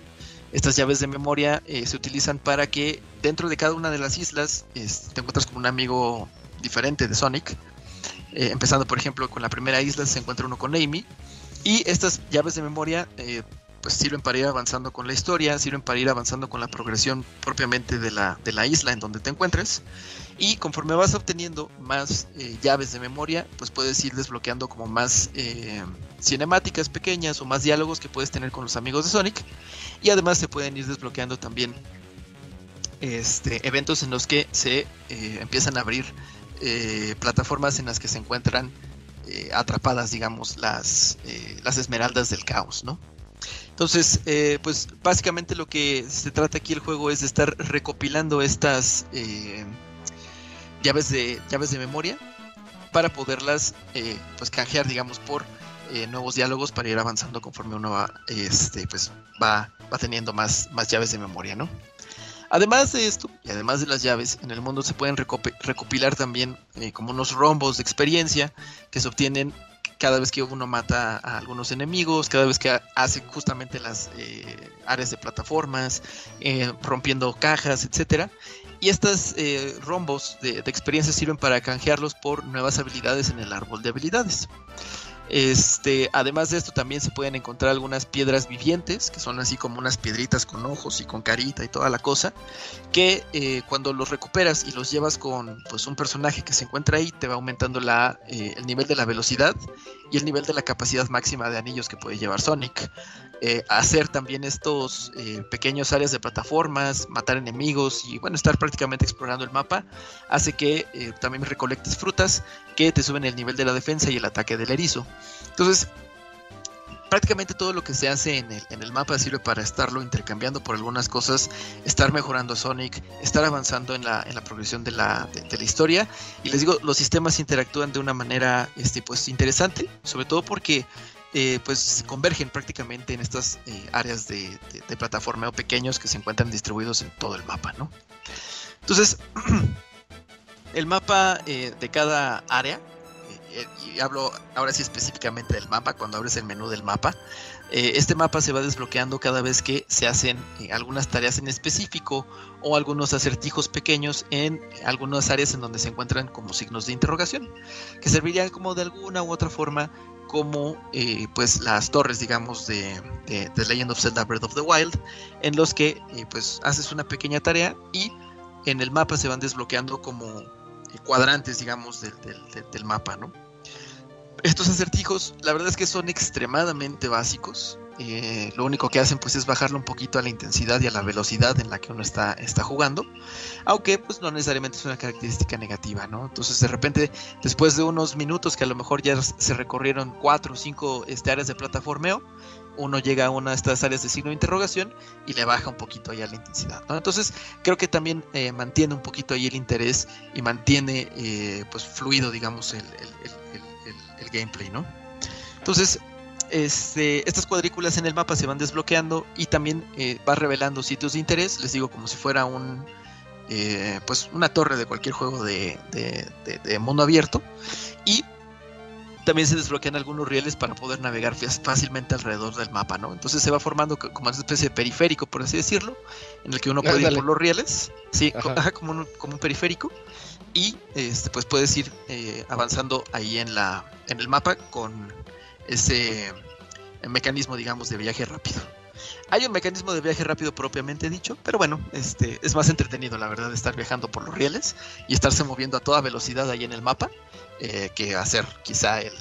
Estas llaves de memoria eh, se utilizan para que dentro de cada una de las islas te encuentras con un amigo diferente de Sonic. Empezando por ejemplo con la primera isla se encuentra uno con Amy. Y estas llaves de memoria pues sirven para ir avanzando con la historia, sirven para ir avanzando con la progresión propiamente de la, de la isla en donde te encuentres. Y conforme vas obteniendo más eh, llaves de memoria, pues puedes ir desbloqueando como más eh, cinemáticas pequeñas o más diálogos que puedes tener con los amigos de Sonic. Y además se pueden ir desbloqueando también este, eventos en los que se eh, empiezan a abrir plataformas en las que se encuentran atrapadas, digamos, las, las esmeraldas del caos, ¿no? Entonces, eh, pues básicamente lo que se trata aquí el juego es de estar recopilando estas eh, llaves de llaves de memoria para poderlas eh, pues canjear, digamos, por eh, nuevos diálogos para ir avanzando conforme uno va, este, pues va, va teniendo más, más llaves de memoria, ¿no? Además de esto, y además de las llaves, en el mundo se pueden recopi- recopilar también como unos rombos de experiencia que se obtienen cada vez que uno mata a algunos enemigos, cada vez que ha- hace justamente las eh, áreas de plataformas, eh, rompiendo cajas, etcétera. Y estas eh, rombos de, de experiencia sirven para canjearlos por nuevas habilidades en el árbol de habilidades. Este, además de esto también se pueden encontrar algunas piedras vivientes, que son así como unas piedritas con ojos y con carita y toda la cosa, que eh, cuando los recuperas y los llevas con pues, un personaje que se encuentra ahí, te va aumentando la, eh, el nivel de la velocidad y el nivel de la capacidad máxima de anillos que puede llevar Sonic. Eh, hacer también estos eh, pequeños áreas de plataformas, matar enemigos y bueno, estar prácticamente explorando el mapa, hace que eh, también recolectes frutas que te suben el nivel de la defensa y el ataque del erizo. Entonces, prácticamente todo lo que se hace en el, en el mapa sirve para estarlo intercambiando por algunas cosas, estar mejorando a Sonic, estar avanzando en la, en la progresión de la, de, la historia. Y les digo, los sistemas interactúan de una manera este, pues, interesante, sobre todo porque eh, pues convergen prácticamente en estas eh, áreas de, de, de plataformeo pequeños que se encuentran distribuidos en todo el mapa, ¿no? Entonces, [CLEARS THROAT] el mapa eh, de cada área, y hablo ahora sí específicamente del mapa, cuando abres el menú del mapa, eh, este mapa se va desbloqueando cada vez que se hacen eh, algunas tareas en específico o algunos acertijos pequeños en algunas áreas en donde se encuentran como signos de interrogación, que servirían como de alguna u otra forma como eh, pues las torres digamos de, de, de, Legend of Zelda Breath of the Wild en los que eh, pues haces una pequeña tarea y en el mapa se van desbloqueando como eh, cuadrantes digamos del, del, del, mapa no estos acertijos la verdad es que son extremadamente básicos. Eh, lo único que hacen pues es bajarle un poquito a la intensidad y a la velocidad en la que uno está, está jugando. Aunque pues no necesariamente es una característica negativa no entonces de repente después de unos minutos que a lo mejor ya se recorrieron cuatro o cinco este, áreas de plataformeo uno llega a una de estas áreas de signo de interrogación y le baja un poquito ahí a la intensidad entonces creo que también eh, mantiene un poquito ahí el interés y mantiene eh, pues fluido digamos el, el, el, gameplay no entonces este, estas cuadrículas en el mapa se van desbloqueando y también eh, va revelando sitios de interés, les digo como si fuera un pues una torre de cualquier juego de, de, de, mundo abierto. Y también se desbloquean algunos rieles para poder navegar fácilmente alrededor del mapa, ¿no? Entonces se va formando co- como una especie de periférico, por así decirlo, en el que uno puede ir por los rieles, sí, Ajá. como, un, como un periférico, y este, pues puedes ir eh, avanzando ahí en, la, en el mapa con ese mecanismo, digamos, de viaje rápido. Hay un mecanismo de viaje rápido propiamente dicho, pero bueno, este es más entretenido, la verdad, estar viajando por los rieles y estarse moviendo a toda velocidad ahí en el mapa eh, que hacer quizá el,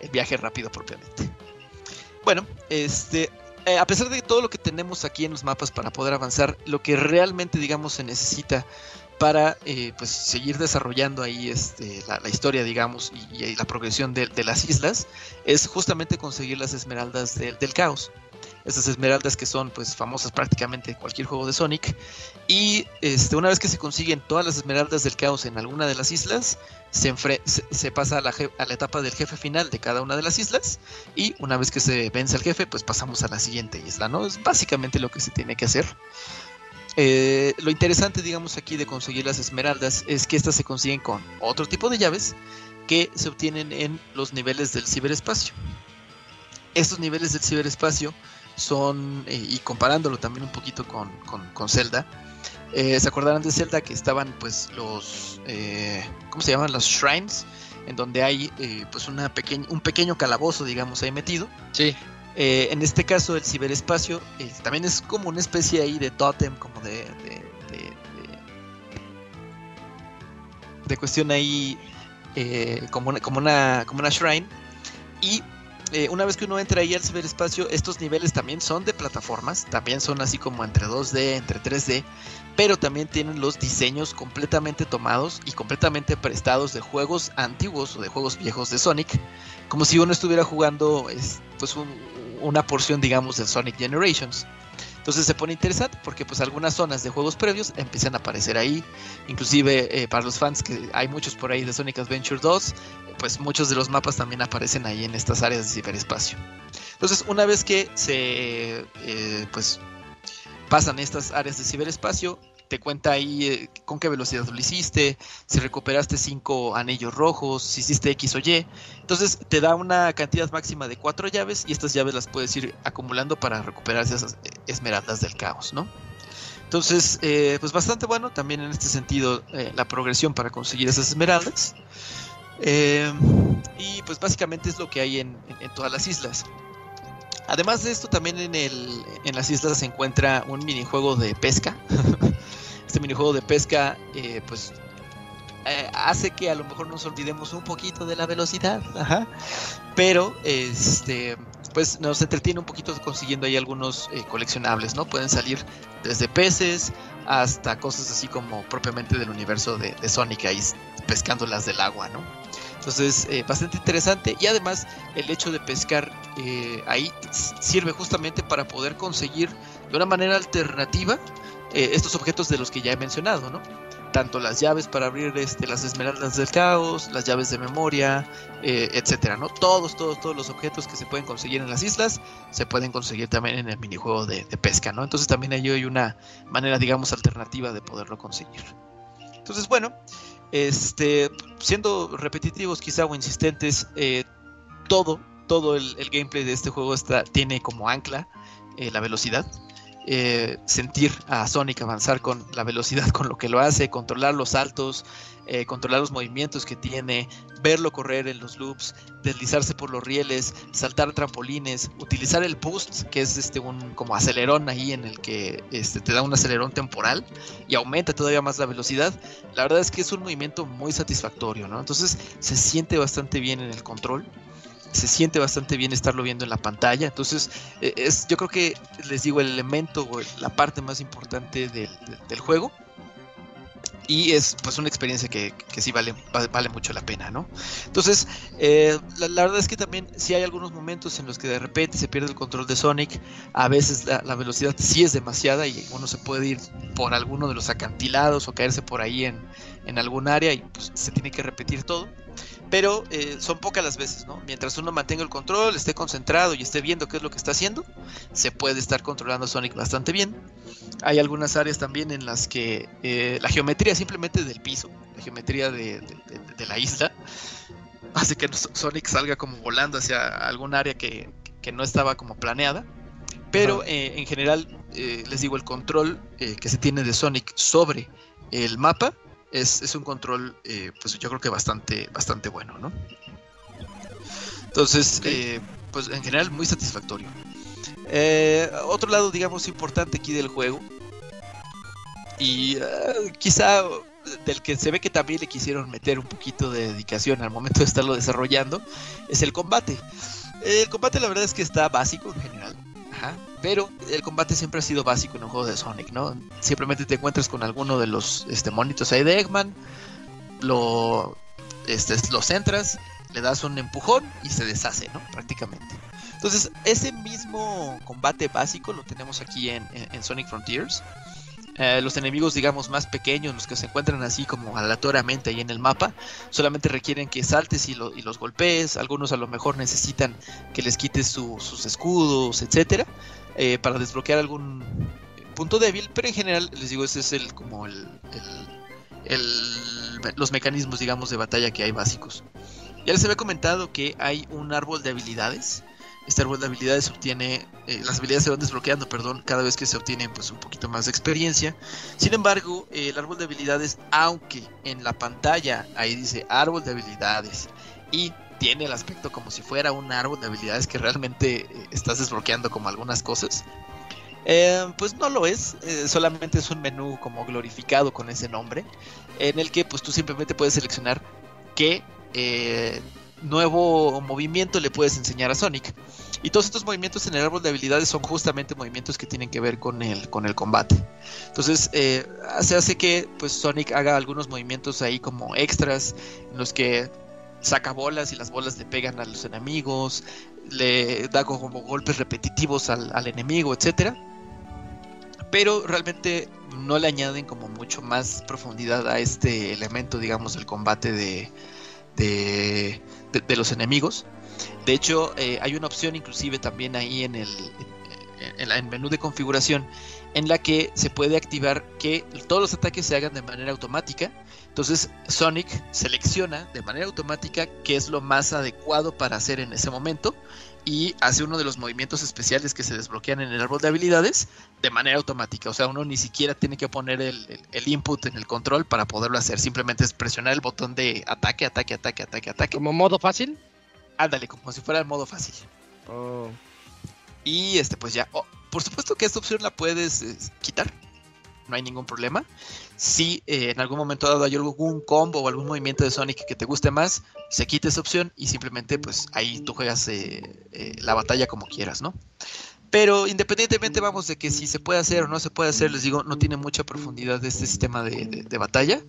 el viaje rápido propiamente. Bueno, este, eh, a pesar de todo lo que tenemos aquí en los mapas para poder avanzar, lo que realmente, digamos, se necesita para eh, pues seguir desarrollando ahí este, la, historia, digamos, y, la progresión de, de las islas, es justamente conseguir las esmeraldas del- del caos. Estas esmeraldas que son pues famosas prácticamente en cualquier juego de Sonic. Y este, una vez que se consiguen todas las esmeraldas del caos en alguna de las islas, se, pasa a la, je- a la etapa del jefe final de cada una de las islas. Y una vez que se vence al jefe, pues pasamos a la siguiente isla, ¿no? Es básicamente lo que se tiene que hacer. Eh, lo interesante, digamos, aquí de conseguir las esmeraldas es que estas se consiguen con otro tipo de llaves que se obtienen en los niveles del ciberespacio. Estos niveles del ciberespacio son, eh, y comparándolo también un poquito con, con, con Zelda, eh, ¿se acordarán de Zelda que estaban pues los, eh, ¿cómo se llaman? Los shrines, en donde hay eh, pues una pequeñ- un pequeño calabozo, digamos, ahí metido. Sí. Eh, en este caso, el ciberespacio también es como una especie ahí de tótem, como de, de, de- de- de cuestión ahí, como, una, como, una, como una shrine. Y eh, una vez que uno entra ahí al ciberespacio, estos niveles también son de plataformas, también son así como entre 2D, entre 3D, pero también tienen los diseños completamente tomados y completamente prestados de juegos antiguos o de juegos viejos de Sonic, como si uno estuviera jugando es, pues un- una porción, digamos, del Sonic Generations. Entonces se pone interesante porque pues algunas zonas de juegos previos empiezan a aparecer ahí. Inclusive eh, para los fans que hay muchos por ahí de Sonic Adventure 2, pues muchos de los mapas también aparecen ahí en estas áreas de ciberespacio. Entonces una vez que se eh, pues pasan estas áreas de ciberespacio, te cuenta ahí eh, con qué velocidad lo hiciste, si recuperaste cinco anillos rojos, si hiciste X o Y. Entonces te da una cantidad máxima de cuatro llaves y estas llaves las puedes ir acumulando para recuperar esas eh, esmeraldas del caos, ¿no? Entonces, eh, pues bastante bueno también en este sentido la progresión para conseguir esas esmeraldas. Y pues básicamente es lo que hay en todas las islas. Además de esto, también en, el, en las islas se encuentra un minijuego de pesca. [LAUGHS] este minijuego de pesca, eh, pues eh, hace que a lo mejor nos olvidemos un poquito de la velocidad, ajá. pero este, pues nos entretiene un poquito consiguiendo ahí algunos eh, coleccionables, ¿no? Pueden salir desde peces hasta cosas así como propiamente del universo de, de Sonic, ahí pescando las del agua, ¿no? Entonces, eh, bastante interesante. Y además, el hecho de pescar eh, ahí sirve justamente para poder conseguir de una manera alternativa eh, estos objetos de los que ya he mencionado, ¿no? Tanto las llaves para abrir este, las esmeraldas del caos, las llaves de memoria, eh, etcétera, ¿no? Todos, todos, todos los objetos que se pueden conseguir en las islas se pueden conseguir también en el minijuego de, de pesca, ¿no? Entonces también ahí hay una manera, digamos, alternativa de poderlo conseguir. Entonces, bueno, este, siendo repetitivos quizá o insistentes, eh, todo, todo el, gameplay de este juego está, tiene como ancla eh, la velocidad. Eh, sentir a Sonic avanzar con la velocidad con lo que lo hace, controlar los saltos, eh, controlar los movimientos que tiene, verlo correr en los loops, deslizarse por los rieles, saltar trampolines, utilizar el boost, que es este un como acelerón ahí en el que este, te da un acelerón temporal y aumenta todavía más la velocidad. La verdad es que es un movimiento muy satisfactorio, ¿no? Entonces se siente bastante bien en el control. Se siente bastante bien estarlo viendo en la pantalla. Entonces, eh, es, yo creo que les digo el elemento o la parte más importante del juego. Y es pues una experiencia que, que sí vale, va- vale mucho la pena, ¿no? Entonces, eh, la, verdad es que también sí hay algunos momentos en los que de repente se pierde el control de Sonic. A veces la, la velocidad sí es demasiada y uno se puede ir por alguno de los acantilados o caerse por ahí en, en algún área y pues, se tiene que repetir todo. Pero eh, son pocas las veces, ¿no? Mientras uno mantenga el control, esté concentrado y esté viendo qué es lo que está haciendo, se puede estar controlando Sonic bastante bien. Hay algunas áreas también en las que eh, la geometría simplemente del piso, la geometría de, de- de- de la isla, [LAUGHS] hace que Sonic salga como volando hacia algún área que, que no estaba como planeada. Pero eh, en general, les digo, el control que se tiene de Sonic sobre el mapa es, es un control, pues yo creo que bastante, bastante bueno, ¿no? Entonces, pues en general muy satisfactorio. otro lado, digamos, importante aquí del juego, y quizá del que se ve que también le quisieron meter un poquito de dedicación al momento de estarlo desarrollando, es el combate. El combate la verdad es que está básico en general. Pero el combate siempre ha sido básico en un juego de Sonic, ¿no? Simplemente te encuentras con alguno de los este, monitos ahí de Eggman, lo, este, los entras, le das un empujón y se deshace, ¿no? Prácticamente. Entonces, ese mismo combate básico lo tenemos aquí en, Sonic Frontiers. Eh, los enemigos, digamos, más pequeños, los que se encuentran así como aleatoriamente ahí en el mapa, solamente requieren que saltes y, los golpees. Algunos a lo mejor necesitan que les quites sus escudos, etcétera, eh, para desbloquear algún punto débil. Pero en general, les digo, ese es el como el, los mecanismos, digamos, de batalla que hay básicos. Ya les había comentado que hay un árbol de habilidades este árbol de habilidades obtiene, eh, las habilidades se van desbloqueando, perdón, cada vez que se obtiene pues un poquito más de experiencia. Sin embargo, el árbol de habilidades, aunque en la pantalla ahí dice árbol de habilidades y tiene el aspecto como si fuera un árbol de habilidades que realmente eh, estás desbloqueando como algunas cosas, eh, pues no lo es, solamente es un menú como glorificado con ese nombre, en el que pues tú simplemente puedes seleccionar qué nuevo movimiento le puedes enseñar a Sonic. Y todos estos movimientos en el árbol de habilidades son justamente movimientos que tienen que ver con el, con el combate. Entonces, eh, se hace que pues, Sonic haga algunos movimientos ahí como extras, en los que saca bolas y las bolas le pegan a los enemigos, le da como golpes repetitivos al, al enemigo, etcétera. Pero realmente no le añaden como mucho más profundidad a este elemento, digamos, del combate de, de, de, los enemigos. De hecho, eh, hay una opción inclusive también ahí en el, en, el menú de configuración en la que se puede activar que todos los ataques se hagan de manera automática. Entonces Sonic selecciona de manera automática qué es lo más adecuado para hacer en ese momento y hace uno de los movimientos especiales que se desbloquean en el árbol de habilidades de manera automática. O sea, uno ni siquiera tiene que poner el, input en el control para poderlo hacer. Simplemente es presionar el botón de ataque, ataque, ataque, ataque, ataque. ¿Como modo fácil? Ándale, como si fuera el modo fácil. Oh. Y este, pues ya. Oh, por supuesto que esta opción la puedes eh, quitar. No hay ningún problema. Si eh, en algún momento dado hay algún combo o algún movimiento de Sonic que te guste más, se quita esa opción y simplemente pues ahí tú juegas eh, la batalla como quieras, ¿no? Pero independientemente, vamos, de que si se puede hacer o no se puede hacer, les digo, no tiene mucha profundidad de este sistema de, batalla.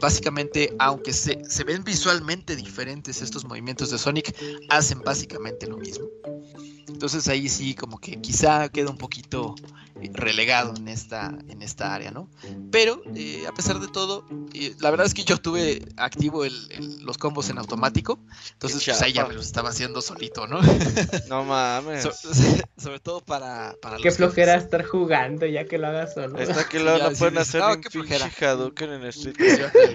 básicamente, aunque se, se, ven visualmente diferentes estos movimientos de Sonic, hacen básicamente lo mismo. Entonces ahí sí como que quizá queda un poquito eh, relegado en esta, en esta área, ¿no? Pero eh, a pesar de todo, eh, la verdad es que yo tuve activo los combos en automático, entonces pues ahí ya me los estaba haciendo solito, ¿no? No mames. sobre todo para, para Qué flojera estar jugando ya que lo hagas solo. Está que lo, pueden hacer no, en flojera. Hadouken en Street.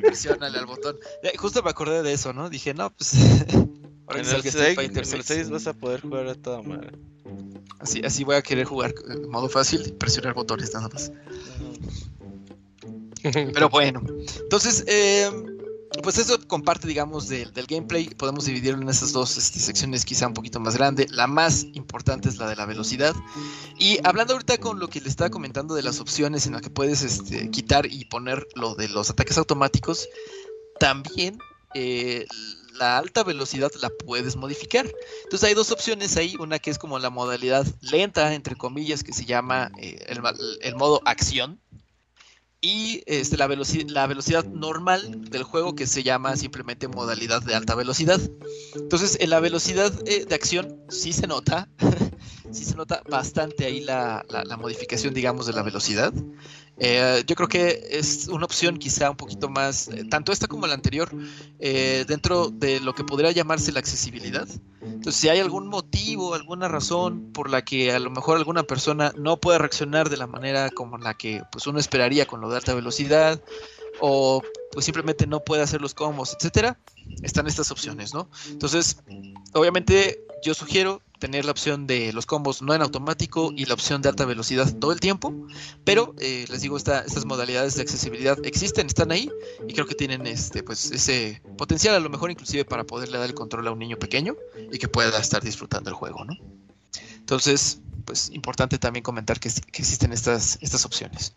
Presiónale al botón. Justo me acordé de eso, ¿no? Dije, no, pues en, el 6, vas a poder jugar a toda madre. Así, así voy a querer jugar en modo fácil y presionar botones nada más. [LAUGHS] Pero bueno, entonces, eh, pues eso comparte, digamos, del, gameplay. Podemos dividirlo en esas dos este, secciones, quizá un poquito más grande. La más importante es la de la velocidad. Y hablando ahorita con lo que le estaba comentando de las opciones en las que puedes este, quitar y poner lo de los ataques automáticos, también eh, la alta velocidad la puedes modificar. Entonces hay dos opciones ahí, una que es como la modalidad lenta, entre comillas, que se llama eh, el, modo acción. Y este, la, la velocidad normal del juego que se llama simplemente modalidad de alta velocidad. Entonces en la velocidad eh, de acción sí se nota, [LAUGHS] sí se nota bastante ahí la, la, modificación, digamos, de la velocidad. Eh, yo creo que es una opción quizá un poquito más, eh, tanto esta como la anterior, eh, dentro de lo que podría llamarse la accesibilidad. Entonces, si hay algún motivo, alguna razón por la que a lo mejor alguna persona no puede reaccionar de la manera como la que pues, uno esperaría con lo de alta velocidad, o pues simplemente no puede hacer los combos, etcétera, están estas opciones, ¿no? Entonces, obviamente yo sugiero tener la opción de los combos no en automático y la opción de alta velocidad todo el tiempo, pero eh, les digo, estas modalidades de accesibilidad existen, están ahí y creo que tienen este, pues, ese potencial a lo mejor inclusive para poderle dar el control a un niño pequeño y que pueda estar disfrutando el juego, ¿no? Entonces, pues importante también comentar que, existen estas, estas opciones.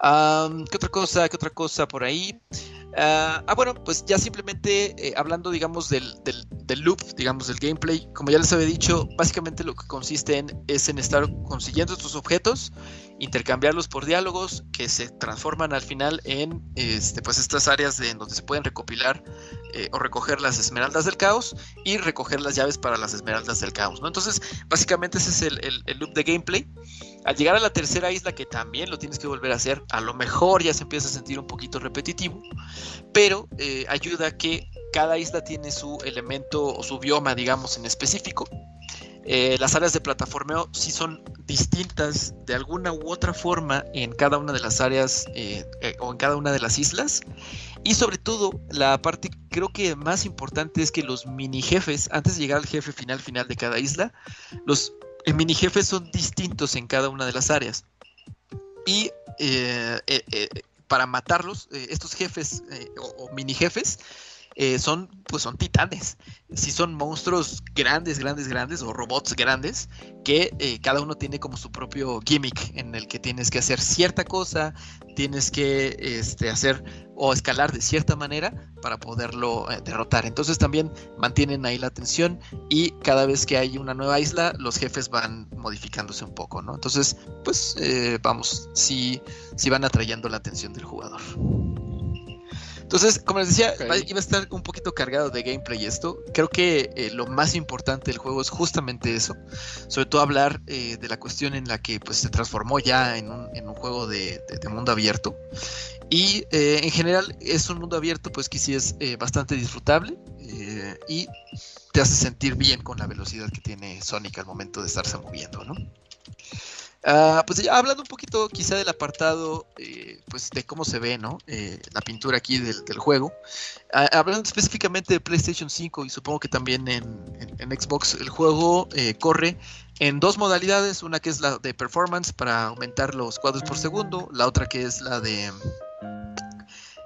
¿Qué otra cosa? ¿Qué otra cosa por ahí? Ah, ah bueno, pues ya simplemente eh, hablando, digamos, del, del, loop, digamos, del gameplay, como ya les había dicho, básicamente lo que consiste en es en estar consiguiendo estos objetos, intercambiarlos por diálogos que se transforman al final en este, pues estas áreas de, en donde se pueden recopilar eh, o recoger las esmeraldas del caos y recoger las llaves para las esmeraldas del caos, ¿no? Entonces, básicamente ese es el, el loop de gameplay. Al llegar a la tercera isla, que también lo tienes que volver a hacer, a lo mejor ya se empieza a sentir un poquito repetitivo, pero eh, ayuda a que cada isla tiene su elemento o su bioma, digamos, en específico. Eh, las áreas de plataformeo sí son distintas de alguna u otra forma en cada una de las áreas eh, o en cada una de las islas. Y sobre todo, la parte creo que más importante es que los mini jefes, antes de llegar al jefe final final de cada isla, los mini jefes son distintos en cada una de las áreas. Y eh, eh, eh, para matarlos, estos jefes o, mini jefes son, pues son titanes. Si son monstruos grandes, grandes, grandes, o robots grandes, que cada uno tiene como su propio gimmick en el que tienes que hacer cierta cosa, tienes que este, hacer o escalar de cierta manera para poderlo eh, derrotar. Entonces también mantienen ahí la atención y cada vez que hay una nueva isla, los jefes van modificándose un poco, ¿no? Entonces, pues eh, vamos, si sí van atrayendo la atención del jugador. Entonces, como les decía, iba a estar un poquito cargado de gameplay esto. Creo que eh, lo más importante del juego es justamente eso. Sobre todo hablar eh, de la cuestión en la que pues, se transformó ya en un, juego de, mundo abierto. Y eh, en general es un mundo abierto pues que sí es bastante disfrutable y te hace sentir bien con la velocidad que tiene Sonic al momento de estarse moviendo, ¿no? Ah, pues ya hablando un poquito quizá del apartado, eh, pues de cómo se ve, ¿no? Eh, la pintura aquí del, juego. Ah, hablando específicamente de PlayStation 5 y supongo que también en, Xbox, el juego eh, corre en dos modalidades, una que es la de performance para aumentar los cuadros por segundo, la otra que es la de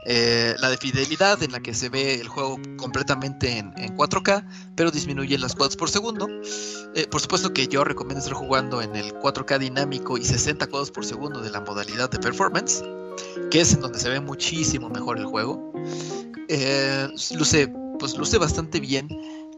eh, la de fidelidad en la que se ve el juego completamente en, 4K, pero disminuye las cuadros por segundo. Eh, por supuesto que yo recomiendo estar jugando en el 4K dinámico y 60 cuadros por segundo de la modalidad de performance, que es en donde se ve muchísimo mejor el juego. Eh, luce, pues luce bastante bien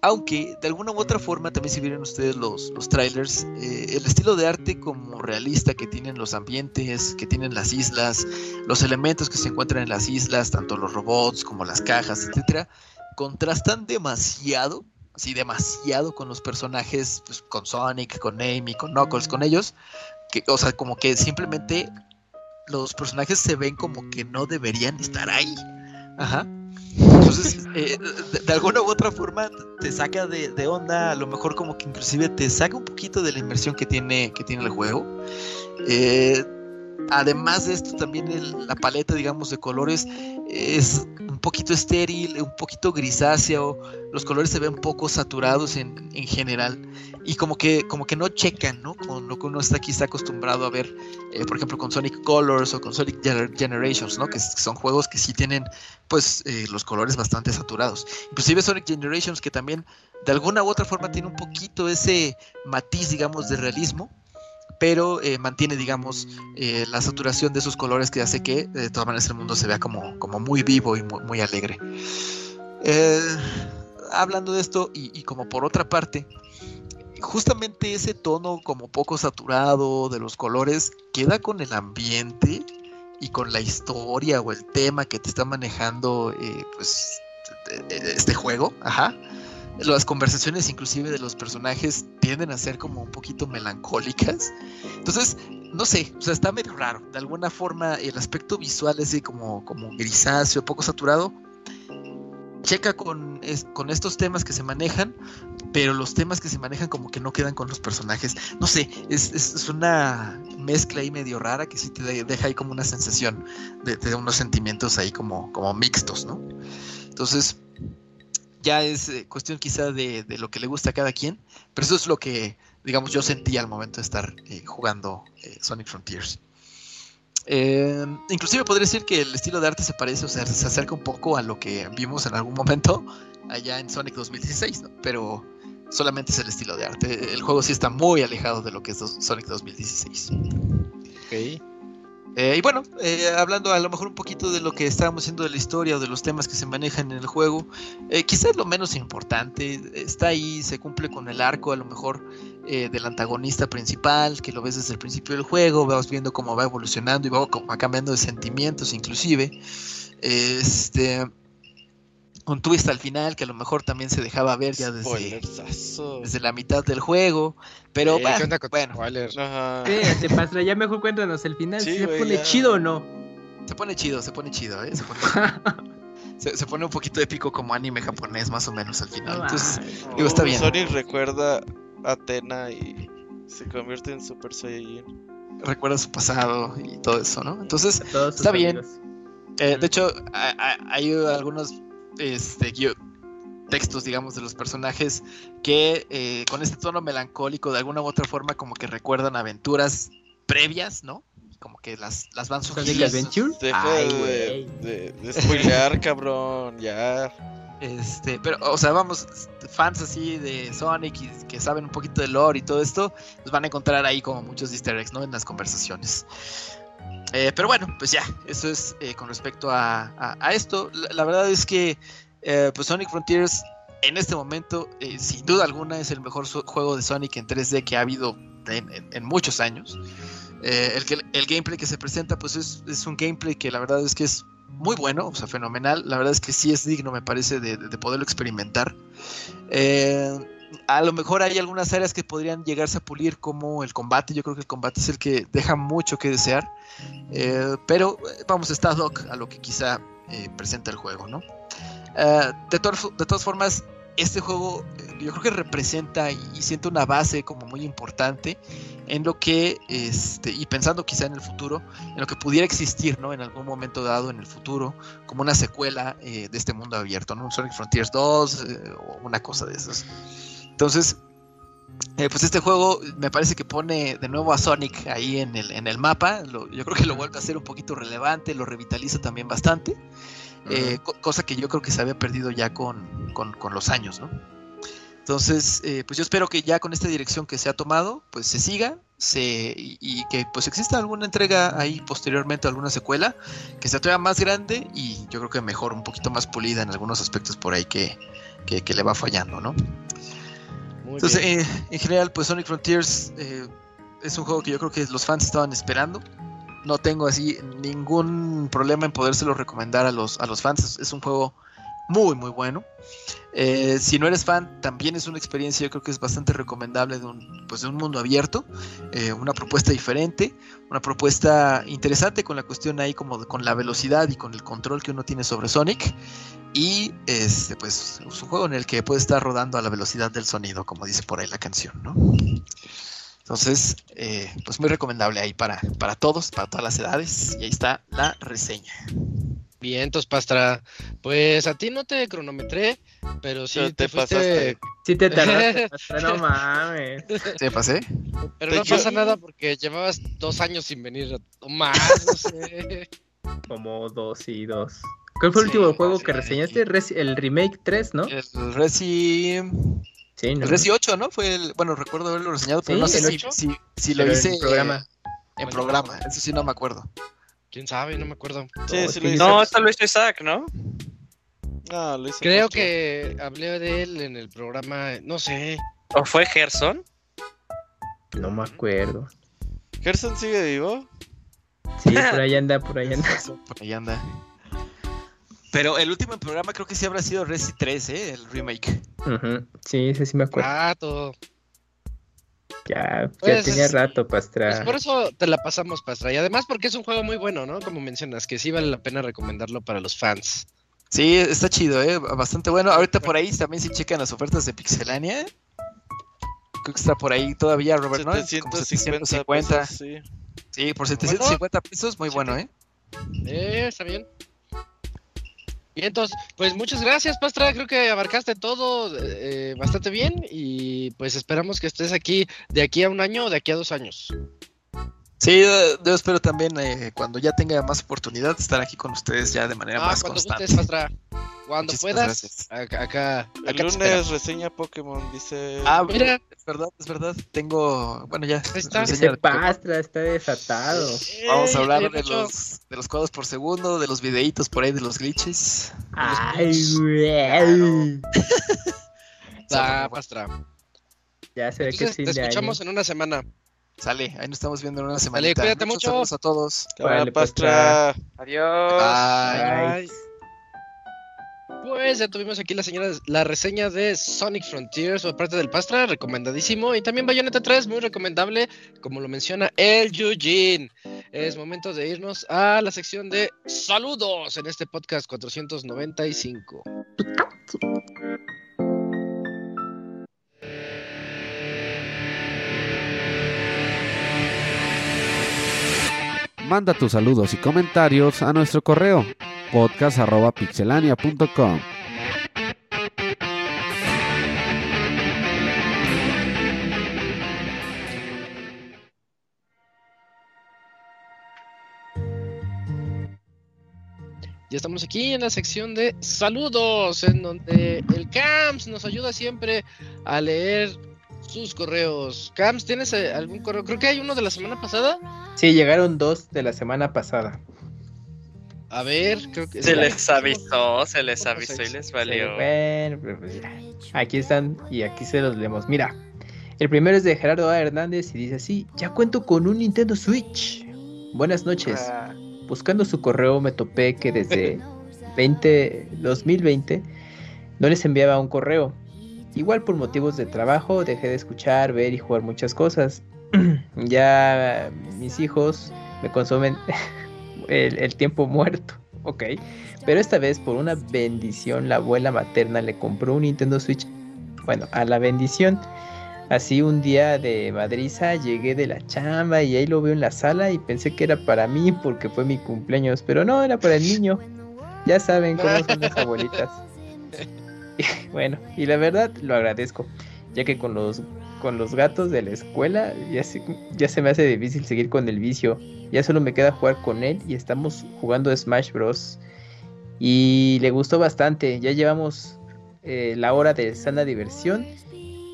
aunque de alguna u otra forma también si vieron ustedes los, los trailers, eh, el estilo de arte como realista que tienen los ambientes, que tienen las islas, los elementos que se encuentran en las islas, tanto los robots como las cajas, etcétera, contrastan demasiado, así demasiado con los personajes, pues, con Sonic, con Amy, con Knuckles, con ellos, que, o sea, como que simplemente los personajes se ven como que no deberían estar ahí. Ajá. Entonces, eh, de, alguna u otra forma te saca de, onda, a lo mejor como que inclusive te saca un poquito de la inmersión que tiene, que tiene el juego. Eh, además de esto, también la paleta, digamos, de colores es un poquito estéril, un poquito grisáceo, los colores se ven poco saturados en, en general y como que, como que no checan, ¿no? Con lo que uno está aquí está acostumbrado a ver, eh, por ejemplo, con Sonic Colors o con Sonic Generations, ¿no? Que son juegos que sí tienen, pues, eh, los colores bastante saturados. Inclusive Sonic Generations, que también de alguna u otra forma tiene un poquito ese matiz, digamos, de realismo, pero eh, mantiene, digamos, la saturación de esos colores que hace que de todas maneras el mundo se vea como, muy vivo y muy, alegre. hablando de esto, y, como por otra parte, justamente ese tono como poco saturado de los colores queda con el ambiente y con la historia o el tema que te está manejando eh, pues este juego, ajá. Las conversaciones inclusive de los personajes tienden a ser como un poquito melancólicas. Entonces, no sé, o sea, está medio raro. De alguna forma, el aspecto visual es de como, como grisáceo, poco saturado. Checa con, con estos temas que se manejan, pero los temas que se manejan como que no quedan con los personajes. No sé, es, es- una mezcla ahí medio rara que sí te de- deja ahí como una sensación de, de unos sentimientos ahí como, como mixtos, ¿no? Entonces, ya es eh, cuestión quizá de, de lo que le gusta a cada quien, pero eso es lo que, digamos, yo sentí al momento de estar eh, jugando eh, Sonic Frontiers. Eh, inclusive podría decir que el estilo de arte se parece, o sea, se acerca un poco a lo que vimos en algún momento allá en Sonic 2016, ¿no? Pero solamente es el estilo de arte. El juego sí está muy alejado de lo que es Sonic 2016. Eh, y bueno, eh, hablando a lo mejor un poquito de lo que estábamos haciendo de la historia o de los temas que se manejan en el juego, eh, quizás lo menos importante, está ahí, se cumple con el arco a lo mejor eh, del antagonista principal, que lo ves desde el principio del juego, vamos viendo cómo va evolucionando y va, va cambiando de sentimientos inclusive. Este, un twist al final que a lo mejor también se dejaba ver ya desde, desde la mitad del juego, pero Eh, bah, ¿Qué onda con bueno, spoilers? Ajá. Espérate, Pastra, ya mejor cuéntanos el final. Sí, ¿Se pone ya. chido o no? Se pone chido, se pone chido, ¿eh? Se pone, [LAUGHS] se, se pone un poquito épico como anime japonés, más o menos al final. No Entonces, digo, está bien. Sonic recuerda a Atena y se convierte en Super Saiyajin. recuerda su pasado y todo eso, ¿no? Entonces, Está bien. eh, de hecho, a- a- hay algunos este, textos, digamos, de los personajes que eh, con este tono melancólico, de alguna u otra forma, como que recuerdan aventuras previas, ¿no? Como que las, las van ¿Sonic sugiriendo. Adventure? Deja Ay, de, de, de spoilear, cabrón. Ya. Este, pero, o sea, vamos, fans así de Sonic y que saben un poquito de lore y todo esto, los van a encontrar ahí como muchos easter eggs, ¿no? En las conversaciones. Eh, pero bueno, pues ya, eso es eh, con respecto a, esto. La, verdad es que, eh, pues Sonic Frontiers, en este momento, sin duda alguna, es el mejor juego de Sonic en 3D que ha habido en, muchos años. El, gameplay que se presenta, pues es, un gameplay que la verdad es que es muy bueno, o sea, fenomenal. La verdad es que sí es digno, me parece, de poderlo experimentar. A lo mejor hay algunas áreas que podrían llegarse a pulir, como el combate. Yo creo que el combate es el que deja mucho que desear. Eh, pero eh, vamos, está ad hoc a lo que quizá eh, presenta el juego, ¿no? De, todas- de todas formas, este juego yo creo que representa y, siente una base como muy importante en lo que, este, y pensando quizá en el futuro, en lo que pudiera existir, ¿no? En algún momento dado en el futuro, como una secuela de este mundo abierto, ¿no? Un Sonic Frontiers 2 eh, o una cosa de esas. Entonces, eh, pues este juego me parece que pone de nuevo a Sonic ahí en el, en el mapa. Lo- yo creo que lo vuelve a hacer un poquito relevante, lo revitaliza también bastante. eh, co- cosa que yo creo que se había perdido ya con, con- con los años, ¿no? Entonces, eh, pues yo espero que ya con esta dirección que se ha tomado, pues se siga se, y, y que pues exista alguna entrega ahí posteriormente, alguna secuela, que sea todavía más grande y yo creo que mejor, un poquito más pulida en algunos aspectos por ahí que, que- que le va fallando, ¿no? Muy Entonces, eh, en general, pues Sonic Frontiers eh, es un juego que yo creo que los fans estaban esperando. No tengo así ningún problema en podérselo recomendar a los, a los fans. Es, es un juego muy, muy bueno. Eh, si no eres fan, también es una experiencia, yo creo que es bastante recomendable de un, pues de un mundo abierto, eh, una propuesta diferente, una propuesta interesante con la cuestión ahí como de- con la velocidad y con el control que uno tiene sobre Sonic. Y este, pues es un juego en el que puede estar rodando a la velocidad del sonido, como dice por ahí la canción, ¿no? Entonces, eh, pues muy recomendable ahí para, para todos, para todas las edades. Y ahí está la reseña. Vientos, Pastra. Pues a ti no te cronometré, pero sí Pero te, te fuiste. pasaste. Sí te tardaste, [LAUGHS] Pastra, no mames. ¿Se pasé? Pero no pasa nada porque llevabas dos años sin venir o más, no sé. Como dos y dos. ¿Cuál fue el Sí, último juego sí. que reseñaste? Resi- el remake 3, ¿no? El Resi. Sí, ¿no? El Resi 8, ¿no? Fue el. Bueno, recuerdo haberlo reseñado, pero Sí, no sé si, 8. si, si lo Pero hice en programa. eh, en programa. Eso sí no me acuerdo. ¿Quién sabe? No me acuerdo. Sí, No, sí es lo vez Isaac, ¿no? Ah, lo hice Creo Castro. que hablé de él en el programa, no sé. ¿O fue Gerson? No me acuerdo. ¿Gerson sigue vivo? Sí, por ahí anda, por ahí anda. [LAUGHS] Por ahí anda. Pero el último programa creo que sí habrá sido Resi 3, ¿eh? El remake. Ujú, Sí, ese sí me acuerdo. Rato. Ya, ya Pues, tenía rato, Pues Pastra. por eso te la pasamos, Pastra. Y además porque es un juego muy bueno, ¿no? Como mencionas, que sí vale la pena recomendarlo para los fans. Sí, está chido, ¿eh? Bastante bueno. Ahorita por ahí también si checan las ofertas de Pixelania. Creo que está por ahí todavía, Robert, ¿no? Es como 750 750. pesos, sí. Sí, por 750 pesos, muy bueno, ¿eh? Eh, está bien. Y entonces, pues muchas gracias, Pastra. Creo que abarcaste todo eh, bastante bien. Y pues esperamos que estés aquí de aquí a un año o de aquí a dos años. Sí, yo, yo espero también eh, cuando ya tenga más oportunidad estar aquí con ustedes ya de manera Ah, más cuando constante. gustes, Pastra. Cuando Muchísimas puedas, acá, acá, El acá lunes reseña Pokémon, dice. Ah, Mira. es verdad, es verdad. Tengo, bueno, ya. Está. Pastra está desatado. Vamos a hablar de hecho. los, de los cuadros por segundo, de los videitos por ahí, de los glitches. Ay, güey. Ah, Pastra. Ya se ve que sí te escuchamos en una semana. Sale, ahí nos estamos viendo en una semana. cuídate mucho. Saludos a todos. Vale, pues, Pastra. Adiós. Bye. Bye. Pues ya tuvimos aquí la, señora, la reseña de Sonic Frontiers por parte del Pastra, recomendadísimo. Y también Bayonetta 3, muy recomendable, como lo menciona el Eugene. Es momento de irnos a la sección de saludos en este podcast 495. Manda tus saludos y comentarios a nuestro correo podcast.pixelania.com. Ya estamos aquí en la sección de saludos, en donde el Camps nos ayuda siempre a leer sus correos. Camps, ¿tienes eh, algún correo? Creo que hay uno de la semana pasada. Sí, llegaron dos de la semana pasada. A ver, creo que Se les avisó, se les avisó y les Sí, valió. bueno, pues. Aquí están y aquí se los leemos. Mira, el primero es de Gerardo A. Hernández y dice así, ya cuento con un Nintendo Switch. Buenas noches. Ah, Buscando su correo me topé que desde [LAUGHS] 20, 2020 no les enviaba un correo. Igual por motivos de trabajo dejé de escuchar, ver y jugar muchas cosas. [CLEARS THROAT] ya mis hijos me consumen [LAUGHS] el, tiempo muerto. [LAUGHS] Ok. Pero esta vez por una bendición la abuela materna le compró un Nintendo Switch. Bueno, a la bendición. Así un día de madriza llegué de la chamba y ahí lo veo en la sala y pensé que era para mí porque fue mi cumpleaños, pero no, era para el niño. Ya saben cómo son las abuelitas. [LAUGHS] [LAUGHS] Bueno, y la verdad lo agradezco, ya que con los con los gatos de la escuela ya se, ya se me hace difícil seguir con el vicio. Ya solo me queda jugar con él y estamos jugando Smash Bros. Y le gustó bastante, ya llevamos eh, la hora de sana diversión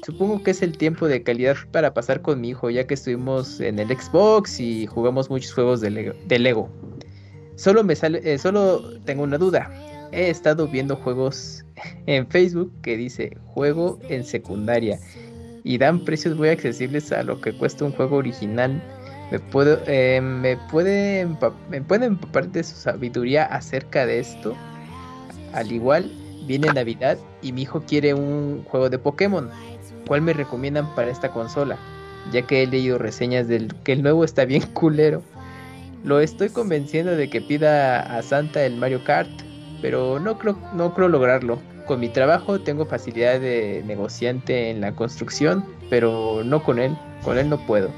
Supongo que es el tiempo de calidad para pasar con mi hijo, ya que estuvimos en el Xbox y jugamos muchos juegos de Lego. de Lego. Solo me sale, eh, solo tengo una duda. He estado viendo juegos en Facebook que dice juego en secundaria y dan precios muy accesibles a lo que cuesta un juego original. Me puedo, eh, me me puede empapar de su sabiduría acerca de esto. Al igual viene Navidad y mi hijo quiere un juego de Pokémon. ¿Cuál me recomiendan para esta consola? Ya que he leído reseñas del que el nuevo está bien [LAUGHS] culero. Lo estoy convenciendo de que pida a Santa el Mario Kart, pero no creo, no creo lograrlo. Con mi trabajo tengo facilidad de negociante en la construcción, pero no con él. Con él no puedo.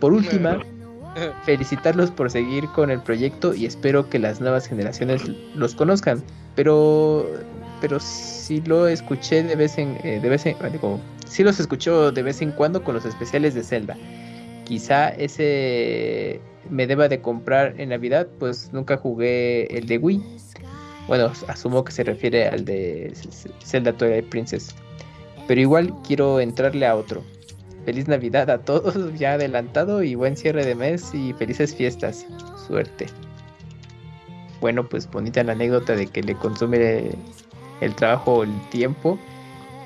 Por última, [LAUGHS] felicitarlos por seguir con el proyecto y espero que las nuevas generaciones los conozcan. Pero, pero sí lo escuché de vez en, eh, de vez en, digo, sí los escucho de vez en cuando con los especiales de Zelda. Quizá ese me deba de comprar en Navidad, pues nunca jugué el de Wii. Bueno, asumo que se refiere al de Zelda Twilight Princess. Pero igual quiero entrarle a otro. Feliz Navidad a todos [LAUGHS] ya adelantado y buen cierre de mes y felices fiestas. Suerte. Bueno, pues bonita la anécdota de que le consume el trabajo el tiempo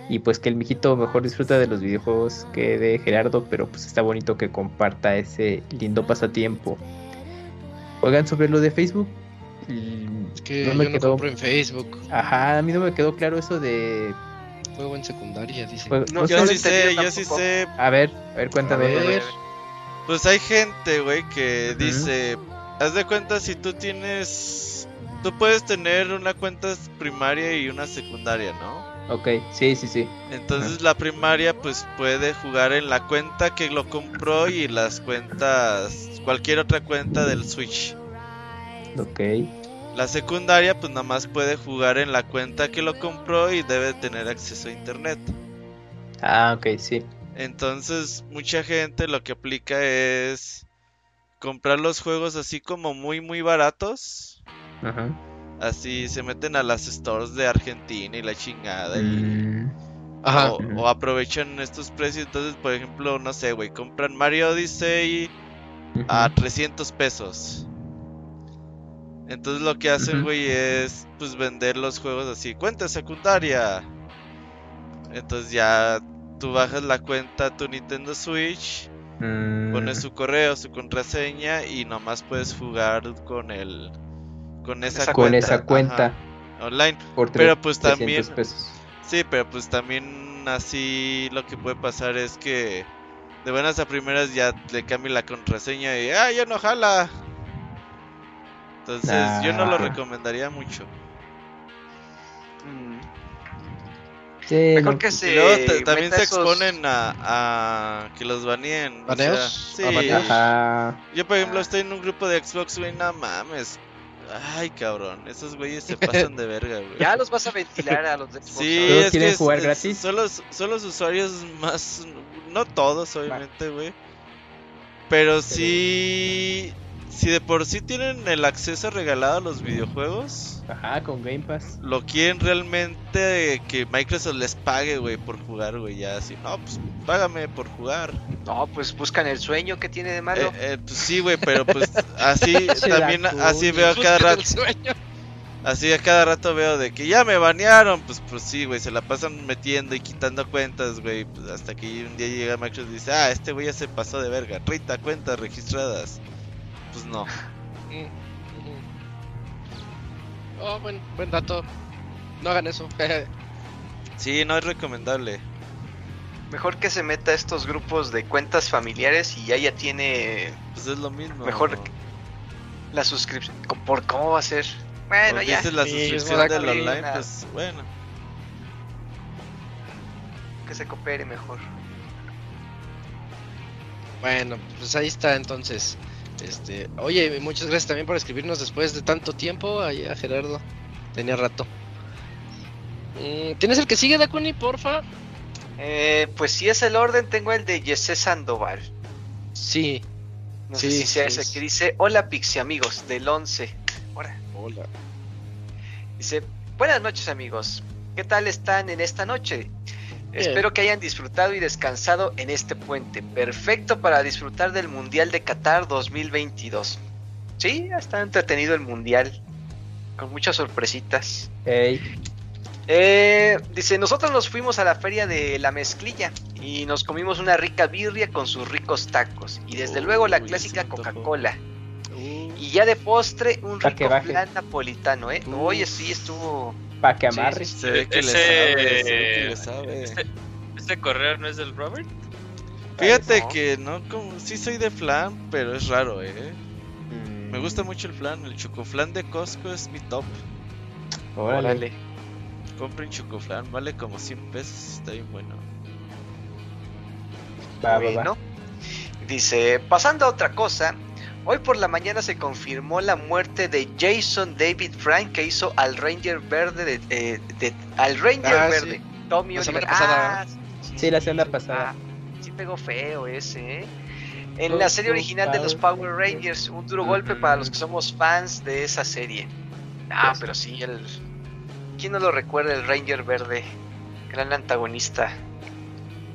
y pues que el mijito mejor disfruta de los videojuegos que de Gerardo, pero pues está bonito que comparta ese lindo pasatiempo. Oigan sobre lo de Facebook. Que no me yo no quedó- compro en Facebook. Ajá, a mí no me quedó claro eso de Juego en secundaria, dice. Pues, No, Yo no sí sé, yo sí sé. A ver, a ver, A cuéntame. ver. Pues hay gente, güey, que dice, haz de cuenta si tú tienes, tú puedes tener una cuenta primaria y una secundaria, ¿no? Ok, sí, sí, sí. Entonces la primaria pues puede jugar en la cuenta que lo compró y las cuentas, cualquier otra cuenta del Switch. Ok. La secundaria pues nada más puede jugar en la cuenta que lo compró y debe tener acceso a internet. Ah, ok, sí. Entonces, mucha gente lo que aplica es comprar los juegos así como muy muy baratos. Ajá. Así se meten a las stores de Argentina y la chingada. Y, Mm, Ajá. o, o aprovechan estos precios. Entonces, por ejemplo, no sé, güey, compran Mario Odyssey a 300 pesos. Entonces lo que hacen, güey, es pues vender los juegos así, cuenta secundaria. Entonces ya tú bajas la cuenta a tu Nintendo Switch, Mm, pones su correo, su contraseña y nomás puedes jugar con el con esa, Esa con cuenta, esa cuenta ajá, online. por Pero pues 300 también pesos. Sí, pero pues también así lo que puede pasar es que de buenas a primeras ya le cambie la contraseña y ah, ya no jala. Entonces yo no lo recomendaría mucho. Mm, Sí, Mejor no, que se. luego también se esos- exponen a, a que los baneen. o ¿Baneos? sea, ¿A sí. Ajá. Yo por ejemplo Ah. estoy en un grupo de Xbox, güey, no mames. Ay, cabrón, esos güeyes se [LAUGHS] pasan de verga, güey. Ya los vas a ventilar a los de Xbox. Sí, ¿Todos es quieren que jugar es- gratis? Son los, son los usuarios más. No todos, obviamente, güey. Pero sí. Si de por sí tienen el acceso regalado a los videojuegos, Ajá, con Game Pass. lo quieren realmente que Microsoft les pague, güey, por jugar, güey. Ya así, no, pues págame por jugar. No, pues buscan el sueño que tiene de malo. Eh, eh, pues sí, güey, pero pues así [LAUGHS] también así veo a cada rato. Así a cada rato veo de que ya me banearon, pues pues sí, güey, se la pasan metiendo y quitando cuentas, güey, pues, hasta que un día llega Microsoft y dice, ah, este güey ya se pasó de verga, 30 cuentas registradas. Pues no. Mm, ujú. Oh, buen, buen dato. No hagan eso. [LAUGHS] Sí, no es recomendable. Mejor que se meta a estos grupos de cuentas familiares y ya ya tiene Pues es lo mismo. Mejor la suscripción. ¿Por cómo va a ser? Bueno, ya. dices la Sí, suscripción es del online, pues bueno. Que se coopere mejor. Bueno, pues ahí está entonces. Este, oye, muchas gracias también por escribirnos después de tanto tiempo. Ahí a Gerardo. Tenía rato. Mm, ¿Tienes el que sigue, Dakuni, porfa? Eh, pues si es el orden, tengo el de Jesse Sandoval. Sí. No Sí, sé si sea sí, ese que dice: Hola Pixie amigos del 11. Ahora, Hola. dice: Buenas noches amigos. ¿Qué tal están en esta noche? Bien. Espero que hayan disfrutado y descansado en este puente. Perfecto para disfrutar del Mundial de Qatar 2022. Sí, está entretenido el Mundial. Con muchas sorpresitas. Ey, Eh, dice, nosotros nos fuimos a la feria de la mezclilla y nos comimos una rica birria con sus ricos tacos. Y desde luego la Uy, clásica. Coca-Cola. Uh, Y ya de postre, un rico flan napolitano, ¿eh? Oye, sí, estuvo... pa' que amarre. sí, Se ve que le sabe, se ve que le sabe. Este, este correo no es del Robert. Fíjate no. que no, como sí soy de flan, pero es raro, eh. Mm, Me gusta mucho el flan, el chocoflan de Costco es mi top. Órale. Órale. Compren chocoflan, vale como 100 pesos, está bien bueno. Va, va, va. Bueno. Dice, pasando a otra cosa, hoy por la mañana se confirmó la muerte de Jason David Frank que hizo al Ranger Verde de, eh, de- al Ranger Ah, sí. Verde, Tommy La semana pasada, Ah, sí, Sí, la semana pasada. Ah, sí pegó feo ese, ¿eh? En la serie original de los Power Rangers, un duro golpe para los que somos fans de esa serie. Ah, pero sí, el... ¿Quién no lo recuerda? El Ranger Verde, gran antagonista.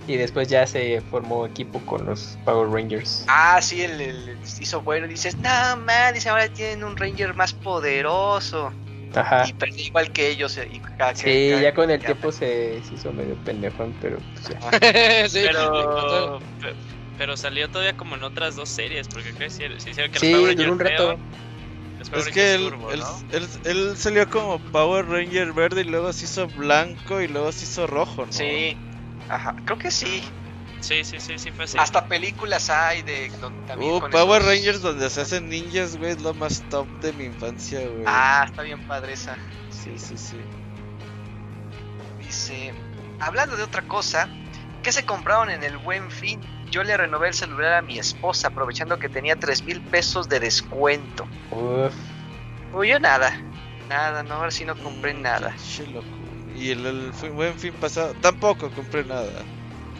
Y después ya se formó equipo con los Power Rangers. Ah, sí, el, el- hizo bueno. Dices, no, man, dice, ahora tienen un Ranger más poderoso. Ajá. Y perdió igual que ellos. eh, Y, cada- Sí, cada- ya con el ya- tiempo se, se hizo medio pendejón, pero pues ya. [LAUGHS] sí, Pero, [LAUGHS] pe- pero salió todavía como en otras dos series, porque creo que sí, sí que Sí, duró un rato. feo, Es que Rangers él, Turbo, él, ¿no? él- él salió como Power Ranger verde y luego se hizo blanco y luego se hizo rojo, ¿no? Sí. Ajá, creo que sí. Sí, sí, sí, sí fue así. Hasta películas hay de donde también Uh, con Power esos- Rangers donde se hacen ninjas, güey, es lo más top de mi infancia, güey. Ah, está bien padre esa. sí, sí, sí. Dice, hablando de otra cosa, ¿qué se compraron en el buen fin? Yo le renové el celular a mi esposa aprovechando que tenía 3 mil pesos de descuento. Uf. Uy, yo nada. Nada, no, ahora sí no compré Mm, nada. pinche loco. Y el, el buen fin pasado tampoco compré nada.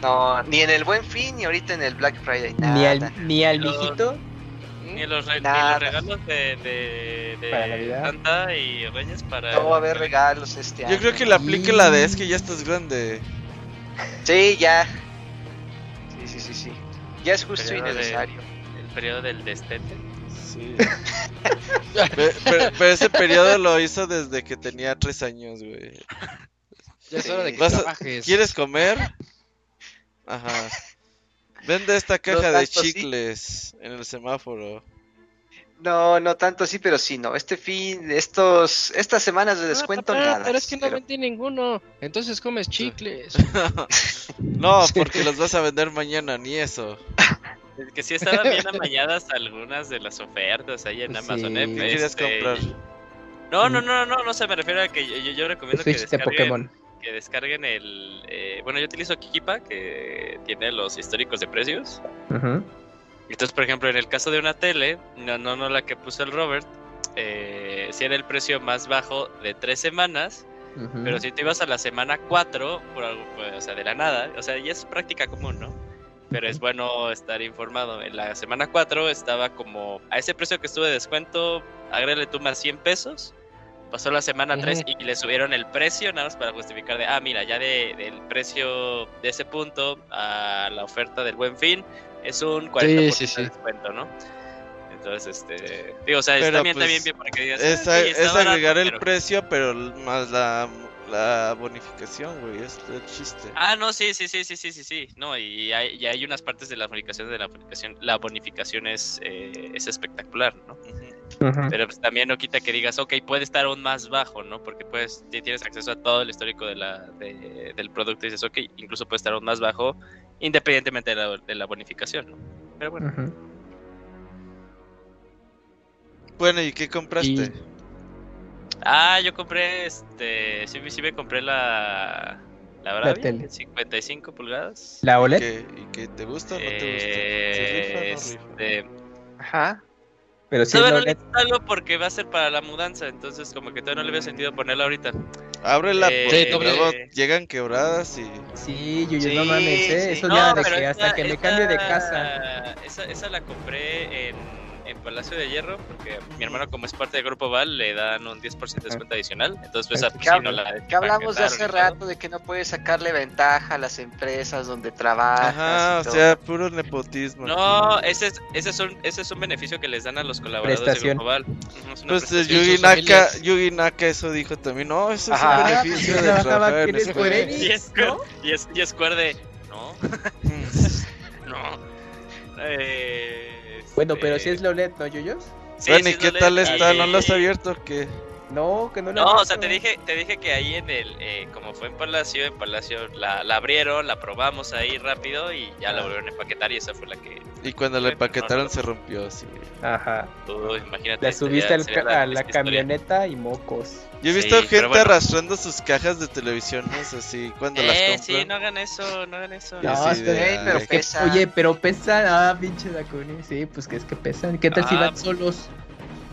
No, ni en el buen fin ni ahorita en el Black Friday. Nada. Ni al, ni al Los- viejito. Ni los, re- ni Nada. los regalos de, de, de Para. Santa y Reyes para. No va a haber regalos este año. Yo creo que le aplique la de es que ya estás grande. Sí, ya. Sí, sí, sí, sí. Ya es justo y de- necesario. El periodo del destete. Sí. [LAUGHS] Pe- pe- pero, ese periodo lo hizo desde que tenía tres años, güey. Ya es hora de que a-. ¿Quieres comer? [LAUGHS] Ajá. Vende esta caja de chicles en el semáforo. No, no tanto así, pero sí, no. Este fin, estos, estas semanas de descuento, Ah, papá, nada. Pero es que no pero- vendí ninguno. Entonces comes chicles. [LAUGHS] No, porque los vas a vender mañana, ni eso. Es Que sí estaban bien amañadas algunas de las ofertas ahí en Sí. Amazon. ¿eh? ¿Qué querías Este, comprar? No, no, no, no, no se me refiere a que yo, yo- yo recomiendo que Switch de descarguen, Pokémon. Que descarguen el... eh, bueno, yo utilizo Kikipa, que tiene los históricos de precios. Ujú. Entonces, por ejemplo, en el caso de una tele, no, no, no la que puso el Robert, eh, si era el precio más bajo de tres semanas, Ujú. pero si te ibas a la semana 4, por algo, pues, o sea, de la nada, o sea, ya es práctica común, ¿no? Pero es bueno estar informado. En la semana 4 estaba como a ese precio que estuve de descuento, agrégale tú más 100 pesos. Pasó la semana 3 y le subieron el precio, nada más para justificar de, ah, mira, ya de, del precio de ese punto a la oferta del buen fin es un 40% sí, sí. de descuento, ¿no? Entonces, este, digo, o sea, Pero, está bien, pues, está bien, bien para que digas, Es, "Ah, sí, es barato", agregar el pero- precio, pero más la, la bonificación, güey. Es el chiste. Ah, no, sí, sí, sí, sí, sí, sí, sí. No, y hay, y hay unas partes de la bonificación de la bonificación. La bonificación es, eh, es espectacular, ¿no? Pero pues, también no quita que digas, ok, puede estar aún más bajo, ¿no? Porque pues ti- tienes acceso a todo el histórico de la, de- del producto y dices, ok, incluso puede estar aún más bajo, independientemente de la, de la bonificación, ¿no? Pero bueno. Bueno, ¿y qué compraste? Ah, yo compré, este, sí, sí me compré la, la Bravia, tele. 55 pulgadas. ¿La ¿Y OLED? qué, y qué te gusta o no te Eh, gusta? ¿Se rifa no rifa? este, Ajá. Pero sí Todavía no le instalo porque va a ser para la mudanza, entonces como que todavía no le veo sentido ponerla ahorita. Ábrela Eh, porque sí, doble. luego llegan quebradas y... Sí, Yuyu, no Sí, mames, ¿eh? sí. Eso No, ya de que hasta esa- que me cambie de casa. Esa, esa la compré en Palacio de Hierro porque mi hermano como es parte del grupo Val le dan un 10% de descuento adicional, entonces pues, Ah, pues, Que, hab- no la que hablamos de hace rato de que no puedes sacarle ventaja a las empresas donde trabajas. Ajá, y o todo. sea, puro nepotismo. No, ese es, ese, es un, ese es un beneficio que les dan a los colaboradores Prestación. del grupo Val. Pues eh. Yugi Naka. Yugi Naka eso dijo también. No, eso es Ajá. un Ah, beneficio pues de trabajar en. Y es, ¿no? y es, y es Square de... No, [LAUGHS] [LAUGHS] no. Eh, Bueno, pero si es la OLED, ¿no, Yuyos? sí, bueno, ¿y qué tal LED, está? ¿No lo has abierto o qué? No, que no la No, o sea, te dije, te dije que ahí en el, eh, como fue en Palacio, en Palacio la, la abrieron, la probamos ahí rápido y ya la Ah. volvieron a empaquetar y esa fue la que, Y cuando la no, empaquetaron no. se rompió, sí. Ajá. tú, imagínate. La subiste al ca- a la camioneta y mocos. Yo he visto gente bueno. arrastrando sus cajas de televisiones así cuando las Eh, compran. sí, no hagan eso, no hagan eso. No, está bien, pero pesa. oye, pero pesan, ah, pinche Dakuni, sí, pues que es que pesan. ¿Qué tal si Ah, van pues- solos?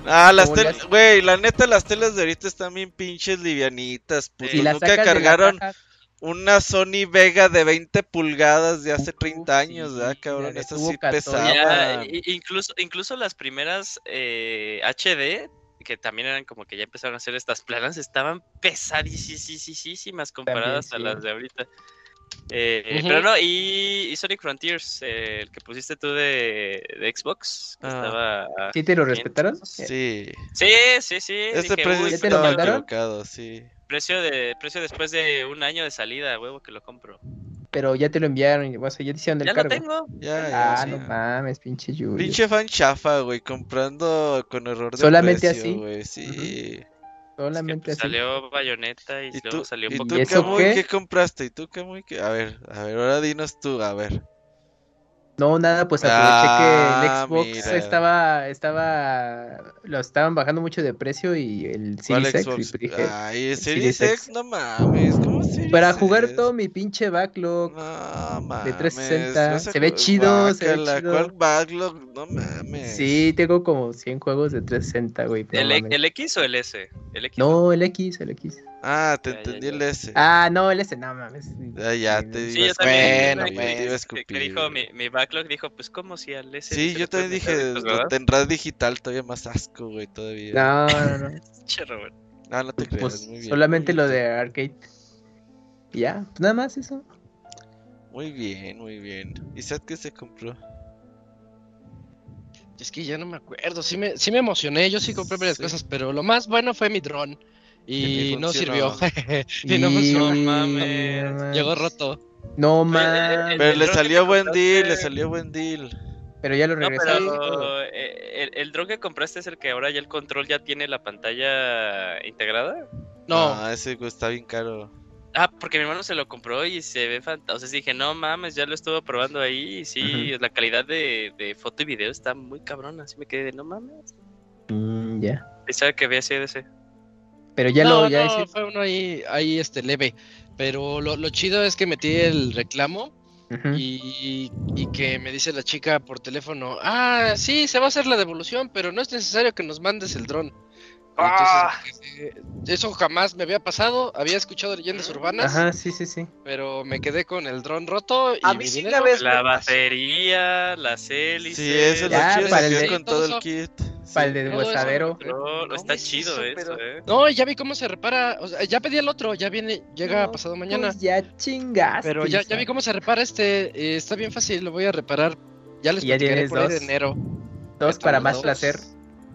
Ah, las ¿Cómo le teles, güey, la neta las teles de ahorita están bien pinches livianitas, puto. Sí. Nunca cargaron una Sony Vega de 20 pulgadas de hace Uf, 30 años, sí, ¿verdad, cabrón? Esas tubo sí 14. Ya, pesaban. incluso, incluso las primeras eh, HD, que también eran como que ya empezaron a hacer estas planas, estaban pesadísimas comparadas También, a las de ahorita. Eh. Pero no, y, y Sonic Frontiers, eh, el que pusiste tú de, de Xbox, que Ah. estaba... ¿Sí te lo respetaron? Sí. Sí, sí, sí. Este dije, precio "Uy, ¿Ya te lo equivocado, sí. precio, de, precio después de un año de salida, huevo, que lo compro. Pero ya te lo enviaron, o sea, ya te hicieron el Ya lo cargo. tengo. Ya, ya, Ah, sí. no mames, pinche Yuyo. Pinche fan chafa, güey, comprando con error de Solamente precio, así. güey, sí. Solamente pues, así. salió Bayonetta y, ¿Y luego tú, salió un ¿y tú poquito. ¿Y eso qué? qué compraste? ¿Y tú, Camuy, qué? A ver, a ver, ahora dinos tú, a ver. No, nada, pues aproveché Ah, que el Xbox mira. estaba, estaba, lo estaban bajando mucho de precio y el ¿Cuál Series X, y dije, Ay, el Series Series X, no mames, ¿cómo Series para jugar X? todo mi pinche backlog, No mames. de 360, vas a se ve chido, se ve chido. ¿Cuál backlog? No mames. sí, tengo como 100 juegos de 360, güey. no ¿El, mames. ¿El X o el S? El X. No, el X, el X. Ah, te Ya, ya, entendí ya. el S. Ah, no, el S, no mames. Ya, ya, te Sí, iba a que, escupir, que dijo mi, mi backlog, dijo, pues como si al S. Sí, yo también dije, discos, lo digital, todavía más asco, güey, todavía. No, no, no. [LAUGHS] Che, Robert. No, no te creas, Pues muy bien. solamente muy lo bien. de arcade. Ya, pues nada más eso. Muy bien, muy bien. ¿Y sabes qué se compró? Es que ya no me acuerdo, sí me, sí me emocioné, yo sí compré varias Sí. cosas, pero lo más bueno fue mi dron. Y no sirvió. [LAUGHS] y no funcionó. Mames. Llegó roto. No el- mames. Pero el le salió buen deal, le salió buen deal. Pero ya lo No, regresaron. pero eh, el, el drone que compraste es el que ahora ya el control ya tiene la pantalla integrada. No, Ah, ese está bien caro. Ah, porque mi hermano se lo compró y se ve fantástico. O sea, dije, no mames, ya lo estuve probando ahí y sí, la calidad de, de foto y video está muy cabrona. Así me quedé de, no mames. Mm, ya. Pensaba que había sido ese. Pero ya no, lo, ya no, ese- fue uno ahí, ahí este leve. Pero lo, lo chido es que metí el reclamo y, y que me dice la chica por teléfono, ah, sí, se va a hacer la devolución, pero no es necesario que nos mandes el dron. Ah. Entonces, eh, eso jamás me había pasado, había escuchado leyendas urbanas, Ajá, sí, sí, sí. pero me quedé con el dron roto y A mi mí sí dinero. una vez La batería, las hélices. Sí, eso es lo chido, para el de- con todo el kit. Para el de todo eso. huesadero. No, está chido eso, pero- eh. No, ya vi cómo se repara, o sea, ya pedí el otro, ya viene, llega No, pasado mañana. Pues ya chingaste. Pero ya, ya vi cómo se repara este, eh, está bien fácil, lo voy a reparar. Ya les ya platicaré por ahí de dos. enero. Dos para más dos. placer.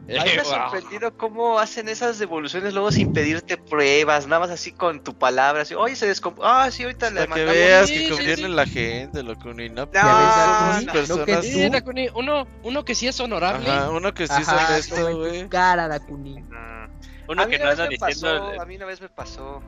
Eh, A mí me ha sorprendido cómo hacen esas devoluciones luego sin pedirte pruebas, nada más así con tu palabra. Así, Oye, se descompuso. Ah, sí, ahorita le Para que mandamos. veas Sí, que conviene sí. la gente, loco, ni no. No, no, lo que uno, uno que sí es honorable. Ajá, uno que sí es honesto, güey. Cara, Dakuni. Ah, Uno a mí que no una vez anda me diciendo. pasó, a mí una vez me pasó.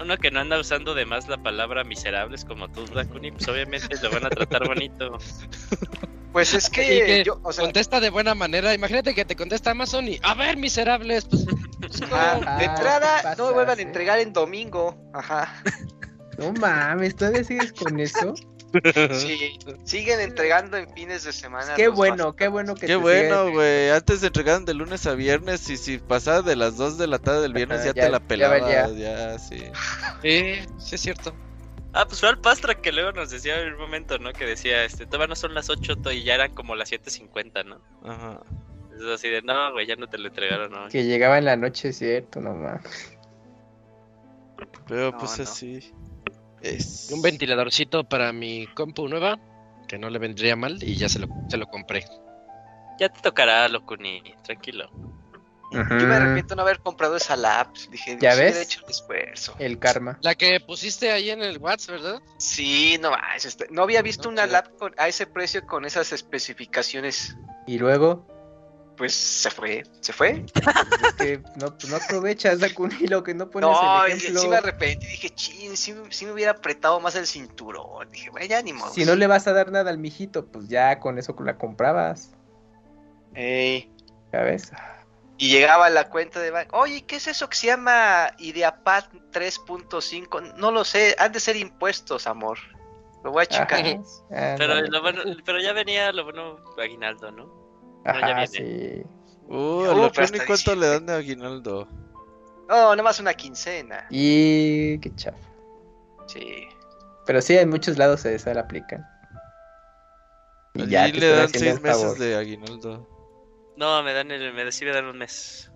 Uno que no anda usando de más la palabra miserables como tú, Dakuni, pues obviamente lo van a tratar bonito. [LAUGHS] Pues es [LAUGHS] que, que yo, o sea, contesta de buena manera. Imagínate que te contesta Amazon y, a ver, miserables, pues, pues, ¿cómo? ajá, de Ah, entrada te no me vuelvan a ¿eh? entregar en domingo. Ajá. No mames, ¿todavía sigues con eso? Sí, siguen entregando en fines de semana. Qué bueno, qué bueno que Qué te bueno, güey. Antes te entregaban de lunes a viernes y si pasaba de las 2 de la tarde del viernes Ajá, ya, ya- te la ya pelabas. valía. Ya, sí. Sí, sí es cierto. Ah, pues fue al Pastra que luego nos decía en un momento, ¿no? Que decía, este, todavía no son las 8 to- y ya eran como las 7.50, ¿no? Ajá. Es así de, no, güey, ya no te lo entregaron, ¿no? Que llegaba en la noche, cierto, no mames. Pero No, pues no. así. Es. Un ventiladorcito para mi compu nueva, que no le vendría mal, y ya se lo, se lo compré. Ya te tocará, Locuni, tranquilo. Yo me arrepiento de no haber comprado esa lap. Dije, ¿Ya "Sí hubiera ves? hecho el esfuerzo. El karma. La que pusiste ahí en el WhatsApp, ¿verdad? Sí, no, manches, este, no había visto No, una chido. lap con- a ese precio con esas especificaciones. Y luego, Pues se fue, se fue. es que no, no aprovechas, Dakuni, lo que no pones No, el y ejemplo. sí me arrepentí. Dije, chin, sí, sí me hubiera apretado más el cinturón. Dije, bueno, ya ni modo. Si no le vas a dar nada al mijito, pues ya con eso la comprabas, Ey. ¿sabes? Y llegaba la cuenta de banco. Oye, ¿qué es eso que se llama Ideapad 3.5? No lo sé, han de ser impuestos, amor. Lo voy a checar. Ajá, Pero, lo bueno, pero ya venía lo bueno aguinaldo, ¿no? no, ya viene. sí. Uh, Uh, lo pero hasta ¿y cuánto le dan de aguinaldo? No, nada más una quincena. Y qué chafa. Sí. Pero sí, en muchos lados se esa la aplican. Y ya Allí te le dan seis meses favor. de aguinaldo. No, me dan el, me me dan un mes.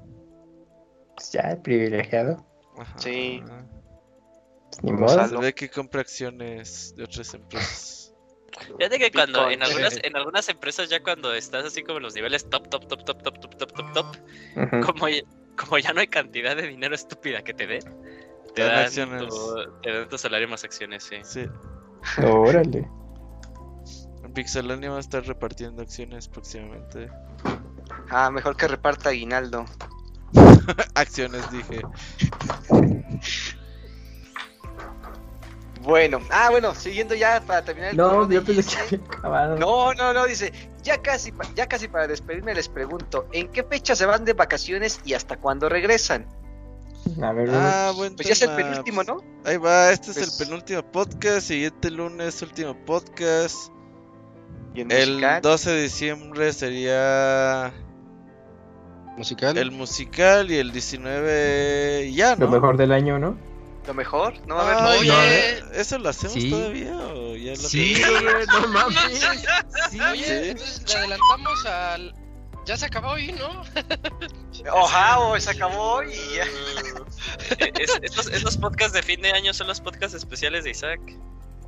Ya, el privilegiado. Ajá. Sí. Pues, ni modo. sal- Se ve que compra acciones de otras empresas. Fíjate que cuando en algunas, en algunas empresas ya cuando estás así como en los niveles top, top, top, top, top, top, top, top, top, como, ya- como ya no hay cantidad de dinero estupida que te den, te Te dan acciones. tu, te dan tu salario más acciones, sí. Sí. Órale. En Pixelania va a estar repartiendo acciones próximamente. Ah, mejor que reparta aguinaldo. [LAUGHS] acciones, dije. Bueno, ah, bueno, siguiendo ya para terminar el No, yo pensé que. No, no, no, dice, ya casi, ya casi para despedirme les pregunto, ¿en qué fecha se van de vacaciones y hasta cuándo regresan? A ver, Ah, buen Pues ya es el penúltimo, ¿no? Ahí va, este es Pues- el penúltimo podcast. Siguiente lunes, último podcast. Y el El musical. 12 de diciembre sería Musical. el musical y el 19 y ya, ¿no? lo mejor del año, ¿no? Lo mejor, no va a haber Ah, Oye. ya, ¿eh? ¿Eso lo hacemos Sí. todavía o ya lo Sí, hacemos? güey, no [LAUGHS] mames. Sí. Oye, entonces le adelantamos al. Ya se acabó hoy, ¿no? [LAUGHS] Oja, o se acabó y ya. [LAUGHS] Eh, es- estos, estos podcasts de fin de año son los podcasts especiales de Isaac.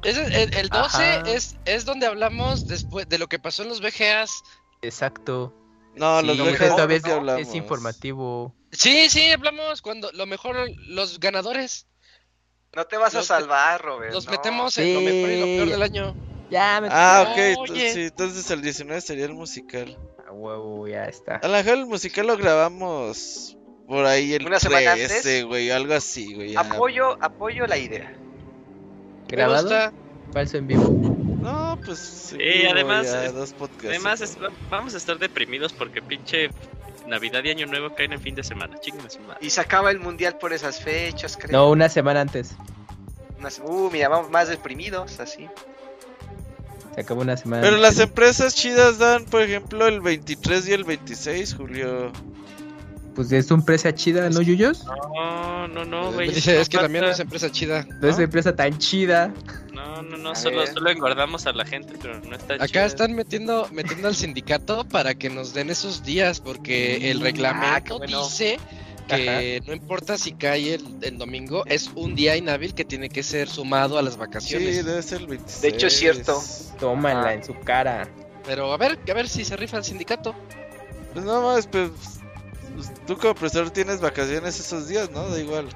Ese- el, el 12 Ajá. es, es donde hablamos después de lo que pasó en los VGAs. Exacto. No, Sí, los lo VGAs mejor todavía no que hablamos. es informativo. Sí, sí, hablamos cuando lo mejor, los ganadores. No te vas a salvar, Robert. Los no. metemos en lo mejor y lo peor Sí. del año. Ya me Ah, ok, sí, entonces el 19 sería el musical. A huevo, ya está. A lo mejor el musical lo grabamos por ahí el ¿Una semana 13, antes? güey, algo así, güey. Apoyo, apoyo la idea. ¿Grabado? Falso en vivo. Pues. vivo, además. Además, es- vamos a estar deprimidos porque pinche Navidad y Año Nuevo caen en fin de semana. Madre. Y se acaba el mundial por esas fechas, creo. No, una semana antes. Unas- Uh, mira, vamos más deprimidos, así. Se acabó una semana Pero antes. las empresas chidas dan, por ejemplo, el 23 y el 26, Julio. Pues es una empresa chida, ¿no, Yuyos? No, no, no, güey. Dice, es que no también no es empresa chida. No es una empresa tan chida. No, no, no, solo, solo engordamos a la gente, pero no está Acá chido. están metiendo, metiendo al sindicato para que nos den esos días, porque el Ah, reglamento bueno. dice que no importa si cae el, el domingo, es un día inhábil que tiene que ser sumado a las Sí, vacaciones. debe ser el 26. De hecho, es cierto. Tómala en su cara. Pero a ver, a ver si se rifa el sindicato. Pues no más, pues. Tú como profesor tienes vacaciones esos días, ¿no? Da igual.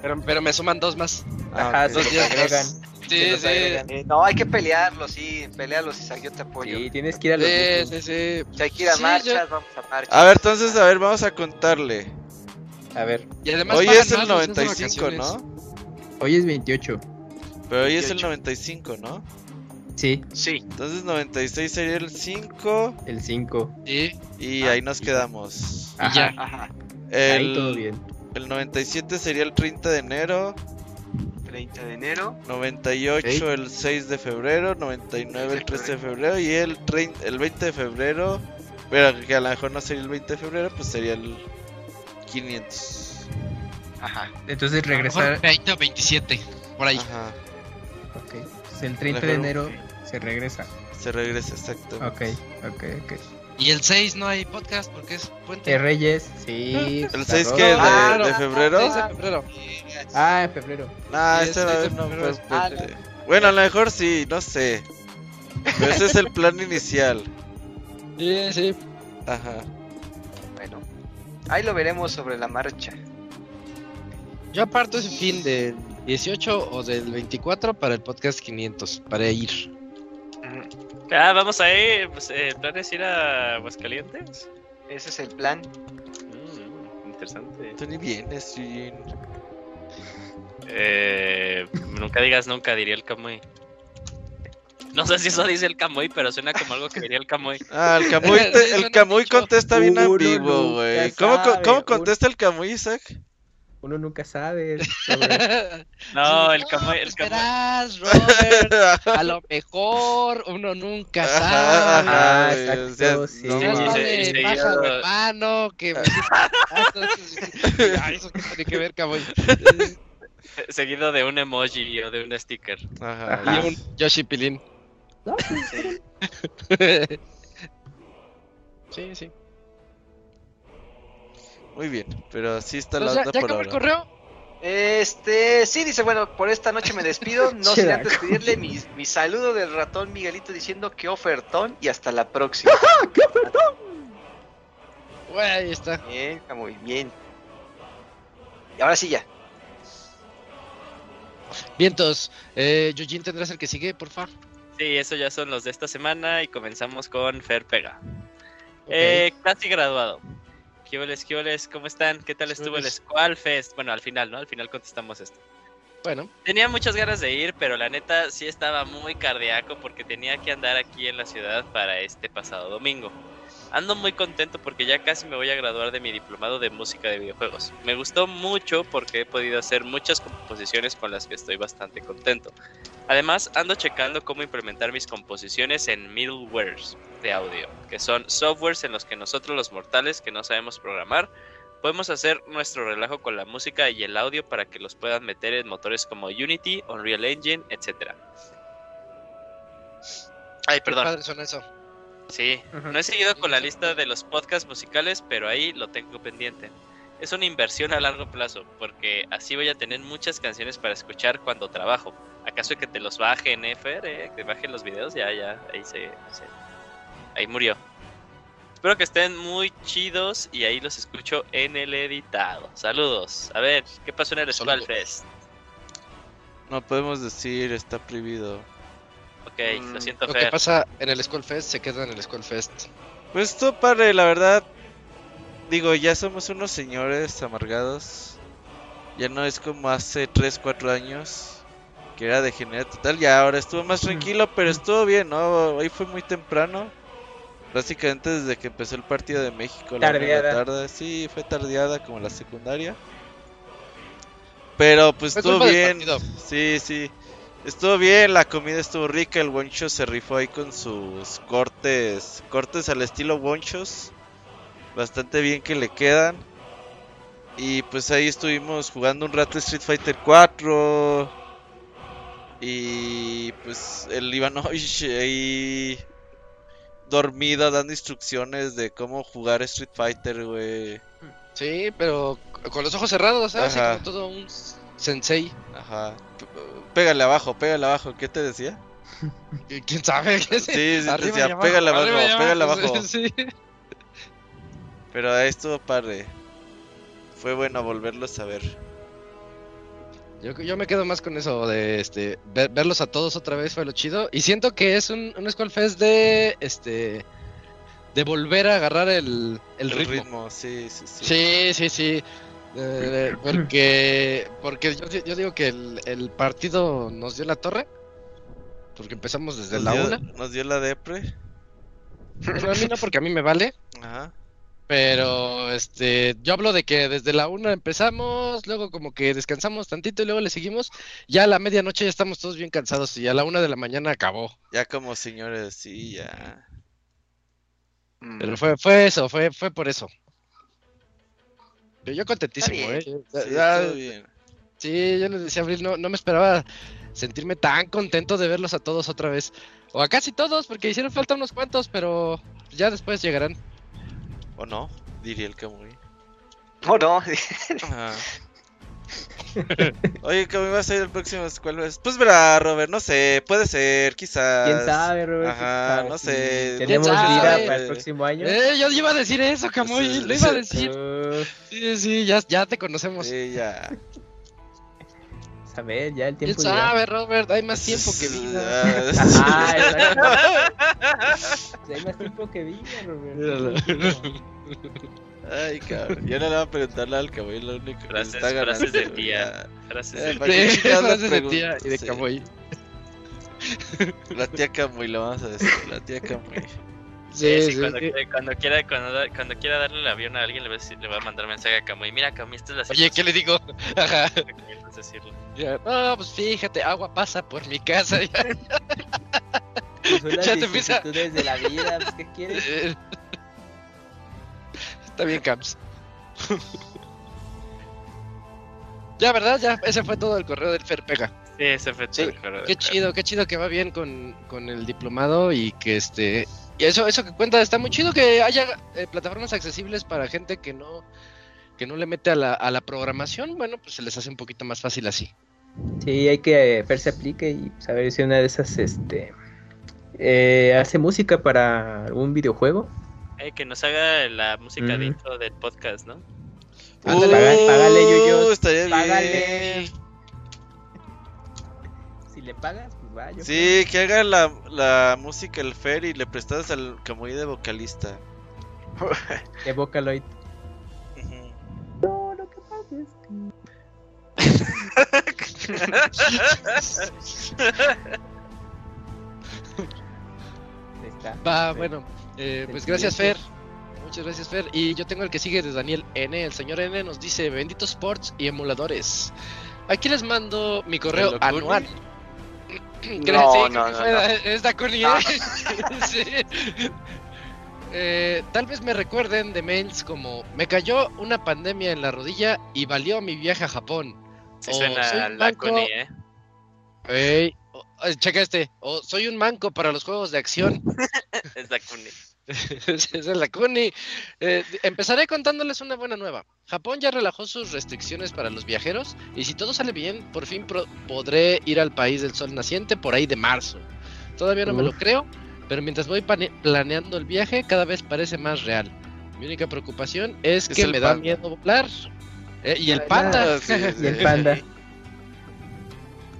Pero, pero me suman dos más. Ah, Ajá, Dos días más. Sí, sí. Eh, no, hay que pelearlos, sí. Pelearlos, Isaac, yo te apoyo. Sí, tienes que ir a los Sí, sí, sí. Si hay que ir a Sí, marchas, vamos a marchas. A ver, entonces, a ver, vamos a contarle. A ver, Y además Hoy es el más los días de 95, vacaciones. ¿no? hoy es 28. Pero hoy es el 28. 95, ¿no? Sí, Sí. Entonces 96 sería el 5 el 5. Sí, y Ah, ahí nos quedamos. y ya. Ajá. Ahí todo El, bien. el 97 sería el 30 de enero, 30 de enero. 98 el 6 de febrero, 99 el 13 de febrero y el, 30 el 20 de febrero, pero que a lo mejor no sería el 20 de febrero, pues sería el 500. Ajá. Entonces A lo mejor regresar. 20 o 27, por ahí. Ajá, Ok. Pues el 30 de enero se regresa. se regresa exacto. Ok, ok, ok. Y el 6 no hay podcast porque es puente. ¿De Reyes? Sí. ¿El pues, 6 arroz. que de, Claro. de febrero? 6 de febrero. Ah, en febrero. Nah, Sí, ese es va a 6 de haber no febrero. fue Ah, puente. Bueno, a lo mejor sí, no sé. Pero ese es el plan inicial. Sí, sí. Ajá. Bueno. Ahí lo veremos sobre la marcha. Yo aparto ese fin del 18 o del 24 para el podcast 500, para ir. Ah, vamos a ir. Pues, eh, ¿El plan es ir a Aguascalientes? Ese es el plan. Mm, interesante. Tú ni vienes, Jin. Eh, nunca digas nunca, diría el Camuy. No sé si eso dice el Camuy, pero suena como algo que diría el Camuy. [LAUGHS] Ah, el Camuy, [LAUGHS] te- el Camuy contesta bien ambiguo, güey. ¿Cómo, ¿Cómo contesta el Camuy, Isaac? Uno nunca sabe. sobre- [LAUGHS] No, el ¿Cómo Camuy, el Camuy. esperas, Robert? A lo mejor uno nunca Ajá, sabe. Ah, güey, exacto, sí. no Sí, sí, hermano, que... Ay, [LAUGHS] eso que tiene que ver, cabrón. [LAUGHS] Seguido de un emoji o de un sticker. Ajá. Y un Yoshi Pilín. Sí, sí. Muy bien, pero así está la onda ya por acabó el ahora. correo. Este, sí, dice, bueno, por esta noche me despido, [LAUGHS] no sin antes pedirle mi, mi saludo del ratón Miguelito diciendo que ofertón y hasta la próxima. [LAUGHS] Güey, ahí está. Bien, está muy bien. Y ahora sí ya. Vientos, eh, Yujin, ¿tendrás el que sigue, por favor? Sí, eso ya son los de esta semana y comenzamos con Fer Pega. Eh, casi graduado. ¿Qué? ¿Cómo están? ¿Qué tal estuvo el Holes. Squall Fest? Bueno, al final, ¿no? Al final contestamos esto. Bueno, Tenía muchas ganas de ir, pero la neta sí estaba muy cardíaco porque tenía que andar aquí en la ciudad para este pasado domingo. Ando muy contento porque ya casi me voy a graduar de mi diplomado de música de videojuegos. Me gustó mucho porque he podido hacer muchas composiciones con las que estoy bastante contento. Además, ando checando cómo implementar mis composiciones en middlewares de audio, que son softwares en los que nosotros los mortales que no sabemos programar podemos hacer nuestro relajo con la música y el audio para que los puedan meter en motores como Unity, Unreal Engine, etc. Ay, qué perdón. padre suena eso. Sí, no he seguido con la lista de los podcasts musicales, pero ahí lo tengo pendiente. Es una inversión a largo plazo, porque así voy a tener muchas canciones para escuchar cuando trabajo. ¿Acaso que te los baje en FR? Que bajen los videos, ya, ya, ahí se, se- Ahí murió. Espero que estén muy chidos y ahí los escucho en el editado. Saludos. A ver, ¿qué pasó en el Squall. Fest? No podemos decir, está prohibido. Ok, Mm, lo siento, Lo que pasa en el Skull Fest se queda en el Skull Fest. Pues esto padre, la verdad. Digo, ya somos unos señores amargados. Ya no es como hace 3, 4 años. Que era de general total. Ya ahora estuvo más tranquilo, pero estuvo bien, ¿no? Hoy fue muy temprano. Básicamente desde que empezó el partido de México. La Tardeada. tarde. Sí, fue tardeada como la secundaria. Pero pues estuvo bien. Sí, sí. Estuvo bien, la comida estuvo rica, el Woncho se rifó ahí con sus cortes, cortes al estilo Wonchos. Bastante bien que le quedan. Y pues ahí estuvimos jugando un rato Street Fighter 4. Y pues el Ivanovich ahí dormido dando instrucciones de cómo jugar Street Fighter, güey. Sí, pero con los ojos cerrados, ¿sabes? Como todo un sensei. Ajá. Pégale abajo, pégale abajo. ¿Qué te decía? ¿Y ¿Quién sabe? Sí, sí, te Arriba decía, pégale abajo, pégale abajo. Sí. Pero ahí estuvo padre. Fue bueno volverlos a ver. Yo, yo me quedo más con eso de este ver- verlos a todos otra vez fue lo chido y siento que es un, un Skull Fest de este de volver a agarrar el, el ritmo. sí, sí, sí. Sí, sí, sí. Eh, porque porque yo, yo digo que el, el partido nos dio la torre. Porque empezamos desde Nos la dio, una. nos dio la depre. Bueno, a mí no, porque a mí me vale. Ajá. Pero este, yo hablo de que desde la una empezamos, luego como que descansamos tantito y luego le seguimos. Ya a la medianoche ya estamos todos bien cansados y a la una de la mañana acabó. Ya como señores, sí, ya. Mm. Pero fue, fue eso, fue, fue por eso. Yo, yo contentísimo, ¿eh? Sí, ya- bien. sí, yo les decía Abril, no, no me esperaba sentirme tan contento de verlos a todos otra vez. O a casi todos, porque hicieron falta unos cuantos, pero ya después llegarán. ¿O no? Diría el Camuy. Oh, no. Ajá. [LAUGHS] Oye, Camuy, ¿vas a ir el próximo? ¿Cuál es? Pues verá, Robert, no sé, puede ser, quizás. ¿Quién sabe, Robert? Ajá, ¿Quién no sé. Tenemos ¿Quién vida para el próximo año. Eh, yo iba a decir eso, Camuy, Sí, lo iba a decir. Uh, Sí, sí, ya, ya te conocemos. Sí, ya. a ver, ya el ¿Quién tiempo dirá. sabe, Robert? Hay más tiempo que vida. Ajá, [LAUGHS] exacto. [LAUGHS] Hay más tiempo que vida, Robert. Ay, cabrón. Ya no le voy a preguntarle al Camuy, lo único que Frases- se está ganando. frases de tía. ya. Frases Eh, de- ¿para qué Sí, chingados le frases de pregunto? tía y de Sí. Camuy. La tía Camuy, lo vamos a decir. La tía Camuy. Sí, Sí, sí, cuando, sí. cuando quiera cuando, da- cuando quiera darle el avión a alguien le va a, decir- le va a mandar mensaje a Camuy. Mira, Camuy, esta es la Oye, ¿qué le digo? [LAUGHS] Ajá. recomiendas decirlo. Ya, No, pues fíjate, agua pasa por mi casa. ya. Pues [LAUGHS] Ya te empieza- de la vida, pues, ¿qué quieres? Eh, Está bien, Camps. ya, ¿verdad? Ya, ese fue todo el correo del Fer Pega. Sí, ese fue Sí, todo el correo Qué Fer. chido, qué chido que va bien con, con el diplomado y que este... Y eso, eso que cuenta, está muy chido que haya eh, plataformas accesibles para gente que no que no le mete a la, a la programación, bueno, pues se les hace un poquito más fácil así. Sí, hay que ver si aplique y saber si una de esas, este, eh, hace música para algún videojuego. Eh, que nos haga la música de Ujú. intro del podcast, ¿no? Ándale, paga- págale, Yuyos, Uh, estaría págale. bien. le pagas, pues va. yo Sí, que haga la, la música el Fer y le prestas al Camuy de vocalista. [LAUGHS] que Vocaloid. No, lo que pasa es que. Ahí está. Va, Sí. bueno, eh, pues gracias Fer. Muchas gracias Fer. Y yo tengo el que sigue de Daniel N. El señor N nos dice, benditos sports y emuladores. Aquí les mando mi correo anual. No, [LAUGHS] no, no. [LAUGHS] Es Dakuni, No. ¿eh? [LAUGHS] Sí. Eh, tal vez me recuerden de mails como me cayó una pandemia en la rodilla y valió mi viaje a Japón. Sí O suena soy a un la banco- Kuni, ¿eh? Ey, o- eh, checa este. O soy un manco para los juegos de acción. [LAUGHS] Es la Kuni. [LAUGHS] Esa es la Kuni. Eh, empezaré contándoles una buena nueva. Japón ya relajó sus restricciones para los viajeros y si todo sale bien, por fin pro- podré ir al país del sol naciente por ahí de marzo. Todavía no me lo creo, pero mientras voy planeando el viaje, cada vez parece más real. Mi única preocupación es Es que me da miedo volar. Eh, y el Ah, panda. sí, [LAUGHS] Y el panda.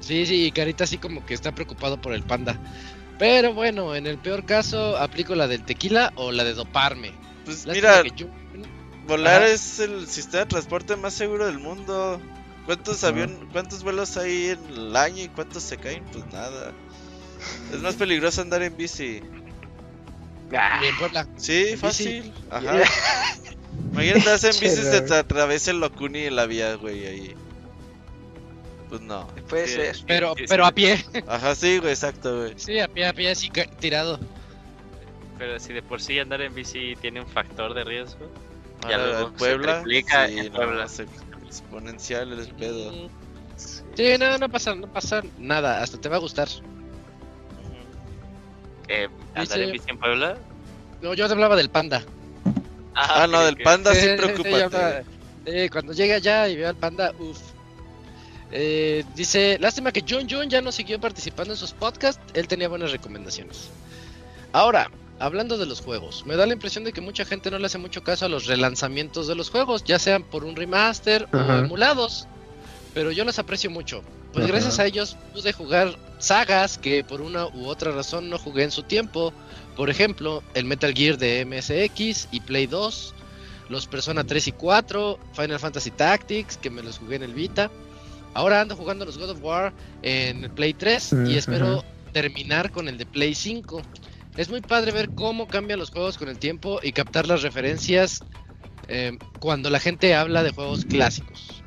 Sí, sí, y Carita así como que está preocupado por el panda. Pero bueno, en el peor caso, aplico la del tequila o la de doparme. Pues Lástima mira, yo- volar Ajá. es el sistema de transporte más seguro del mundo. ¿Cuántos avión, cuántos vuelos hay en el año y cuántos se caen? Pues nada. Es más peligroso andar en bici. Ah, y. Sí, bici. fácil. Ajá. [LAUGHS] Imagínate andas en bici y se te atraviesa el Locuni en la vía, güey, ahí. Pues no. puede Sí, ser. sí, Pero, sí, pero sí. a pie. [LAUGHS] Ajá, sí, güey, exacto, güey. Sí, a pie, a pie, así tirado. Pero si de por sí andar en bici tiene un factor de riesgo. Ya Ahora, luego en se Puebla, triplica sí, en no, Puebla. se- exponencial el pedo. Sí, no, no pasa, no pasa nada. Hasta te va a gustar. Eh, andar en bici en Puebla. No, yo te hablaba del panda. Ah, no, ok, del panda sí, [LAUGHS] eh, cuando llegue allá y vea al panda, uff. Eh, dice, lástima que John John ya no siguió participando en sus podcasts, él tenía buenas recomendaciones. Ahora, hablando de los juegos, me da la impresión de que mucha gente no le hace mucho caso a los relanzamientos de los juegos, ya sean por un remaster o emulados, pero yo los aprecio mucho, pues gracias a ellos pude jugar sagas que por una u otra razón no jugué en su tiempo, por ejemplo, el Metal Gear de MSX y Play 2, los Persona 3 y 4, Final Fantasy Tactics, que me los jugué en el Vita. Ahora ando jugando los God of War en Play 3 Mm, y espero terminar con el de Play 5. Es muy padre ver cómo cambian los juegos con el tiempo y captar las referencias eh, cuando la gente habla de juegos clásicos.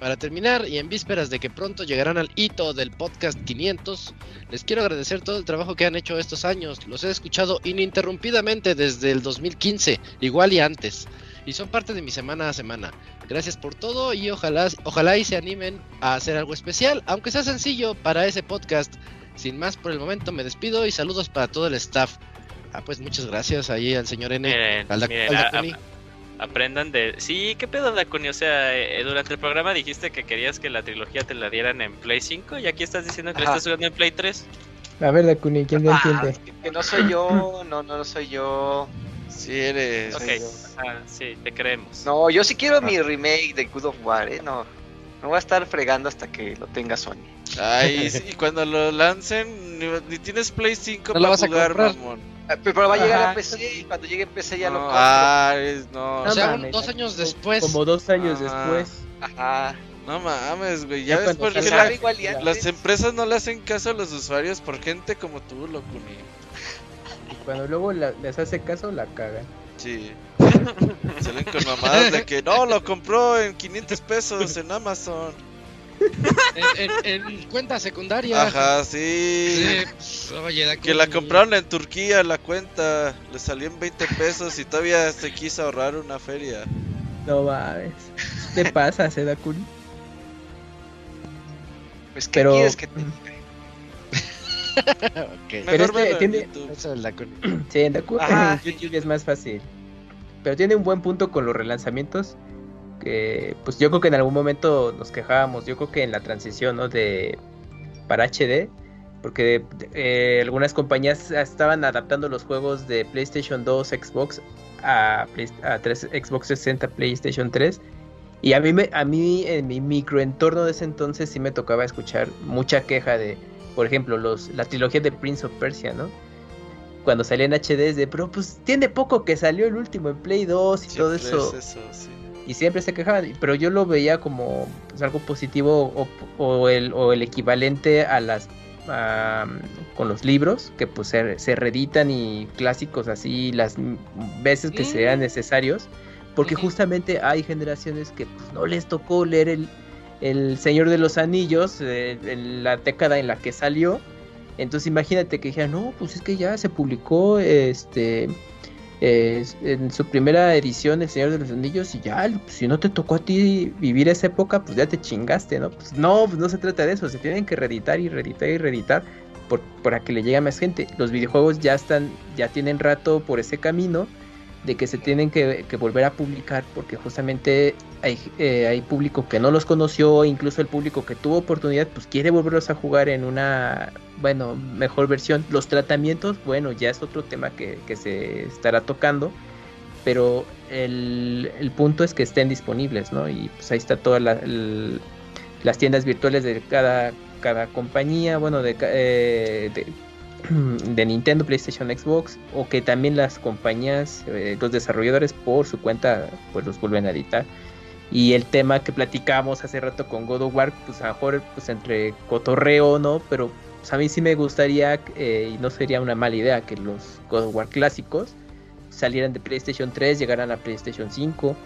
Para terminar, y en vísperas de que pronto llegarán al hito del podcast 500, les quiero agradecer todo el trabajo que han hecho estos años. Los he escuchado ininterrumpidamente desde el 2015, igual y antes. Y son parte de mi semana a semana. Gracias por todo y ojalá, ojalá y se animen a hacer algo especial, aunque sea sencillo para ese podcast. Sin más por el momento me despido y saludos para todo el staff. Ah, pues muchas gracias ahí al señor N. Miren, al Dac- miren, al a- Dacuni. a- aprendan de... Sí, ¿qué pedo, Dakuni? O sea, eh, durante el programa dijiste que querías que la trilogía te la dieran en Play 5 y aquí estás diciendo que la Ajá. estás jugando en Play 3. A ver, Dakuni, ¿quién lo Ah, entiende? que, que no soy yo, no, no, no soy yo. Sí eres. Ok, ah, sí, te creemos. No, yo sí quiero Ah. mi remake de Good of War, ¿eh? No, no voy a estar fregando hasta que lo tenga Sony. Ay, [LAUGHS] sí, y cuando lo lancen, ni, ni tienes Play 5 No lo para vas a jugar, comprar. mamón. Ah, Pero, pero va a llegar Ajá. a PC y cuando llegue a PC ya lo No, compro. ah, es- no, O sea, mames, dos años después. Como dos años Ah. después. Ajá. no mames, güey. Ya Ya ves cuando por qué la- las empresas no le hacen caso a los usuarios por gente como tú, Locuni. Cuando luego la- les hace caso, la cagan. Sí. [LAUGHS] Salen con mamadas de que no, lo compró en 500 pesos en Amazon. en, en- en cuenta secundaria. Ajá, sí. Sí, pues, oye, Dakuni. Que la compraron en Turquía, la cuenta. Le salió en 20 pesos y todavía se quiso ahorrar una feria. No mames. ¿Qué pasa, Dakuni? Pues, ¿qué Pero. quieres que te Ok. Pero Mejor es que velo en tiene-. Eso. [CLEARS THROAT] Sí, en Daku- Ajá. YouTube es más fácil. Pero tiene un buen punto con los relanzamientos. Que pues yo creo que en algún momento nos quejábamos. Yo creo que en la transición, ¿no? De para HD. Porque eh, algunas compañías estaban adaptando los juegos de PlayStation 2, Xbox a, Play- a 3, Xbox 60, PlayStation 3. Y a mí, me, a mí en mi microentorno de ese entonces sí me tocaba escuchar mucha queja de por ejemplo, los, la trilogía de Prince of Persia, ¿no? Cuando salía en HD es de, pero pues tiene poco que salió el último en Play 2 y todo eso. es eso, sí. Y siempre se quejaban, pero yo lo veía como pues, algo positivo o, o el, o el equivalente a las a, con los libros que pues se, se reeditan y clásicos así las veces que Mm. sean necesarios porque justamente hay generaciones que pues, no les tocó leer el, el Señor de los Anillos eh, en la década en la que salió entonces imagínate que dijeran no pues es que ya se publicó este eh, en su primera edición El Señor de los Anillos y ya, pues, si no te tocó a ti vivir esa época, pues ya te chingaste, ¿no? Pues no, pues no se trata de eso, se tienen que reeditar y reeditar y reeditar por, para que le llegue a más gente. Los videojuegos ya están, ya tienen rato por ese camino de que se tienen que, volver a publicar porque justamente hay, eh, hay público que no los conoció, incluso el público que tuvo oportunidad, pues quiere volverlos a jugar en una, bueno, mejor versión. Los tratamientos, bueno, ya es otro tema que, se estará tocando, pero el, punto es que estén disponibles, ¿no? Y pues ahí está todas la, las tiendas virtuales de cada, cada compañía, bueno, de, eh, de, de Nintendo, PlayStation, Xbox, o que también las compañías, eh, los desarrolladores por su cuenta, pues los vuelven a editar. Y el tema que platicábamos hace rato con God of War, pues a lo mejor pues entre cotorreo, ¿no? Pero pues, a mí sí me gustaría, eh, y no sería una mala idea, que los God of War clásicos salieran de PlayStation 3, llegaran a PlayStation 5.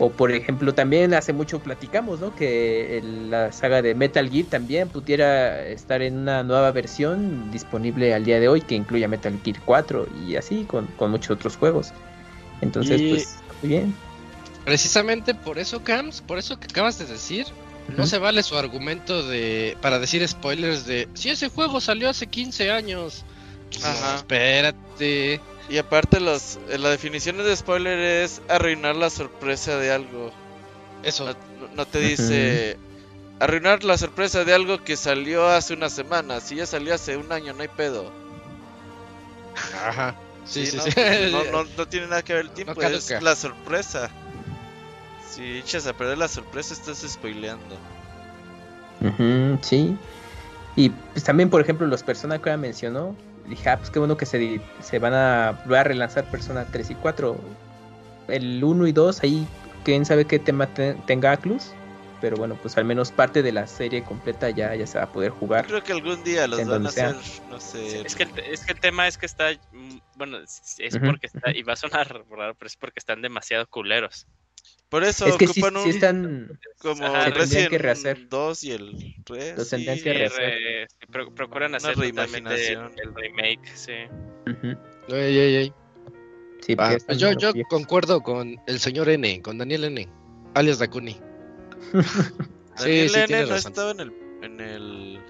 O por ejemplo, también hace mucho platicamos, ¿no? Que el- la saga de Metal Gear también pudiera estar en una nueva versión disponible al día de hoy que incluya Metal Gear 4 y así con, con muchos otros juegos. Entonces, Y- pues, muy bien. Precisamente por eso, Cams, por eso que acabas de decir, no se vale su argumento de para decir spoilers de si ese juego salió hace 15 años. Ajá. espérate. Y aparte los, eh, la definición de spoiler es arruinar la sorpresa de algo. Eso. No, te dice arruinar la sorpresa de algo que salió hace una semana. Si ya salió hace un año, no hay pedo. Ajá. Sí, sí, ¿no? sí. No, [LAUGHS] no, no tiene nada que ver el tiempo, es la sorpresa. Si echas a perder la sorpresa, estás spoileando. Sí. Y pues también, por ejemplo, los Persona que ahora mencionó, dije, ah, pues qué bueno que se, se van a, va a relanzar Persona 3 y 4. El 1 y 2, ahí quién sabe qué tema te- tenga Atlus. Pero bueno, pues al menos parte de la serie completa ya, ya se va a poder jugar. Creo que algún día los van a hacer, no sé. Es que, el, es que el tema es que está. mm, Bueno, es porque está. Y va a sonar raro, pero es porque están demasiado culeros. Por eso Es que sí, ocupan sí un están... [LAUGHS] como Ajá, tendrían Resident que rehacer. 2 y el 3. Los tendrían sí. que Sí, rehacer. re- pro- procuran hacer totalmente el, reimaginación. el remake, sí. Ujú, Ey, ey, ey. Sí, pues yo, yo concuerdo con el señor N, con Daniel N, alias Dakuni. [LAUGHS] Sí, Daniel sí, N no razón. estaba en el en el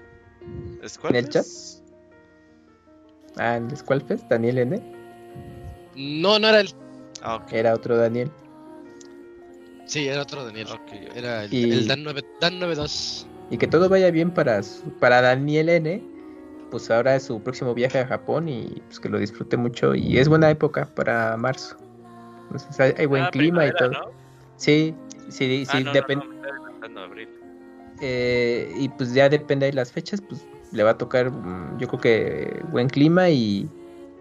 ¿En el chat? Ah, ¿en Squalfest? Daniel N. No, no era el. Ah, ok. Era otro Daniel. Sí, era otro Daniel. Era el, Y- el Dan, 9, Dan 92. Y que todo vaya bien para, su- para Daniel N. Pues ahora es su próximo viaje a Japón y pues que lo disfrute mucho. Y es buena época para marzo. Entonces hay, hay buen Ah, clima y todo. Sí, sí, Ah, sí, no, no, depen- no, me estoy adelantando a abril. eh, y pues ya depende de las fechas, pues le va a tocar, mm, yo creo que buen clima y,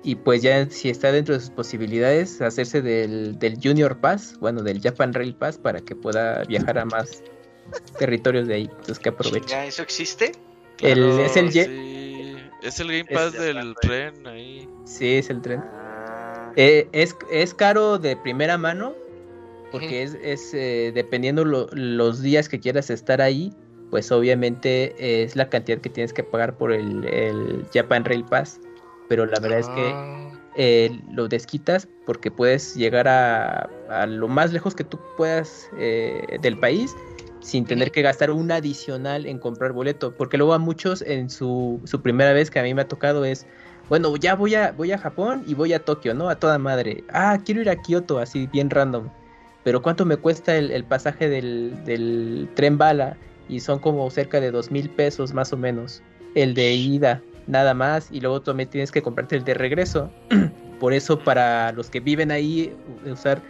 y pues ya si está dentro de sus posibilidades, hacerse del, del Junior Pass, bueno, del Japan Rail Pass para que pueda viajar a más territorios de ahí. Entonces que aproveche. ¿Eso existe? El, Claro, es el sí. Es el Game Es- Pass del tren ahí. Sí, es el tren. Ah, Eh, es, es caro de primera mano porque es, es eh, dependiendo lo- los días que quieras estar ahí, pues obviamente es la cantidad que tienes que pagar por el, el Japan Rail Pass. Pero la verdad es que Ah, eh, lo desquitas porque puedes llegar a, a lo más lejos que tú puedas eh, del país sin tener que gastar un adicional en comprar boleto. Porque luego a muchos en su, su primera vez que a mí me ha tocado es, bueno, ya voy a, voy a Japón y voy a Tokio, ¿no? A toda madre. Ah, quiero ir a Kioto, así bien random. Pero ¿cuánto me cuesta el, el pasaje del, del tren bala? Y son como cerca de dos mil pesos más o menos. El de ida, nada más. Y luego también tienes que comprarte el de regreso. [CLEARS THROAT] Por eso para los que viven ahí, usar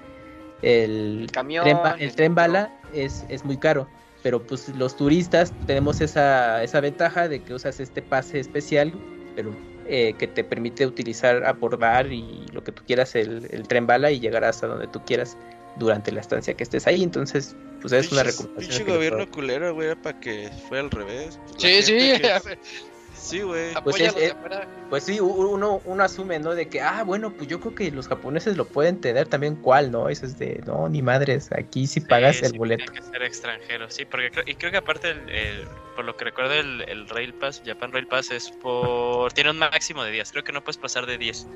el Camión, tren, el tren bala es, es muy caro. pero pues los turistas tenemos esa, esa ventaja de que usas este pase especial, pero eh, que te permite utilizar, abordar y lo que tú quieras el, el tren bala y llegar hasta donde tú quieras durante la estancia que estés ahí. Entonces, pues es una recomendación. Pinche gobierno culero, güey, para que fuera al revés. Pues, Sí, sí, que- [LAUGHS] Sí, güey. Pues es- afuera. Pues sí, uno, uno asume, ¿no? De que, ah, bueno, pues yo creo que los japoneses lo pueden tener también cuál, ¿no? Eso es de, no, ni madres, aquí sí pagas Sí, el sí, boleto. Tiene que ser extranjero, sí, porque creo, y creo que aparte, el, el- por lo que recuerdo, el, el Rail Pass, Japan Rail Pass es por. Tiene un máximo de 10, creo que no puedes pasar de 10.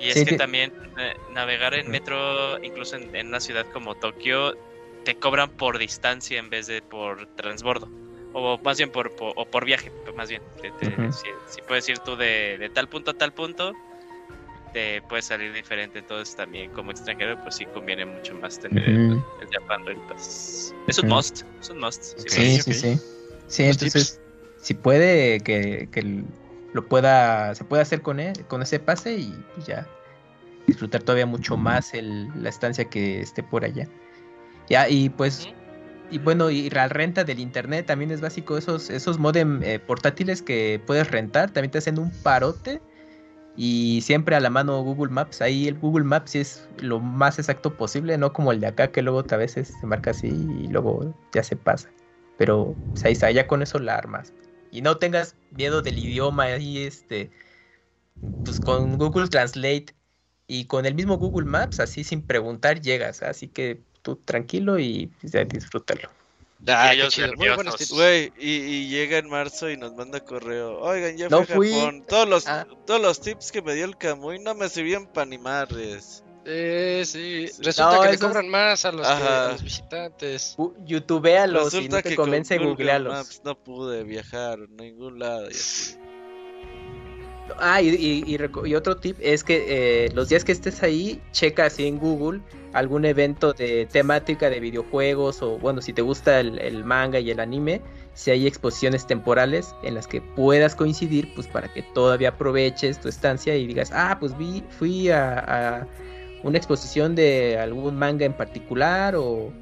Y es Sí, que sí. también eh, navegar en metro, incluso en, en una ciudad como Tokio, te cobran por distancia en vez de por transbordo. O más bien por, por- o por viaje, más bien. Te- te- Ujú. si, si puedes ir tú de, de tal punto a tal punto, te puede salir diferente. Entonces también como extranjero, pues sí conviene mucho más tener el- el Japan Rail Pass. Es un must, es un must. sí, Sí, sí, sí. Sí, Los entonces, si puede que, que lo pueda, se puede hacer con él, con ese pase y pues ya disfrutar todavía mucho más el, la estancia que esté por allá. Ya, y pues, y bueno, y la renta del internet también es básico, esos, esos modem eh, portátiles que puedes rentar, también te hacen un parote. Y siempre a la mano Google Maps. Ahí el Google Maps sí es lo más exacto posible, no como el de acá que luego a veces se marca así y luego ya se pasa. Pero pues, ahí está, ya con eso la armas. Y no tengas miedo del idioma ahí, este, pues con Google Translate y con el mismo Google Maps, así sin preguntar llegas. Así que tú tranquilo y pues, ya disfrútalo. Ah, ellos chido, muy buenos tips. Güey, y, y llega en marzo y nos manda correo. Oigan, ya No fui a fui. Japón. Todos los, Ah. todos los tips que me dio el Camuy no me sirvían para animarles. Eh, sí. Sí. Resulta No, que le cobran más a los, que- a los visitantes. U- YouTubealos no te que convence, con Google googlealos. Maps no pude viajar a ningún lado. y así. Ah, y, y- otro tip es que eh, los días que estés ahí, checa así en Google algún evento de temática de videojuegos o bueno, si te gusta el, el manga y el anime, si hay exposiciones temporales en las que puedas coincidir, pues para que todavía aproveches tu estancia y digas, ah, pues vi, fui a, a una exposición de algún manga en particular o,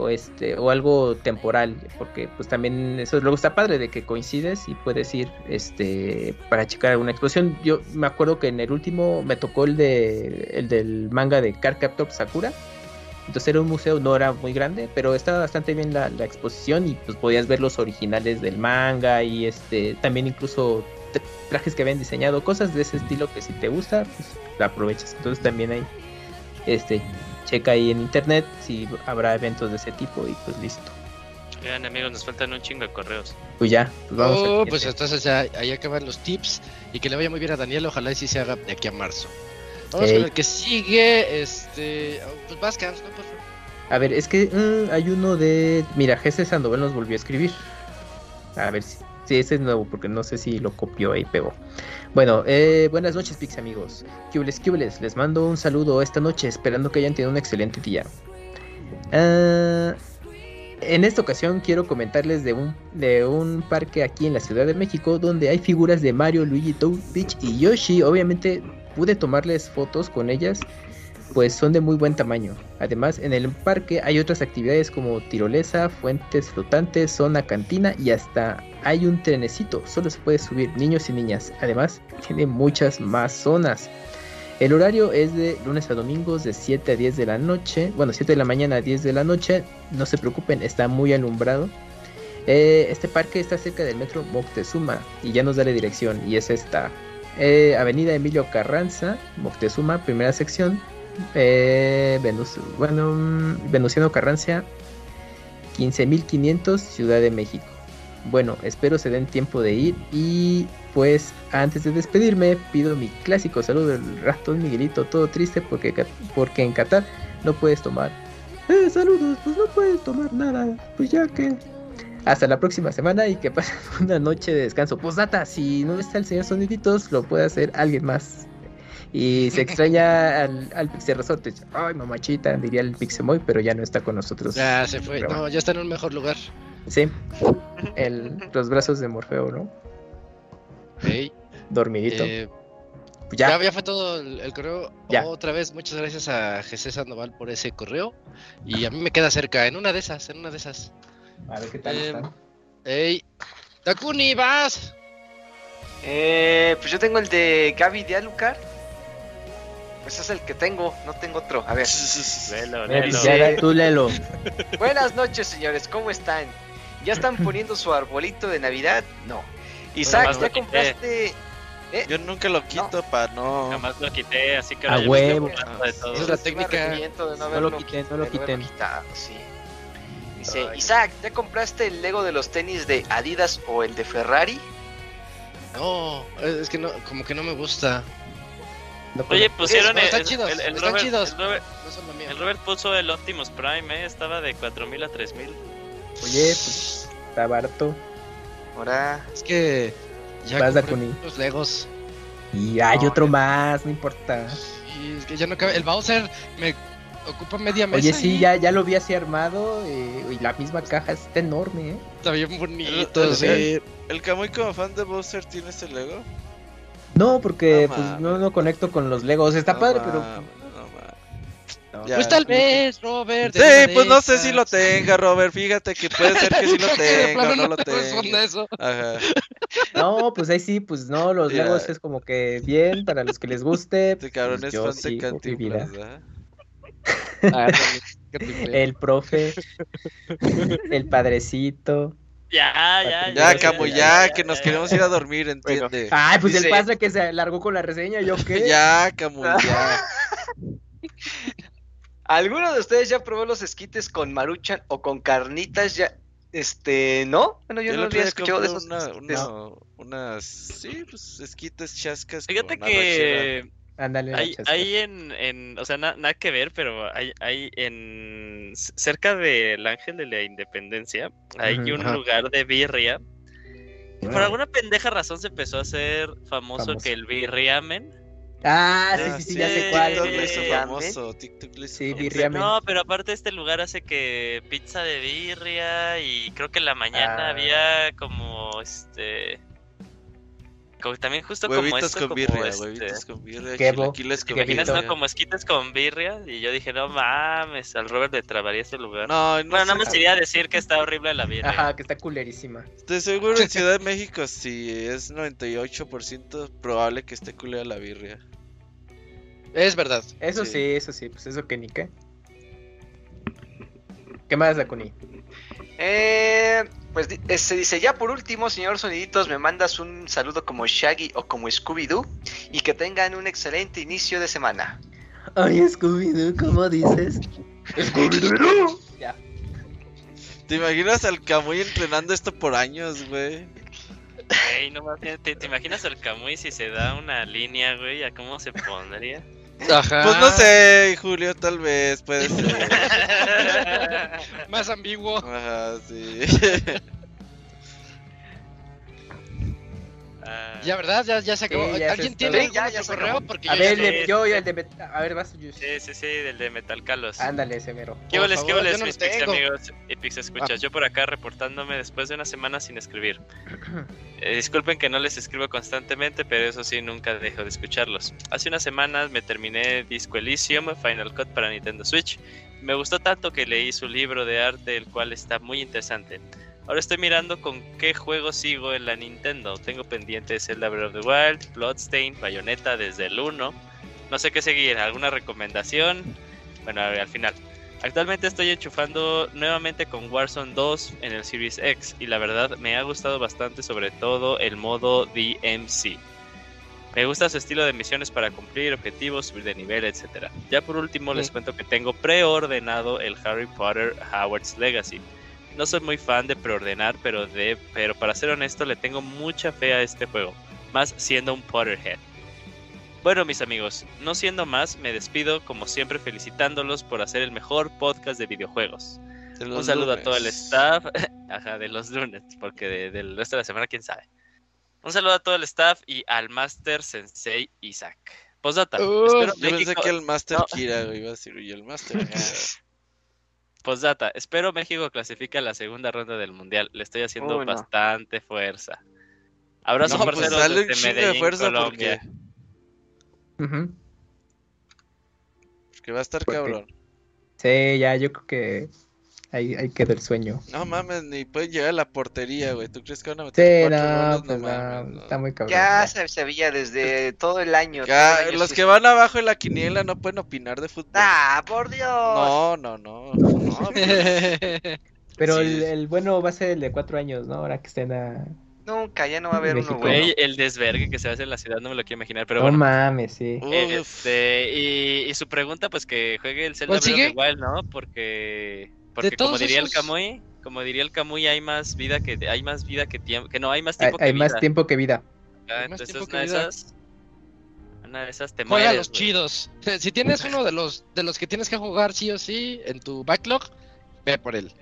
o este o algo temporal porque pues también eso luego está padre de que coincides y puedes ir este para checar alguna exposición yo me acuerdo que en el último me tocó el de el del manga de Cardcaptor Sakura. Entonces era un museo no era muy grande pero estaba bastante bien la, la exposición y pues podías ver los originales del manga y este también incluso tra- trajes que habían diseñado cosas de ese estilo que si te gusta pues la aprovechas. Entonces también hay este checa ahí en internet si habrá eventos de ese tipo y pues listo. Vean, amigos, nos faltan un chingo de correos. Pues ya, pues vamos Oh, pues entonces ya ahí acaban los tips y que le vaya muy bien a Daniel, ojalá y sí se haga de aquí a marzo. Vamos con el que sigue, este, oh, pues vas, ¿no? Por favor. A ver, es que mm, hay uno de... Mira, Jesse Sandoval nos volvió a escribir. A ver si... Sí, ese es nuevo porque no sé si lo copió y pegó. Bueno, eh, buenas noches, Pix amigos. Cubles, cubles, les mando un saludo esta noche, esperando que hayan tenido un excelente día. Ah, en esta ocasión quiero comentarles de un, de un parque aquí en la Ciudad de México donde hay figuras de Mario, Luigi, Toad, Peach y Yoshi. Obviamente pude tomarles fotos con ellas, pues son de muy buen tamaño. Además, en el parque hay otras actividades como tirolesa, fuentes flotantes, zona cantina y hasta hay un trenecito. Solo se puede subir niños y niñas. Además, tiene muchas más zonas. El horario es de lunes a domingos de 7 a 10 de la noche. Bueno, 7 de la mañana a 10 de la noche. No se preocupen, está muy alumbrado. Eh, este parque está cerca del metro Moctezuma y ya nos da la dirección y es esta. Eh, Avenida Emilio Carranza, Moctezuma, primera sección. Eh, Venus- bueno, mm, Venustiano Carranza, 15.500, Ciudad de México. Bueno, espero se den tiempo de ir y pues antes de despedirme pido mi clásico saludo del ratón Miguelito, todo triste porque, porque en Qatar no puedes tomar. Eh, saludos, pues no puedes tomar nada, pues ya que... Hasta la próxima semana y que [LAUGHS] pasen una noche de descanso. Pues data, si no está el señor Soniditos, lo puede hacer alguien más. Y se extraña al, al Pixel. Ay, mamachita, diría el Pixemoy, pero ya no está con nosotros. Ya se fue, no, ya está en un mejor lugar. Sí, el, los brazos de Morfeo, ¿no? Ey, Dormidito. eh, ya. ya, ya fue todo el, el correo. Ya. Otra vez, muchas gracias a Jesús Sandoval por ese correo. Y a mí me queda cerca, en una de esas, en una de esas. A ver qué tal Eh, están. Ey, Takuni, vas. Eh, pues yo tengo el de Gaby de Alucard. Pues es el que tengo, no tengo otro. A ver. [LAUGHS] Velo, Eh, léelo. ya, tú léelo. [LAUGHS] Buenas noches, señores, ¿cómo están? ¿Ya están [LAUGHS] poniendo su arbolito de Navidad? No. Isaac, ¿ya quité. compraste? Yo nunca lo quito para no. Jamás lo quité, así que A me estoy huevo. de todo. Es la técnica. de no No lo quiten, no lo quitado, sí. Dice, Ay. Isaac, ¿ya compraste el Lego de los tenis de Adidas o el de Ferrari? No, es que no, como que no me gusta. Oye, pusieron Bueno, el, chidos, el, el están Robert, chidos. el Robert- No son lo mío. el Robert puso el Optimus Prime, eh, estaba de 4000 a 3000. Oye, pues está barato. Ahora, Es que ya Vas, Dakuni. los Legos. Y hay No, otro más, no importa. Y es que ya no cabe. El Bowser me ocupa media mesa. Oye, sí, y ya, ya lo vi así armado. eh, y la misma caja está enorme, ¿eh? Está bien El, bonito. el, sí. el- el Kamui como fan de Bowser tiene ese Lego. No, porque No pues no, no conecto con los Legos. Está No padre, pero. Ya. Pues tal vez, Robert. Sí, pues no sé si lo tenga, Robert. Fíjate que puede ser que sí lo [LAUGHS] tenga o no lo tenga. eso. Ajá. No, pues ahí sí, pues no, los. Legos es como que bien para los que les guste. Este cabrón pues es fan. El profe, [LAUGHS] el padrecito. Ya, ya, Ya, Ya, Camu, ya, ya, que nos queremos ir a dormir, entiende. Ay, pues Dice- el padre que se largó con la reseña, ¿yo qué? [LAUGHS] Ya, Camu, [LAUGHS] ya. ¿alguno de ustedes ya probó los esquites con maruchan o con carnitas? Ya, este, ¿no? Bueno, yo no había escuchado de esos. una- esquites. una- unas, sí, pues esquites chascas. Fíjate que Ándale, hay, hay en, en, o sea, na- nada que ver, pero hay, hay en, cerca del Ángel de la Independencia, hay un lugar de birria. Por alguna pendeja razón se empezó a hacer famoso, Famoso. que el birriamen. Ah, sí, Ah, sí, sí, ya sé sí, cuál. TikTok lo hizo famoso, TikTok lo hizo Sí, birriamen. No, pero aparte este lugar hace que pizza de birria y creo que en la mañana Ah. había como este también justo como Huevitos esto con como birria, este, huevitos con birria, Quebo, chilaquiles con birria. como esquites con birria y yo dije, no mames, al Robert le trabaría este lugar. No, no bueno, nada más quería decir que está horrible la birria. Ajá, que está culerísima. De seguro en [LAUGHS] Ciudad de México, si es 98% probable que esté culera la birria. Es verdad. Eso Sí. sí, eso sí, pues eso que ni qué. ¿Qué más, Dakuni? Eh, pues eh, se dice, ya por último, señor Soniditos, me mandas un saludo como Shaggy o como Scooby-Doo y que tengan un excelente inicio de semana. Ay, Scooby-Doo, ¿cómo dices? Ya. ¿Te imaginas al Camuy entrenando esto por años, güey? Ey, no ¿te, te imaginas al Camuy si se da una línea, güey? ¿A cómo se pondría? Ajá. Pues no sé, Julio, tal vez, puede ser. [LAUGHS] Más ambiguo. Ajá, sí. [LAUGHS] Ah, Ya, ¿verdad? Ya, ya se acabó. Sí, ya ¿Alguien tiene Sí, ya, ya correo? Porque A yo ver, el de- yo y el de... Bet- A ver, vas, Yus. Sí, sí, sí, del de Metal Calos. Ándale, ese mero. ¿Qué Por goles, qué yo no mis Pix amigos y Pix escuchas? Yo por acá reportándome después de una semana sin escribir. [CLEARS THROAT] Eh, disculpen que no les escribo constantemente, pero eso sí, nunca dejo de escucharlos. Hace unas semanas me terminé Disco Elysium Final Cut para Nintendo Switch. Me gustó tanto que leí su libro de arte, el cual está muy interesante. Ahora estoy mirando con qué juego sigo en la Nintendo. Tengo pendiente Zelda Breath of the Wild, Bloodstained, Bayonetta desde el 1. No sé qué seguir, ¿alguna recomendación? Bueno, a ver, al final. Actualmente estoy enchufando nuevamente con Warzone 2 en el Series X y la verdad me ha gustado bastante sobre todo el modo DMC. Me gusta su estilo de misiones para cumplir objetivos, subir de nivel, etc. Ya por último les cuento que tengo preordenado el Harry Potter Howard's Legacy. No soy muy fan de preordenar, pero, de, pero para ser honesto le tengo mucha fe a este juego, más siendo un Potterhead. Bueno, mis amigos, no siendo más, me despido como siempre felicitándolos por hacer el mejor podcast de videojuegos. De Un saludo a todo el staff, [LAUGHS] ajá, de los lunes, porque de- del resto de la semana, quién sabe. Un saludo a todo el staff y al Master Sensei Isaac. Espero Yo pensé que el Master no. Kira, iba a decir, y el Master [LAUGHS] Kira. Postdata, espero México clasifique a la segunda ronda del mundial. Le estoy haciendo Uy, no. bastante fuerza. Abrazo, No, pues parceros, sale un desde chingo de Medellín, fuerza Colombia. porque, porque va a estar Porque- cabrón. Sí, ya, yo creo que Ahí, ahí quedó el sueño. No mames, ni pueden llegar a la portería, güey. ¿Tú crees que van a meter Sí, cuatro no, goles? pues mames, no, no. está muy cabrón. Ya se sabía desde todo el año. Ya, todo el año los sí- que van abajo en la quiniela no pueden opinar de fútbol. ¡Ah, por Dios! No, no, no. no, pues, [LAUGHS] Pero Sí. el, el bueno va a ser el de cuatro años, ¿no? Ahora que estén a... Nunca, ya no va a haber México. uno bueno. Güey, el desvergue que se hace en la ciudad no me lo quiero imaginar, pero no bueno. mames, sí. Este, y, y su pregunta, pues que juegue el Zelda ¿Cuál Breath of the Wild, ¿no? Porque, porque como diría el esos- Kamui, como diría el Kamui, hay más vida que hay más vida que tiempo, que no hay más Hay, tiempo hay que más vida. tiempo que vida. Ah, Hay más entonces tiempo que una de vida. esas, una de esas te Juega mueres, los chidos. Si tienes uno de los de los que tienes que jugar sí o sí en tu backlog, ve por él.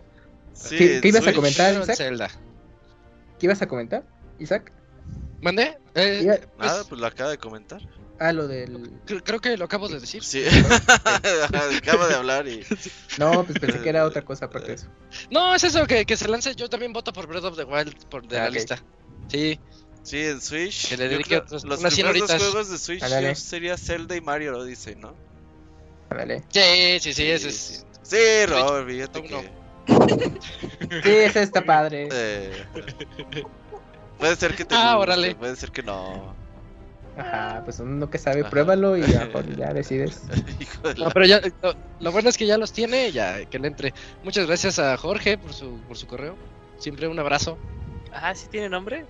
sí, ¿Qué- ibas a comentar? El Isaac? Zelda. ¿Qué ibas a comentar, Isaac? ¿Mandé? Eh, Iba- pues, Nada, pues lo acaba de comentar. Ah, lo del... cre- creo que lo acabo de decir. Sí. [LAUGHS] Acaba de hablar y. [LAUGHS] No, pues pensé que era otra cosa aparte de eso. No, es eso, que, que se lance. Yo también voto por Breath of the Wild por de Ah, la lista. Sí, Sí, en Switch. Que le yo dedique creo- otros- los unas primeros dos juegos de Switch yo sería Zelda y Mario Odyssey, ¿no? Dale. sí, sí, sí, ese es. sí. Sí, Robert, fíjate Uno. que. Sí, ese está padre. eh, puede ser que te Ah, guste, órale. puede ser que no. Ajá, pues uno que sabe, Ajá. pruébalo y a mejor ya [LAUGHS] decides. Hijo de No, pero ya, lo, lo bueno es que ya los tiene, ya que le entre. Muchas gracias a Jorge por su, por su correo. Siempre un abrazo. Ah, ¿sí tiene nombre?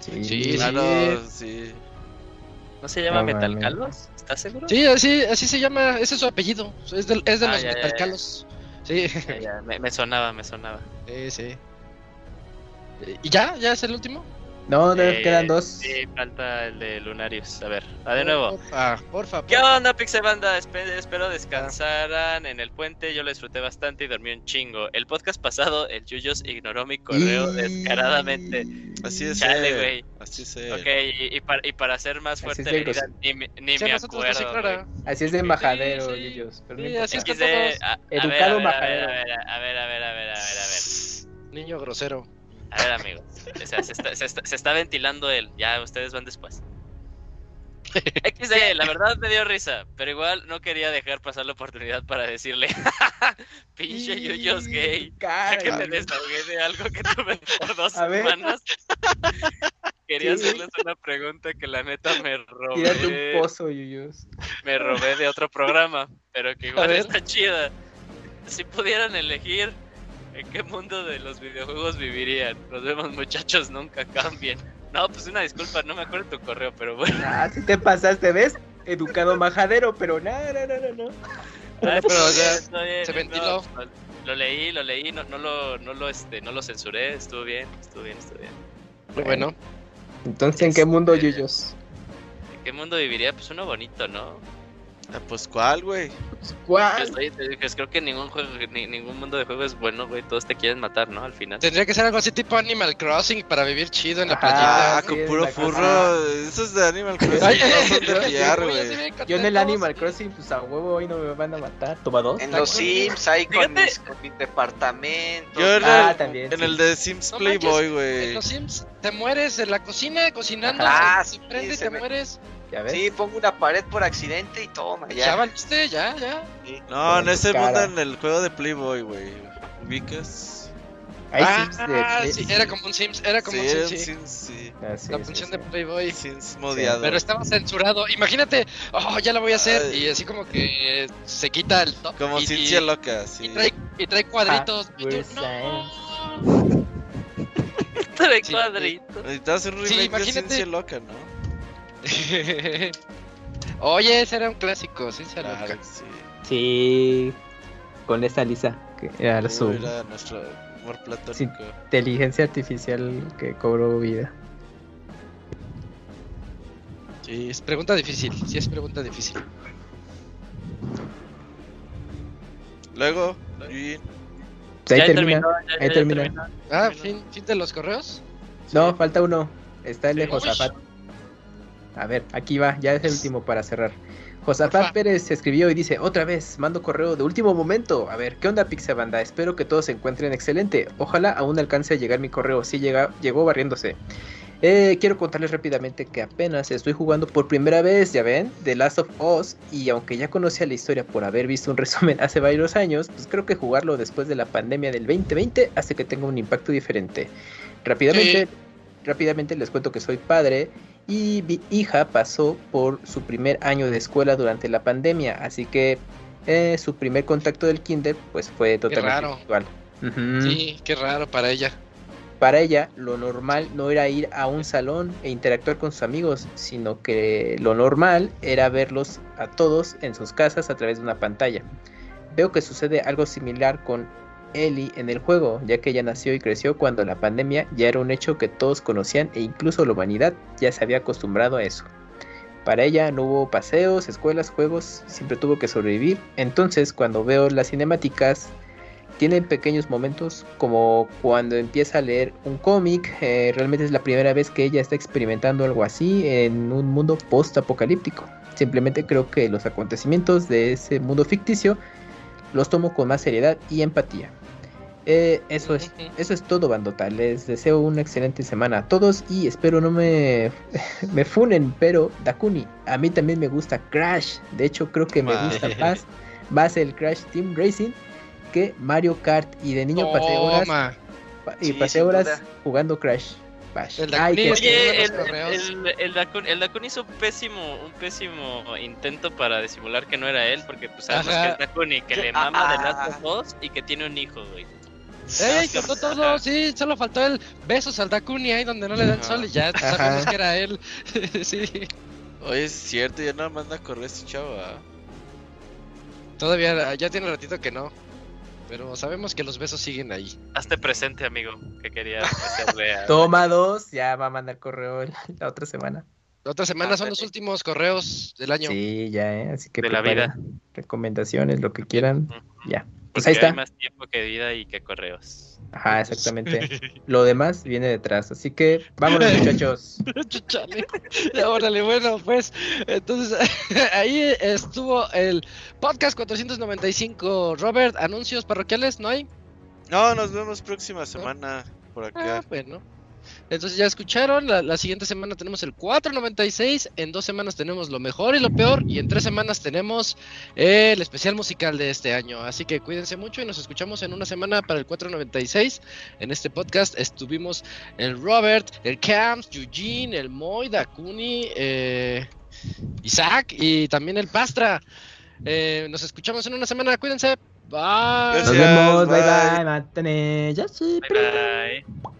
Sí, Sí, Claro, sí. ¿No se llama No. Metalcalos? ¿Estás seguro? Sí, así, así se llama, ese es su apellido. Es de, es de Ah, los ya, ya, ya. metalcalos. Sí, Ya, ya, me, me sonaba, me sonaba. sí, sí. ¿Y ya? ¿Ya es el último? No, no, Eh, quedan dos. Sí, falta el de Lunarius. A ver, va de nuevo. Porfa, porfa. ¿Qué porfa. onda, Pixel Banda? Espe- espero descansaran en el puente. Yo lo disfruté bastante y dormí un chingo. El podcast pasado, el Yuyos ignoró mi correo Y- descaradamente. Así es. Chale, él, güey. Así es. él. Ok, y, y para, y para hacer más fuerte la herida, ni, me- ni Sí, me acuerdo. Así es de embajadero, sí. Yuyos, Sí, importa. así es XD, todos. a- a ver, Educado majadero. a ver, a ver, a ver, a ver, a ver, a ver. Niño grosero. A ver, amigos. O sea, se está, se, está, se está ventilando él. Ya ustedes van después. XD, la verdad me dio risa, pero igual no quería dejar pasar la oportunidad para decirle, [LAUGHS] pinche yuyos gay. Ya que me Caray. desahogué de algo que tuve por dos A semanas. [LAUGHS] Quería Sí. hacerles una pregunta que la neta me Tírate robé, un pozo, Yuyos. me robé de otro programa, pero que igual está chida. Si pudieran elegir, ¿en qué mundo de los videojuegos vivirían? Nos vemos muchachos, nunca cambien. No, pues una disculpa, no me acuerdo tu correo, pero bueno. [LAUGHS] Ah, si te pasaste, ¿ves? Educado majadero, pero no, no, no, no, no. Ay, pero bien, se ventiló. pues, lo leí, lo leí, no, no lo, no lo, este, no lo censuré, estuvo bien, estuvo bien, estuvo bien. Muy bueno. Entonces, ¿en qué mundo, Este- Yuyos? ¿En qué mundo viviría? Pues uno bonito, ¿no? Ah, pues, ¿cuál, güey? Pues, ¿Cuál? dije, creo que ningún juego, ni- ningún mundo de juego es bueno, güey. Todos te quieren matar, ¿no? Al final. Tendría que ser algo así tipo Animal Crossing para vivir chido en la Ajá. playita. Ah, sí, con puro cosa. furro. Eso es de Animal Crossing. Ay, no son yo- de pillar, güey. Yo en el. Animal Crossing, pues a huevo hoy no me van a matar. Toma dos. En los Sims, ahí con, mis, con mis departamentos. Yo en Ah, el- también. En sí. el de Sims No Playboy, En güey. los Sims te mueres en la cocina cocinando, Ajá. se, se Ah, prende y sí, te se me- mueres. ¿Ya ves? Sí, pongo una pared por accidente y toma, Ya, ya. valiste, ya, ya. No, en ese mundo, en el juego de Playboy, güey. ¿Ubicas? Hay ah, Sims de... sí, era como un Sims, era como sí, un Sims, sí. Sims, sí. Ah, sí, La sí, función sí. de Playboy. Sims modiado. Pero estaba censurado. Imagínate, oh, ya la voy a hacer. Ay. Y así como que se quita el top. Como ciencia loca, sí. y trae, y trae cuadritos. y tú, no. [LAUGHS] Trae Sí, cuadrito. Necesitas un Sí, remake de imagínate. ciencia loca, ¿no? [LAUGHS] Oye, ese era un clásico, sí, será Claro, sí. Sí. Con esa Lisa, que era Uy, su Era nuestro amor platónico. inteligencia artificial que cobró vida. Sí, es pregunta difícil. Sí, es pregunta difícil. Luego, y ahí Ya termina. terminó, ya- ya- ahí ya termina. Ah, fin, fin de los correos. No, falta uno. Está el de Sí. Josafat. A ver, aquí va, ya es el último para cerrar. Josafat. Pérez escribió y dice, otra vez, mando correo de último momento. A ver, ¿qué onda Pixabanda? Espero que todos se encuentren excelente. Ojalá aún alcance a llegar mi correo. Sí llega, llegó barriéndose. Eh, quiero contarles rápidamente que apenas estoy jugando por primera vez, ya ven, The Last of Us, y aunque ya conocía la historia por haber visto un [LAUGHS] resumen hace varios años, pues creo que jugarlo después de la pandemia del 2020 hace que tenga un impacto diferente. Rápidamente, rápidamente les cuento que soy padre y mi hija pasó por su primer año de escuela durante la pandemia, así que eh, su primer contacto del kinder pues fue totalmente raro. virtual. Sí, qué raro para ella. Para ella, lo normal no era ir a un salón e interactuar con sus amigos, sino que lo normal era verlos a todos en sus casas a través de una pantalla. Veo que sucede algo similar con Ellie en el juego, ya que ella nació y creció cuando la pandemia ya era un hecho que todos conocían e incluso la humanidad ya se había acostumbrado a eso. Para ella no hubo paseos, escuelas, juegos, siempre tuvo que sobrevivir. Entonces, cuando veo las cinemáticas, tienen pequeños momentos como cuando empieza a leer un cómic. eh, realmente es la primera vez que ella está experimentando algo así en un mundo post-apocalíptico. Simplemente creo que los acontecimientos de ese mundo ficticio los tomo con más seriedad y empatía. Eh, eso, es, eso es todo, bandota. Les deseo una excelente semana a todos y espero no me, [LAUGHS] me funen, pero Dakuni, a mí también me gusta Crash. De hecho, creo que me gusta [LAUGHS] más, más el Crash Team Racing que Mario Kart. Y de niño pasé horas, pa- y Sí, pasé horas jugando Crash. Bash. El Ay, Dakuni Oye, el, el, hizo un pésimo, un pésimo intento para disimular que no era él, porque pues sabemos Ajá. que es Dakuni, que le Ah, mama de ah, Last of Us y que tiene un hijo, güey. ¡Ey! Contó todo, sí, solo faltó el besos al Dakuni ahí donde no le dan sol y ya Ajá. sabemos que era él. [LAUGHS] sí, Oye, es cierto, ya nada manda a correr este chavo. ¿ah? todavía ya tiene ratito que no. Pero sabemos que los besos siguen ahí. Hazte presente, amigo, que quería meterle [LAUGHS] a... Toma dos, ya va a mandar correo la otra semana. La otra semana son los últimos correos del año. Sí, ya, ¿eh? Así que De la vida. recomendaciones, lo que quieran. Ya. Pues ahí está. hay más tiempo que vida y que correos. Ajá, exactamente. [LAUGHS] Lo demás viene detrás. Así que vámonos, muchachos. [LAUGHS] Chale. Órale, bueno, pues entonces [LAUGHS] ahí estuvo el podcast 495. Robert, anuncios parroquiales, ¿no hay? No, nos vemos próxima semana por Ah, acá. bueno. Entonces ya escucharon, la, la siguiente semana tenemos el 496, en dos semanas tenemos lo mejor y lo peor, y en tres semanas tenemos el especial musical de este año. Así que cuídense mucho y nos escuchamos en una semana para el 496. En este podcast estuvimos el Robert, el Camps, Eugene, el Moy, Dakuni, eh, Isaac y también el Pastra. Eh, nos escuchamos en una semana, cuídense. Bye. Nos vemos. Bye bye. bye. Mátane. Ya sí. Bye bye.